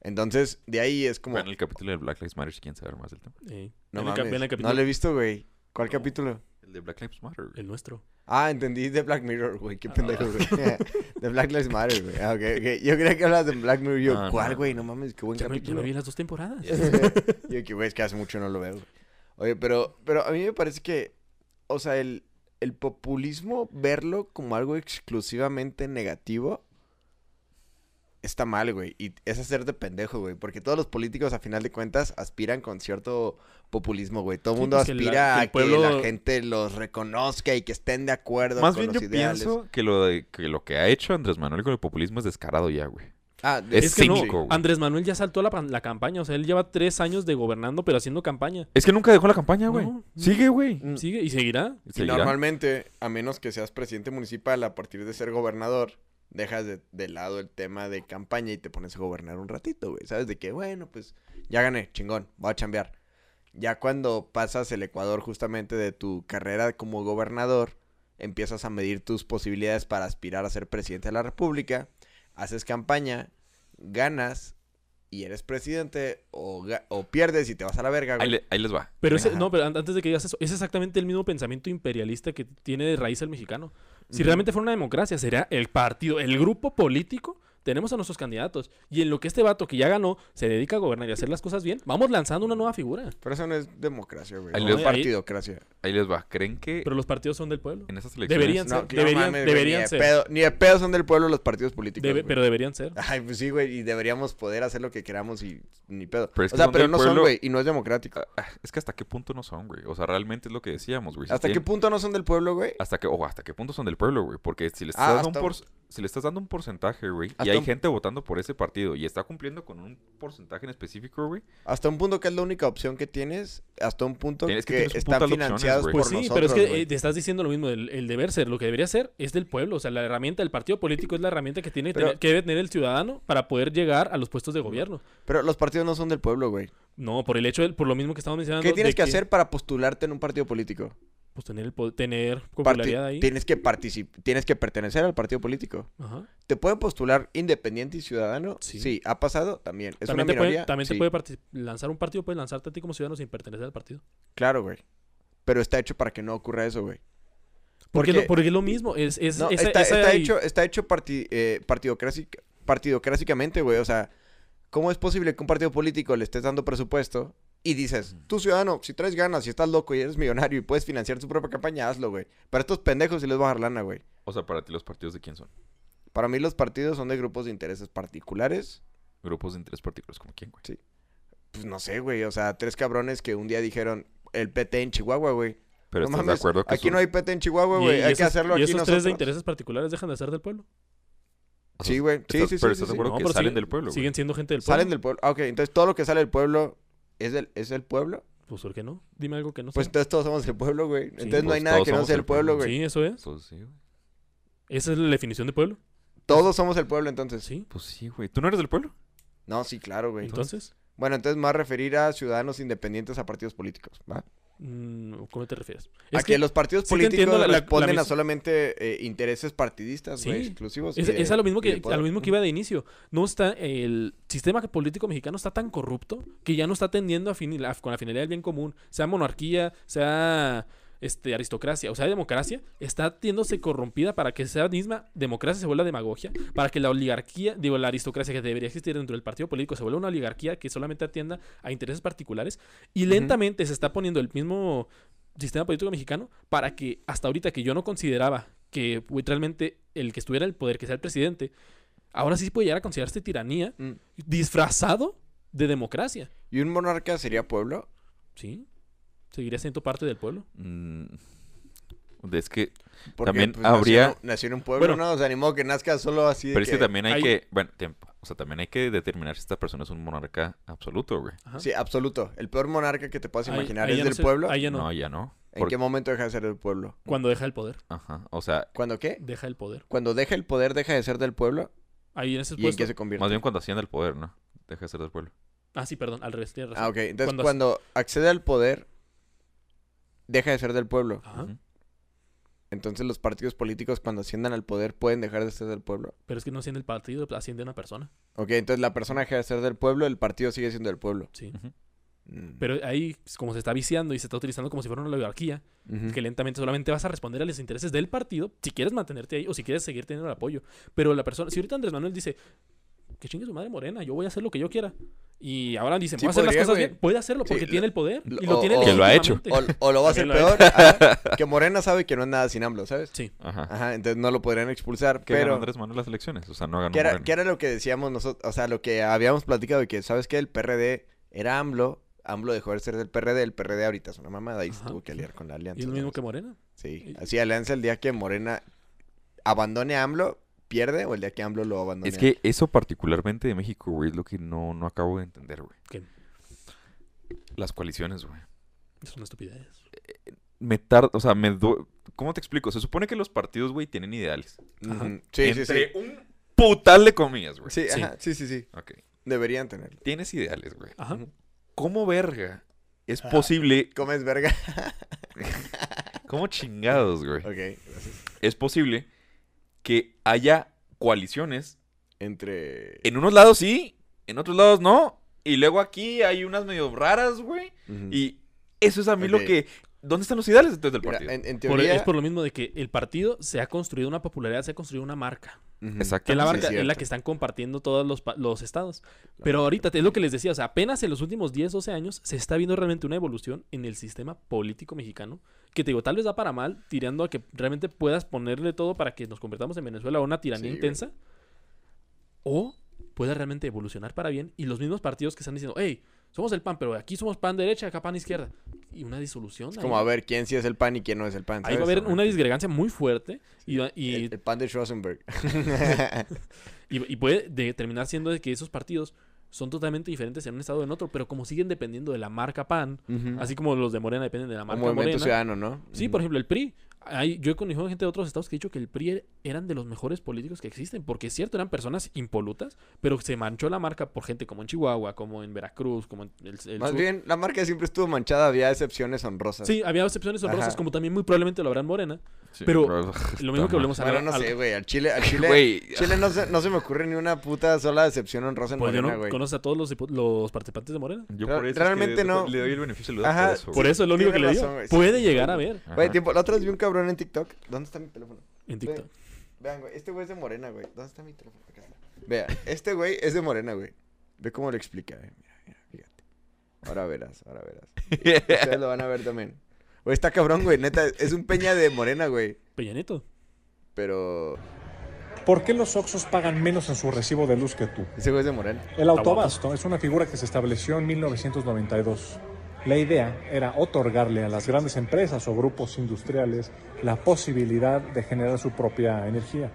Entonces, de ahí es como... Vean el capítulo de Black Lives Matter si quieren saber más del tema. Eh, No mames, capítulo- no lo he visto, güey. ¿Cuál capítulo? El de Black Lives Matter, güey. El nuestro. Ah, entendí de Black Mirror, güey. Qué pendejo, güey. de Black Lives Matter, güey. Ah, ok, ok. Yo creía que hablabas de Black Mirror. Yo, No, ¿cuál, no. güey? No mames, qué buen Ya me, ya capítulo. me vi las dos temporadas. Yo que, güey, es que hace mucho no lo veo. güey. Oye, pero, pero a mí me parece que, o sea, el, el populismo, verlo como algo exclusivamente negativo, está mal, güey. Y es hacerte pendejo, güey. Porque todos los políticos, a final de cuentas, aspiran con cierto populismo, güey. Todo el Sí, mundo pues que la- aspira a el pueblo- que la gente los reconozca y que estén de acuerdo Más con bien los yo ideales. pienso que lo, de- que lo que ha hecho Andrés Manuel con el populismo es descarado ya, güey. Ah, Es Es que cínico. Andrés Manuel ya saltó la, la campaña. O sea, él lleva tres años de gobernando, pero haciendo campaña. Es que nunca dejó la campaña, güey. No, Sigue, güey. Mm. Sigue y seguirá. Y Seguirá. normalmente, a menos que seas presidente municipal, a partir de ser gobernador, dejas de, de lado el tema de campaña y te pones a gobernar un ratito, güey. ¿Sabes? De que, bueno, pues ya gané, chingón, voy a chambear. Ya cuando pasas el Ecuador justamente de tu carrera como gobernador, empiezas a medir tus posibilidades para aspirar a ser presidente de la República, haces campaña, ganas y eres presidente o, o pierdes y te vas a la verga, Ahí, güey. le- ahí les va. Pero ese, no, pero an- antes de que digas eso, es exactamente el mismo pensamiento imperialista que tiene de raíz el mexicano. Si realmente fuera una democracia, sería el partido, el grupo político. Tenemos a nuestros candidatos. Y en lo que este vato que ya ganó se dedica a gobernar y a hacer las cosas bien, vamos lanzando una nueva figura. Pero eso no es democracia, güey. Ahí no les es va. partidocracia. Ahí les va. ¿Creen que Pero los partidos son del pueblo. en esas elecciones... Deberían ser. No deberían mames, güey, deberían ni de ser. pedo- ni de pedo son del pueblo los partidos políticos. Debe- güey. pero deberían ser. Ay, pues sí, güey, y deberíamos poder hacer lo que queramos y ni pedo. Pero es o que sea, son pero del no son, pueblo. güey, y no es democrático. Ah, Es que hasta qué punto no son, güey. O sea, realmente es lo que decíamos, güey. Si ¿Hasta qué tienen- punto no son del pueblo, güey? Hasta que, ojo, hasta qué punto son del pueblo, güey. Porque si le estás, Ah, dando, un por- si le estás dando un porcentaje, güey, y Hasta hay un- gente votando por ese partido y está cumpliendo con un porcentaje en específico, güey. Hasta un punto que es la única opción que tienes, hasta un punto Tienes que que, están opciones, financiados güey. por Pues sí, nosotros, pero es que eh, te estás diciendo lo mismo, el, el deber ser, lo que debería ser es del pueblo, o sea, la herramienta del partido político es la herramienta que tiene que Pero- tener- que debe tener el ciudadano para poder llegar a los puestos de gobierno. Pero los partidos no son del pueblo, güey. No, por el hecho, de- por lo mismo que estamos mencionando. ¿Qué tienes de que hacer para postularte en un partido político? Pues tener, el tener Parti- ahí. Tienes que tienes que pertenecer al partido político. Ajá. ¿Te pueden postular independiente y ciudadano? Sí. ¿ha pasado? También. ¿Es También, una te puede, también te Sí. puede lanzar un partido, puede lanzarte a ti como ciudadano sin pertenecer al partido. Claro, güey. Pero está hecho para que no ocurra eso, güey. Porque, lo, porque es lo mismo. Es, es, No, esa- está, esa está y- hecho, está hecho parti- eh, güey. O sea, ¿cómo es posible que un partido político le estés dando presupuesto y dices, tú ciudadano, si traes ganas y estás loco y eres millonario y puedes financiar tu propia campaña, hazlo, güey. Pero a estos pendejos sí les va a dar lana, güey. O sea, para ti los partidos de quién son? Para mí los partidos son de grupos de intereses particulares. Grupos de interés particulares, como quién, güey. Sí. Pues no sé, güey. O sea, tres cabrones que un día dijeron el PT en Chihuahua, güey. Pero no estás de acuerdo que aquí su- no hay PT en Chihuahua, y- güey. y Hay esos- que hacerlo y aquí esos nosotros. tres de intereses particulares dejan de ser del pueblo. O sea, Sí, güey. Sí, sí, sí. pero sí, estás de sí. acuerdo No, que salen siguen- del pueblo, güey. Siguen siendo gente del pueblo. Salen del pueblo. Ah, ok. Entonces todo lo que sale del pueblo es del, es el pueblo. Pues, ¿por qué no? Dime algo que no Pues sea. entonces todos somos el pueblo, güey. Entonces no pues hay nada todos que no somos sea el el pueblo, pueblo. güey. Sí, eso es. Pues sí, güey. Esa es la definición de pueblo. Todos somos el pueblo, entonces. Sí. Pues sí, güey. ¿Tú no eres del pueblo? No, sí, claro, güey. Entonces, Bueno, entonces a referir a ciudadanos independientes a partidos políticos, ¿va? Mm, ¿cómo te refieres? a que, los partidos políticos la- la- la responden a solamente eh, intereses partidistas, Sí. exclusivos. Es, es a lo mismo que a lo mismo que iba de inicio. No está el sistema político mexicano está tan corrupto que ya no está tendiendo a fin- con la finalidad del bien común, sea monarquía, sea este aristocracia, o sea democracia, está tiéndose corrompida para que esa misma democracia se vuelva demagogia, para que la oligarquía, digo la aristocracia que debería existir dentro del partido político se vuelva una oligarquía que solamente atienda a intereses particulares y lentamente se está poniendo el mismo sistema político mexicano para que hasta ahorita que yo no consideraba que realmente el que estuviera en el poder, que sea el presidente, ahora sí puede llegar a considerarse tiranía Mm. disfrazado de democracia. ¿Y un monarca sería pueblo? Sí. Seguiría siendo parte del pueblo. Mm, es que Porque, también pues, habría... Nació, en- nació en un pueblo, Bueno. ¿no? O sea, ni modo que nazca solo así de Pero es que que- también hay, hay- que... Bueno, tiempo. O sea, también hay que determinar si esta persona es un monarca absoluto, güey. Ajá. Sí, absoluto. El peor monarca que te puedas imaginar ahí es no del pueblo. ahí ya no. No, ya no. ¿En Porque- qué momento deja de ser del pueblo? Cuando deja el poder. Ajá. O sea, ¿Cuándo qué? Deja el poder. Cuando deja el poder, deja de ser del pueblo. Ahí en ese ¿Y en qué se convierte? más bien cuando asciende al poder, ¿no? Deja de ser del pueblo. Ah, sí, perdón, al revés, tienes razón. Ah, ok. Entonces, Cuando- cuando, accede al poder, deja de ser del pueblo. Ajá. Entonces, los partidos políticos, cuando asciendan al poder, pueden dejar de ser del pueblo. Pero es que no asciende el partido, asciende una persona. Ok, entonces la persona deja de ser del pueblo, el partido sigue siendo del pueblo. Sí. Mm. Pero ahí, como se está viciando y se está utilizando como si fuera una oligarquía, que lentamente solamente vas a responder a los intereses del partido si quieres mantenerte ahí o si quieres seguir teniendo el apoyo. Pero la persona, si ahorita Andrés Manuel dice, que chingue su madre morena, yo voy a hacer lo que yo quiera. Y ahora dicen, Sí voy a hacer podría, las cosas güey. bien. Puede hacerlo porque tiene el poder. lo- y lo o- tiene o- Que lo ha hecho. O, o lo va a hacer peor. ajá, que Morena sabe que no es nada sin AMLO, ¿sabes? Sí. Ajá. Ajá, entonces no lo podrían expulsar. ¿Qué ganó pero, Andrés Manuel las elecciones? O sea, no ganó ¿qué era, qué era lo que decíamos nosotros? O sea, lo que habíamos platicado de que, ¿sabes qué? El PRD era AMLO. AMLO dejó de ser del PRD. El PRD ahorita es una mamada y se tuvo que aliar con la alianza. Y lo mismo ¿sabes? que Morena. Sí, así alianza el día que Morena abandone a AMLO, pierde, o el día que AMLO lo abandone. Es que eso particularmente de México, güey, es lo que no, no acabo de entender, güey. ¿Qué? Las coaliciones, güey. Es una estupidez. Me tarda, o sea, me do... ¿Cómo te explico? Se supone que los partidos, güey, tienen ideales. Ajá. Sí, sí, sí. Entre un putal de comillas, güey. Sí, Sí. ajá, sí, sí, sí. Ok. Deberían tenerlo. Tienes ideales, güey. Ajá. ¿Cómo verga es posible... Comes verga. ¿Cómo chingados, güey? ok, gracias. Es posible que haya coaliciones Entre... En unos lados sí, en otros lados no. Y luego aquí hay unas medio raras, güey. Y eso es a mí lo que... ¿Dónde están los ideales entonces del Mira, partido? en, en Por- teoría... es por lo mismo de que el partido se ha construido una popularidad, se ha construido una marca. Exacto. Que es la Sí, marca es es la que están compartiendo todos los, pa- los estados. Pero ahorita, es lo que les decía, o sea, apenas en los últimos 10, 12 años se está viendo realmente una evolución en el sistema político mexicano. Que te digo, tal vez da para mal, tirando a que realmente puedas ponerle todo para que nos convertamos en Venezuela a una tiranía Sí, güey. intensa. O pueda realmente evolucionar para bien. Y los mismos partidos que están diciendo, hey, somos el PAN, pero aquí somos PAN derecha, acá PAN izquierda. Y una disolución. Es ahí. como a ver quién sí es el pan y quién no es el pan. Ahí va a haber una disgregancia muy fuerte. Y, y, El, el pan de Schwarzenberg. Y, y puede de- terminar siendo de que esos partidos son totalmente diferentes en un estado o en otro, pero como siguen dependiendo de la marca PAN, así como los de Morena dependen de la Un marca movimiento Morena. ciudadano, ¿no? Sí, por ejemplo, el PRI. Hay, yo he conocido gente de otros estados que ha dicho que el PRI eran de los mejores políticos que existen. Porque es cierto, eran personas impolutas, pero se manchó la marca por gente como en Chihuahua, como en Veracruz, como en el, el Más sur. bien, la marca siempre estuvo manchada, había excepciones honrosas. Sí, había excepciones honrosas, Ajá. como también muy probablemente lo habrán Morena. Sí, pero lo mismo que volvemos a Bueno, hablar. no al- sé, güey. Al Chile, al Chile, Güey. Chile no, se, no se me ocurre ni una puta sola excepción honrosa en Pues Morena, no güey. conoces a todos los, los participantes de Morena. Yo por eso realmente es que no. Le doy el beneficio de Ajá, por eso. Por eso es lo único que le digo. Puede sí, llegar a ver. Güey, tiempo, la otra vez vi un cabrón en TikTok. ¿Dónde está mi teléfono? en TikTok. Ve- Vean, güey, este güey es de Morena, güey. ¿Dónde está mi teléfono? Acá está. Vea, este güey es de Morena, güey. Ve cómo lo explica, eh. Mira, mira, fíjate. Ahora verás, ahora verás. Ustedes lo van a ver también. Güey, está cabrón, güey. Neta, es un peña de Morena, güey. Peña Nieto. Pero ¿Por qué los Oxos pagan menos en su recibo de luz que tú? ese güey es de Morena. El autobasto es una figura que se estableció en 1992. La idea era otorgarle a las grandes empresas o grupos industriales la posibilidad de generar su propia energía.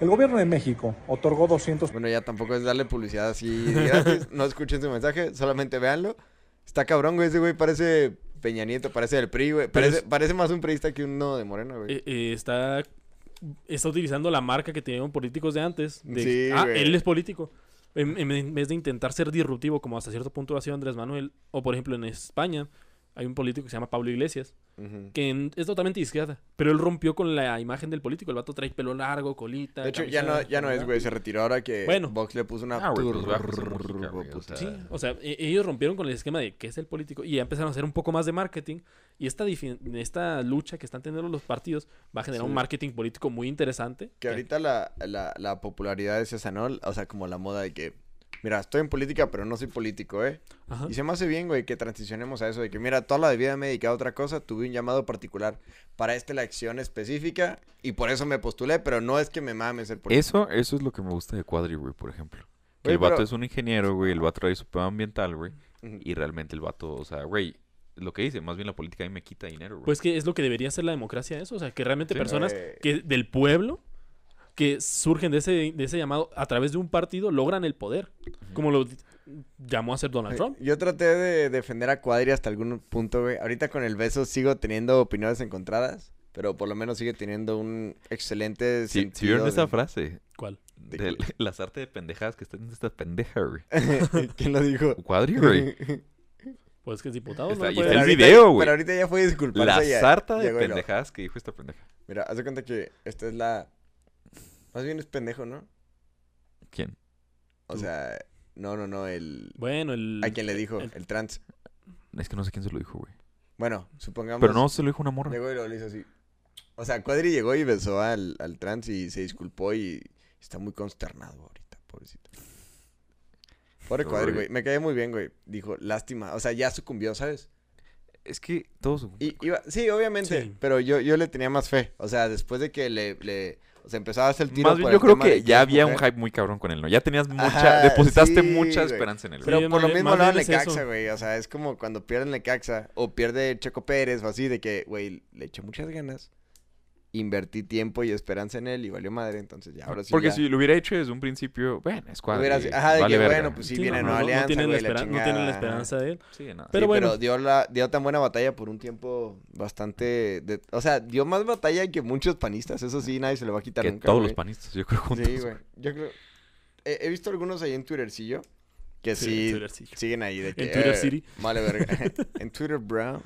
El gobierno de México otorgó 200 Bueno, ya tampoco es darle publicidad así gratis. No escuchen su mensaje, solamente véanlo. Está cabrón, güey. Ese güey parece Peña Nieto, parece del PRI, güey. Parece, es- parece más un priista que uno de Morena, güey. Eh, eh, está, está utilizando la marca que tenían políticos de antes. De, Sí, ah, güey. él es político. En, en- vez de intentar ser disruptivo, como hasta cierto punto ha sido Andrés Manuel, o por ejemplo en España, hay un político que se llama Pablo Iglesias, que en- es totalmente izquierda, pero él rompió con la imagen del político. El vato trae pelo largo, colita. De hecho, ya no, ya no es, güey. Se retiró ahora que Bueno. Vox le puso una Ah, pues, música, o sea. Sí, o sea, e- ellos rompieron con el esquema de qué es el político y ya empezaron a hacer un poco más de marketing. Y esta, esta lucha que están teniendo los partidos va a generar Sí. un marketing político muy interesante. Que ahorita la, la, la popularidad es esa, ¿no? O sea, como la moda de que, mira, estoy en política, pero no soy político, ¿eh? Ajá. Y se me hace bien, güey, que transicionemos a eso de que, mira, toda la vida me he dedicado a otra cosa, tuve un llamado particular para esta elección específica y por eso me postulé, pero no es que me mames ser político. Eso, eso es lo que me gusta de Cuadri, güey, por ejemplo. Que Güey, el vato pero- es un ingeniero, güey, el vato trae su pedo ambiental, güey. Y realmente el vato, o sea, güey, lo que dice, más bien la política a mí me quita dinero, güey. Pues que es lo que debería ser la democracia eso, o sea, que realmente Sí. personas Güey. que del pueblo que surgen de ese, de ese llamado a través de un partido logran el poder, como lo llamó a hacer Donald Trump. Yo traté de defender a Cuadri hasta algún punto, güey. Ahorita con el beso sigo teniendo opiniones encontradas, pero por lo menos sigue teniendo un excelente Si, sentido. si vieron de- esa frase, ¿Cuál? de de las artes de pendejadas que están en esta pendeja, güey. ¿Quién lo dijo? Cuadri, güey. Pues que es diputado, Está- no y puede- está el ahorita- video, güey. Pero ahorita ya fue disculparse. La ya sarta de pendejadas que dijo esta pendeja. Mira, haz de cuenta que esta es la... Más bien es pendejo, ¿no? ¿Quién? O sea, no, no, no, el... Bueno, el A quien le dijo, el- el trans. Es que no sé quién se lo dijo, güey. Bueno, supongamos... Pero no se lo dijo una morra. Llegó y lo hizo así. O sea, Cuadri llegó y besó al, al trans y se disculpó y está muy consternado ahorita, pobrecito. Pobre Cuadri, güey. Me cae muy bien, güey. Dijo, lástima. O sea, ya sucumbió, ¿sabes? Es que todos... Y, iba- sí, obviamente. Sí. Pero yo, yo le tenía más fe. O sea, después de que le... le o sea, empezaba a hacer el tiro Más bien, por yo el creo tema de que ya había un mujer. hype muy cabrón con él, ¿no? Ya tenías mucha... Ajá, depositaste sí, mucha güey. esperanza en él, Pero güey. Sí, por lo mismo lo eso. Necaxa, güey. O sea, es como cuando pierde el Necaxa o pierde Checo Pérez o así, de que, güey, le eché muchas ganas. Invertí tiempo y esperanza en él y valió madre. Entonces, ya ahora sí. Porque ya. si lo hubiera hecho desde un principio, bueno, es Cuadri, Hubiera sido- ajá, de vale que, verga. bueno, pues sí, Sí, viene no, Nueva no, no Alianza, tienen la güey, la espera- no tienen la esperanza de él. Sí. Pero Sí, bueno. pero dio, la, dio tan buena batalla por un tiempo bastante... de- o sea, dio más batalla que muchos panistas. Eso sí, nadie se lo va a quitar que nunca, todos güey. los panistas, yo creo, juntos. Sí, güey. Yo creo... He, he visto algunos ahí en Twittercillo que Sí, sí, en Twittercillo. siguen ahí de que... En Twitter eh, City. Vale, verga. en Twitter, bro.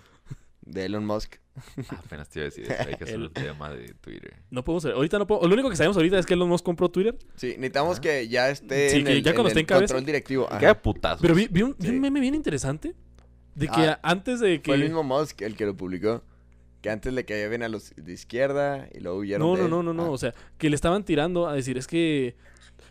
De Elon Musk. Ah, apenas te iba a decir eso, hay que hacer El- un tema de Twitter. No podemos saber. Ahorita no podemos. Lo único que sabemos ahorita es que Elon Musk compró Twitter. Sí, necesitamos que ya esté Sí, en que el, ya cuando en esté el en cabeza. control directivo. Queda putazo. Pero vi, vi un, vi un Sí. meme bien interesante. De que Ah, antes de que. Fue el mismo Musk el que lo publicó. Que antes le caía bien a los de izquierda y luego huyeron No, de no, él. no, no, no. Ah. O sea, que le estaban tirando a decir, es que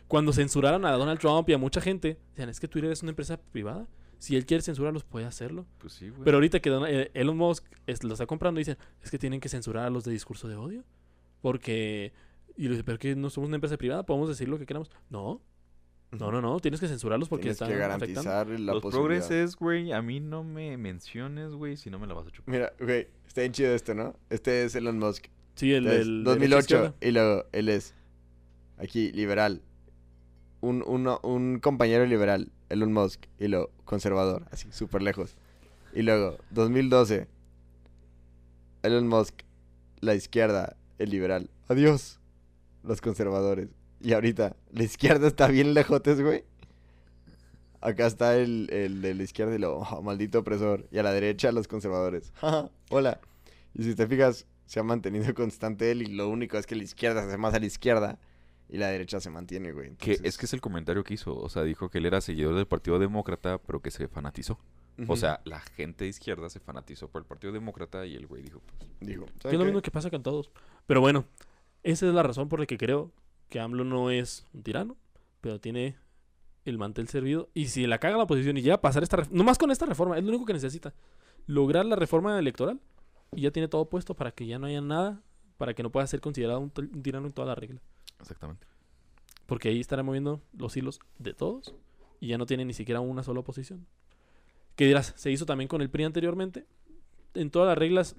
cuando censuraron a Donald Trump y a mucha gente, decían, es que Twitter es una empresa privada. Si él quiere censurarlos, puede hacerlo. Pues sí, güey. Pero ahorita que Don- eh, Elon Musk es- lo está comprando, dicen, es que tienen que censurar a los de discurso de odio. Porque. Y le dice, pero que no somos una empresa privada, podemos decir lo que queramos. No. No, no, no, tienes que censurarlos porque Tienes están que afectando. garantizar la Los posibilidad. progreses, güey, a mí no me menciones, güey, si no me la vas a chupar. Mira, güey, está bien chido este, ¿no? Este es Elon Musk. Sí, el del 2008 derecha-izquierda. y luego él es aquí liberal. Un, uno- un compañero liberal, Elon Musk, y luego conservador, así, súper lejos. Y luego, 2012, Elon Musk, la izquierda, el liberal. Adiós. los conservadores. Y ahorita, la izquierda está bien lejotes, güey. Acá está el, el de la izquierda y lo, "Oh, maldito opresor. Y a la derecha, los conservadores. Hola. Y si te fijas, se ha mantenido constante él y lo único es que la izquierda se hace más a la izquierda y la derecha se mantiene, güey. Que es que es el comentario que hizo. O sea, dijo que él era seguidor del Partido Demócrata, pero que se fanatizó. O sea, la gente de izquierda se fanatizó por el Partido Demócrata y el güey dijo, pues, ¿saben es lo mismo que pasa con todos. Pero bueno, esa es la razón por la que creo que AMLO no es un tirano, pero tiene el mantel servido. Y si la caga la oposición y llega a pasar esta reforma, nomás con esta reforma, es lo único que necesita. Lograr la reforma electoral y ya tiene todo puesto para que ya no haya nada, para que no pueda ser considerado un tirano en toda la regla. Exactamente. Porque ahí estará moviendo los hilos de todos y ya no tiene ni siquiera una sola oposición. ¿Qué dirás? Se hizo también con el PRI anteriormente. En todas las reglas,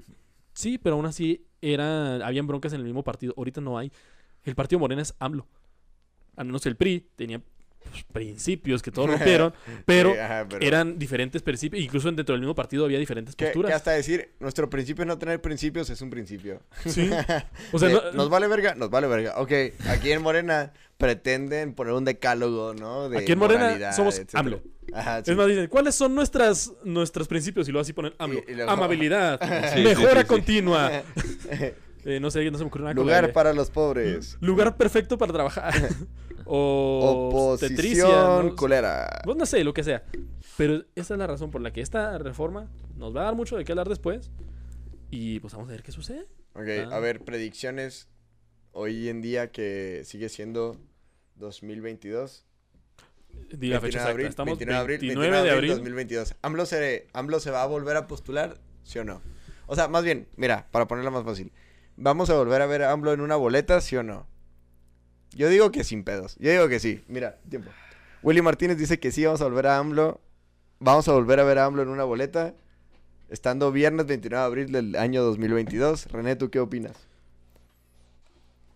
sí, pero aún así era, habían broncas en el mismo partido. Ahorita no hay. El partido Morena es AMLO. Al menos el PRI tenía pues, principios que todos rompieron, pero, Sí, ajá, pero- eran diferentes principios. Incluso dentro del mismo partido había diferentes Que, posturas. que hasta decir, nuestro principio es no tener principios es un principio. Sí. O sea, De, no- nos vale verga, nos vale verga. Ok, aquí en Morena pretenden poner un decálogo, ¿no? De Aquí en Morena somos etcétera. AMLO. Ajá, sí. Es más, dicen, ¿cuáles son nuestras, nuestros principios? Y luego así ponen AMLO. Y- y luego- Amabilidad, mejora continua. Eh, no sé, no se me ocurre nada con Lugar L. para los pobres. Lugar perfecto para trabajar. o Oposición ¿no? culera. Pues no sé, lo que sea. Pero esa es la razón por la que esta reforma nos va a dar mucho de qué hablar después. Y pues vamos a ver qué sucede. Ok, Ah. a ver, predicciones hoy en día que sigue siendo 2022. Diga la 29 fecha de exacta. abril, Estamos 29 de abril, 29 de abril. 2022. AMLO se, AMLO se va a volver a postular, ¿sí o no? O sea, más bien, mira, para ponerla más fácil. ¿Vamos a volver a ver a AMLO en una boleta, sí o no? Yo digo que sin pedos. Yo digo que sí. Mira, tiempo. Willy Martínez dice que sí, vamos a volver a AMLO. Vamos a volver a ver a AMLO en una boleta. Estando viernes 29 de abril del año 2022. René, ¿tú qué opinas?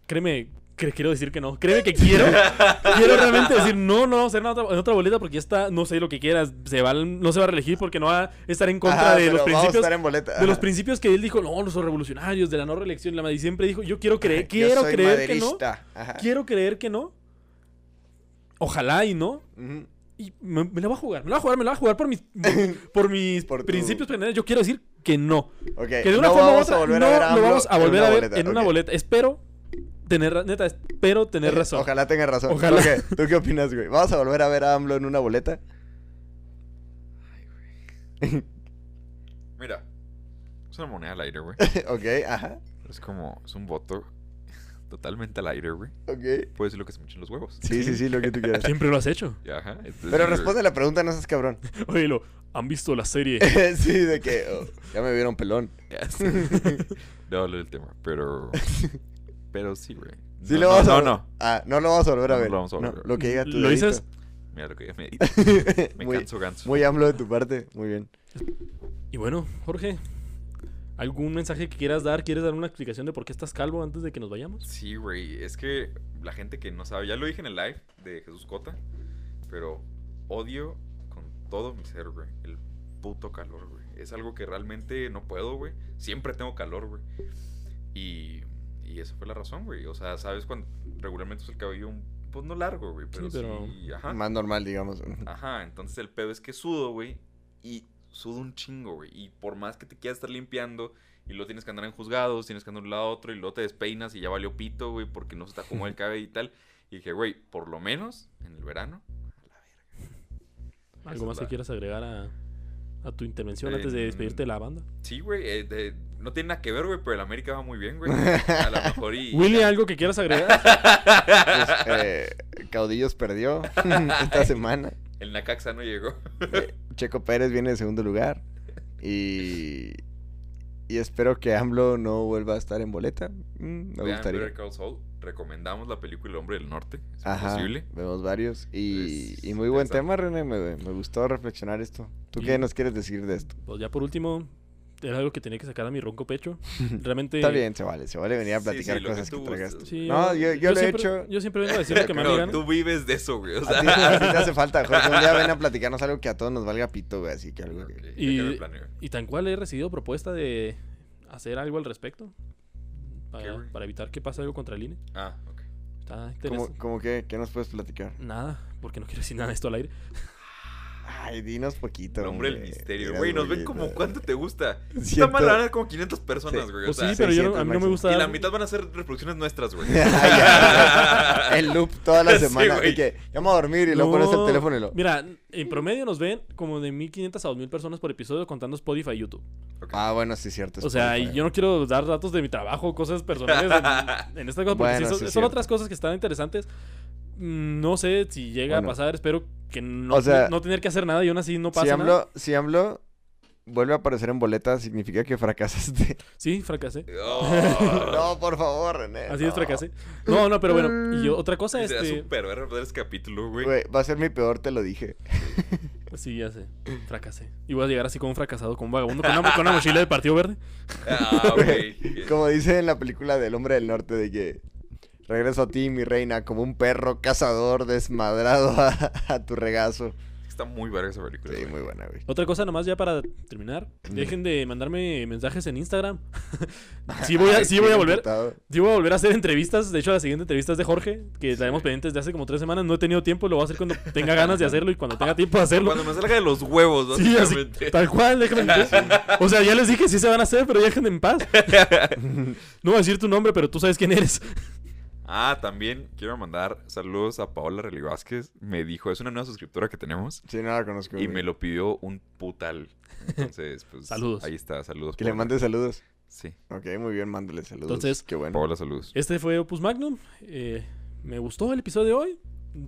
Créeme, quiero decir que no. Créeme que quiero. quiero realmente decir, no, no vamos a hacer en otra, en otra boleta porque ya está, no sé lo que quieras. Se va, no se va a reelegir porque no va a estar en contra Ajá, de los principios. estar en boleta. De los principios que él dijo, no, los revolucionarios, de la no reelección. La madre siempre dijo, yo quiero creer, quiero soy creer que no. Ajá. Quiero creer que no. Ojalá y no. Y me, me la voy a jugar, me la voy a jugar, me la voy a jugar por mis, por mis Por tu- principios generales. Yo quiero decir que no. Que de una no forma u otra no a lo vamos a volver a ver boleta, en una boleta. Espero tener, neta, espero tener razón. Ojalá tenga razón. Ojalá. Ok, ¿Tú qué opinas, güey? ¿Vamos a volver a ver a AMLO en una boleta? Mira, es una moneda al aire, güey. ok, ajá. Es como, es un voto totalmente al aire, güey. Ok. Puede decir lo que se me echen los huevos. Sí, sí, sí, lo que tú quieras. Siempre lo has hecho. Ajá. entonces, Pero güey, responde la pregunta, no seas cabrón. Oye, lo, ¿han visto la serie? sí, de que oh, ya me vieron pelón. ya sé. no hablo del tema, pero... Pero sí, güey. Sí no, lo no, vamos no, a no. Ah, no lo vamos a volver a No, no ver. lo vamos a volver No, a ver. Lo que diga tu ¿Lo dedito. dices? Mira lo que ya me edita. Me muy, canso ganso. Muy AMLO de tu parte. Muy bien. Y bueno, Jorge, ¿algún mensaje que quieras dar? ¿Quieres dar una explicación de por qué estás calvo antes de que nos vayamos? Sí, güey. Es que la gente que no sabe, ya lo dije en el live de Jesús Cota, pero odio con todo mi ser, güey, el puto calor, güey. Es algo que realmente no puedo, güey. Siempre tengo calor, güey. Y, y esa fue la razón, güey. O sea, ¿sabes? Cuando regularmente es el cabello, un- pues no largo, güey, pero sí, pero- ajá. Más normal, digamos. Ajá, entonces el pedo es que sudo, güey. Y sudo un chingo, güey. Y por más que te quieras estar limpiando, y luego tienes que andar en juzgados, tienes que andar de un lado a otro, y luego te despeinas y ya valió pito, güey, porque no se te acomoda el cabello y tal. Y dije, güey, por lo menos en el verano, ¿Algo más que la- quieras agregar a, a tu intervención Eh, antes de despedirte de la banda? Sí, güey, eh, de- no tiene nada que ver, güey, pero el América va muy bien, güey. A lo mejor y... Willy, ¿algo que quieras agregar? Pues, eh, Caudillos perdió esta semana. El Nacaxa no llegó. Eh, Checo Pérez viene en segundo lugar. Y. Y espero que AMLO no vuelva a estar en boleta. Mm, me Vean gustaría. Saul. Recomendamos la película El Hombre del Norte. Ajá, posible. vemos varios. Y, Es y muy buen tema, René. Me, me gustó reflexionar esto. ¿Tú Y- qué nos quieres decir de esto? Pues ya por último, era algo que tenía que sacar a mi ronco pecho. Realmente... Está bien, se vale. Se vale venir a Sí, platicar sí, lo que cosas que, tú. Sí, no, yo, yo, lo he siempre, hecho. Yo siempre vengo a decir lo que me Pero gana. tú vives de eso, güey. O A sea, ti, a ti te hace falta, Jorge. Un día ven a platicarnos algo que a todos nos valga pito, güey. Así que algo que. Y-. Y tan cual he recibido propuesta de hacer algo al respecto. ¿Qué, Para, para evitar que pase algo contra el INE. Ah, ok. Está ¿Cómo, interesante. cómo que? ¿Qué nos puedes platicar? Nada, porque no quiero decir nada de esto al aire. Ay, dinos poquito. Nombre el misterio, güey. Nos ven como cuánto te gusta. Está mal, van a como 500 personas, güey. o Pues sea, sí, pero yo no- 600 a mí no me gusta. Y la mitad van a ser reproducciones nuestras, güey. el loop toda la Sí, semana. güey. y que vamos a dormir y luego pones el teléfono y lo. Mira, en promedio nos ven como de 1500 a 2000 personas por episodio contando Spotify y YouTube. Ah, bueno, sí, cierto. O sea, y Spotify. yo no quiero dar datos de mi trabajo, cosas personales en, en esta cosa, porque Bueno, sí son, sí, son otras cosas que están interesantes. Mm, No sé si llega Bueno. a pasar, espero que no, O sea, no tener que hacer nada y aún así no pasa si nada. AMLO, si AMLO vuelve a aparecer en boletas, significa que fracasaste. Sí, fracasé. no, por favor, René. Así no. es, fracasé. No, no, pero bueno. Y yo- otra cosa, Será este... súper ver ese capítulo, güey. Güey, va a ser mi peor, te lo dije. Sí, ya sé. Fracasé. Y voy a llegar así como un fracasado, como un vagabundo, con una, con una mochila del Partido Verde. Ah, Güey, güey. Como dice en la película del Hombre del Norte, de que regreso a ti, mi reina, como un perro cazador desmadrado a, a tu regazo. Está muy verga esa película. Sí, güey. muy buena, güey. Otra cosa nomás ya para terminar. Dejen de mandarme mensajes en Instagram. sí voy a, Ay, sí voy a volver. Sí voy a volver a hacer entrevistas. De hecho, la siguiente entrevista es de Jorge, que la hemos pendientes de hace como tres semanas. No he tenido tiempo, lo voy a hacer cuando tenga ganas de hacerlo y cuando tenga tiempo de hacerlo. Cuando me salga de los huevos, Sí, así, básicamente. tal cual, déjenme en paz. O sea, ya les dije sí se van a hacer, pero déjenme en paz. No voy a decir tu nombre, pero tú sabes quién eres. Ah, también quiero mandar saludos a Paola Relí Vázquez. Me dijo, es una nueva suscriptora que tenemos. Sí, no la conozco. Y me lo pidió un putal. Entonces, pues. Saludos. Ahí está, saludos. Que le mande saludos. Sí. Ok, muy bien, mándale saludos. Entonces, qué bueno. Paola, saludos. Este fue Opus Magnum. Eh, me gustó el episodio de hoy.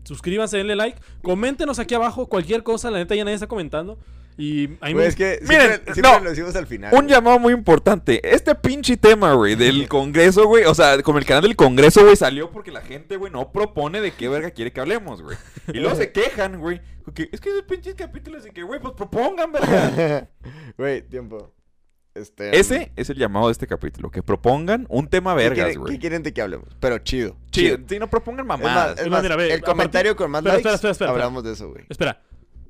Suscríbanse, denle like. Coméntenos aquí abajo cualquier cosa. La neta ya nadie está comentando. Y ahí Güey, me- es que Miren, siempre, siempre no. lo decimos al final. Un güey. llamado muy importante. Este pinche tema, güey, del Congreso, güey. O sea, como el canal del Congreso, güey, salió porque la gente, güey, no propone de qué verga quiere que hablemos, güey. Y luego se quejan, güey. porque Es que esos pinches capítulos de que, güey, pues propongan, verga. Güey, tiempo. Este, Ese es el llamado de este capítulo. Que propongan un tema ¿qué vergas, güey. ¿Qué quieren de que hablemos? Pero chido. Chido. Sí, no propongan Es más, mamadas. es Es más, más, mira, ve, el comentario con más Espera, likes, espera, espera, espera, hablamos de eso, güey. Espera.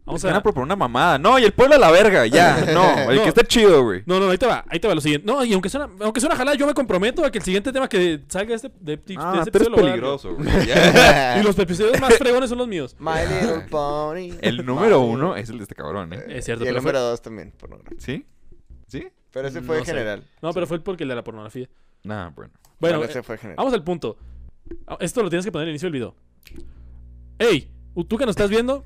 Vamos Van a a proponer una mamada. No, y el pueblo a la verga, ya. No, el No. que esté chido, güey. No, no, ahí te va, ahí te va lo siguiente. No, y aunque suena, aunque suena jalada, yo me comprometo a que el siguiente tema que salga de este, de, de Ah, este a dar peligroso, güey. Y los episodios más fregones son los míos. My Little Pony. El número My uno es el de este cabrón, ¿eh? Es cierto, Y el pero fue- número dos también, pornografía. ¿Sí? ¿Sí? Pero ese fue No sé. general. No, pero fue porque el de la pornografía. Nah, bueno. Bueno, ese eh, fue general. vamos al punto. Ah, Esto lo tienes que poner al inicio del video. Ey, tú que nos estás viendo,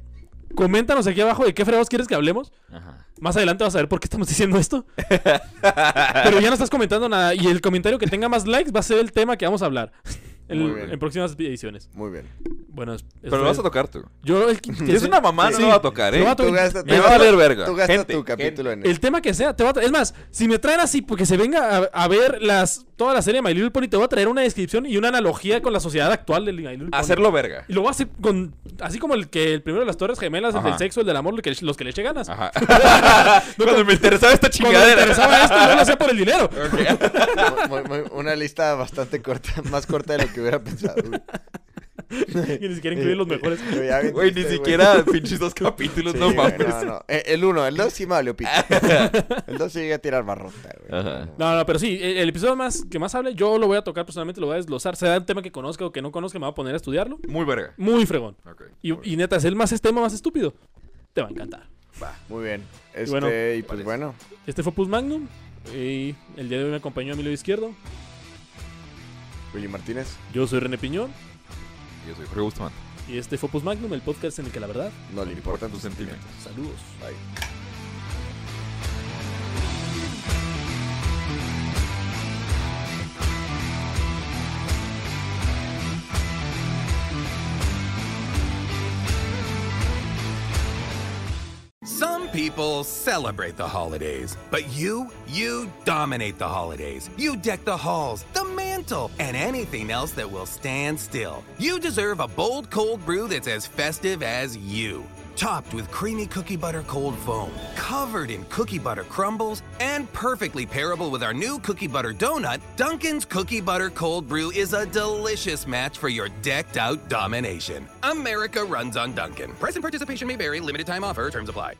coméntanos aquí abajo de qué fregados quieres que hablemos. Ajá. Más adelante vas a ver por qué estamos diciendo esto. Pero ya no estás comentando nada. Y el comentario que tenga más likes va a ser el tema que vamos a hablar en, Muy bien. en próximas ediciones. Muy bien. Bueno, es- Pero lo vas a tocar tú. Yo, el, que Si es sea- una mamá, no Sí. lo va a tocar, ¿eh? Va a Tú Me tú va a valer verga. Tú gasta Gente, tu capítulo en El tema que sea, te va a tra- Es más, si me traen así, porque se venga a, a ver las toda la serie de My Little Pony, te voy a traer una descripción y una analogía con la sociedad actual del My Little Pony. Hacerlo verga. Y lo voy a hacer con. Así como el que el primero de las Torres Gemelas, el Ajá. del sexo, el del amor, lo que- los que le eche ganas. Ajá. No, Cuando me interesaba esta Cuando me chingadera. interesaba esto, yo lo hacía por el dinero. Muy- muy- muy- una lista bastante corta, más corta de lo que hubiera pensado. güey. Y ni siquiera incluir los mejores. Güey, ni siquiera pinches dos capítulos, Sí, no güey, mames. no, no. Eh, El uno, el dos sí me valió pito. El dos sí llegué a tirar barrota, güey. Ajá. No, no, pero sí, el, el episodio más que más hable, yo lo voy a tocar personalmente, lo voy a desglosar. Sea un tema que conozca o que no conozca, me voy a poner a estudiarlo. Muy verga. Muy fregón. Ok. Y, y neta, es el más es tema más estúpido. Te va a encantar. Muy bien. Este, bueno, y pues bueno, Este fue Pus Magnum. Y el día de hoy me acompañó a mi lado izquierdo. Martínez. Yo soy René Piñón. Yo soy Jorge Bustamante. Y este fue Magnum, el podcast en el que la verdad. No le importan tus sentimientos. Saludos. Bye. Some people celebrate the holidays, but you, you dominate the holidays. You deck the halls, the mantle, and anything else that will stand still. You deserve a bold cold brew that's as festive as you. Topped with creamy cookie butter cold foam, covered in cookie butter crumbles, and perfectly pairable with our new cookie butter donut, Dunkin's Cookie Butter Cold Brew is a delicious match for your decked out domination. America runs on Dunkin'. Present participation may vary, limited time offer, terms apply.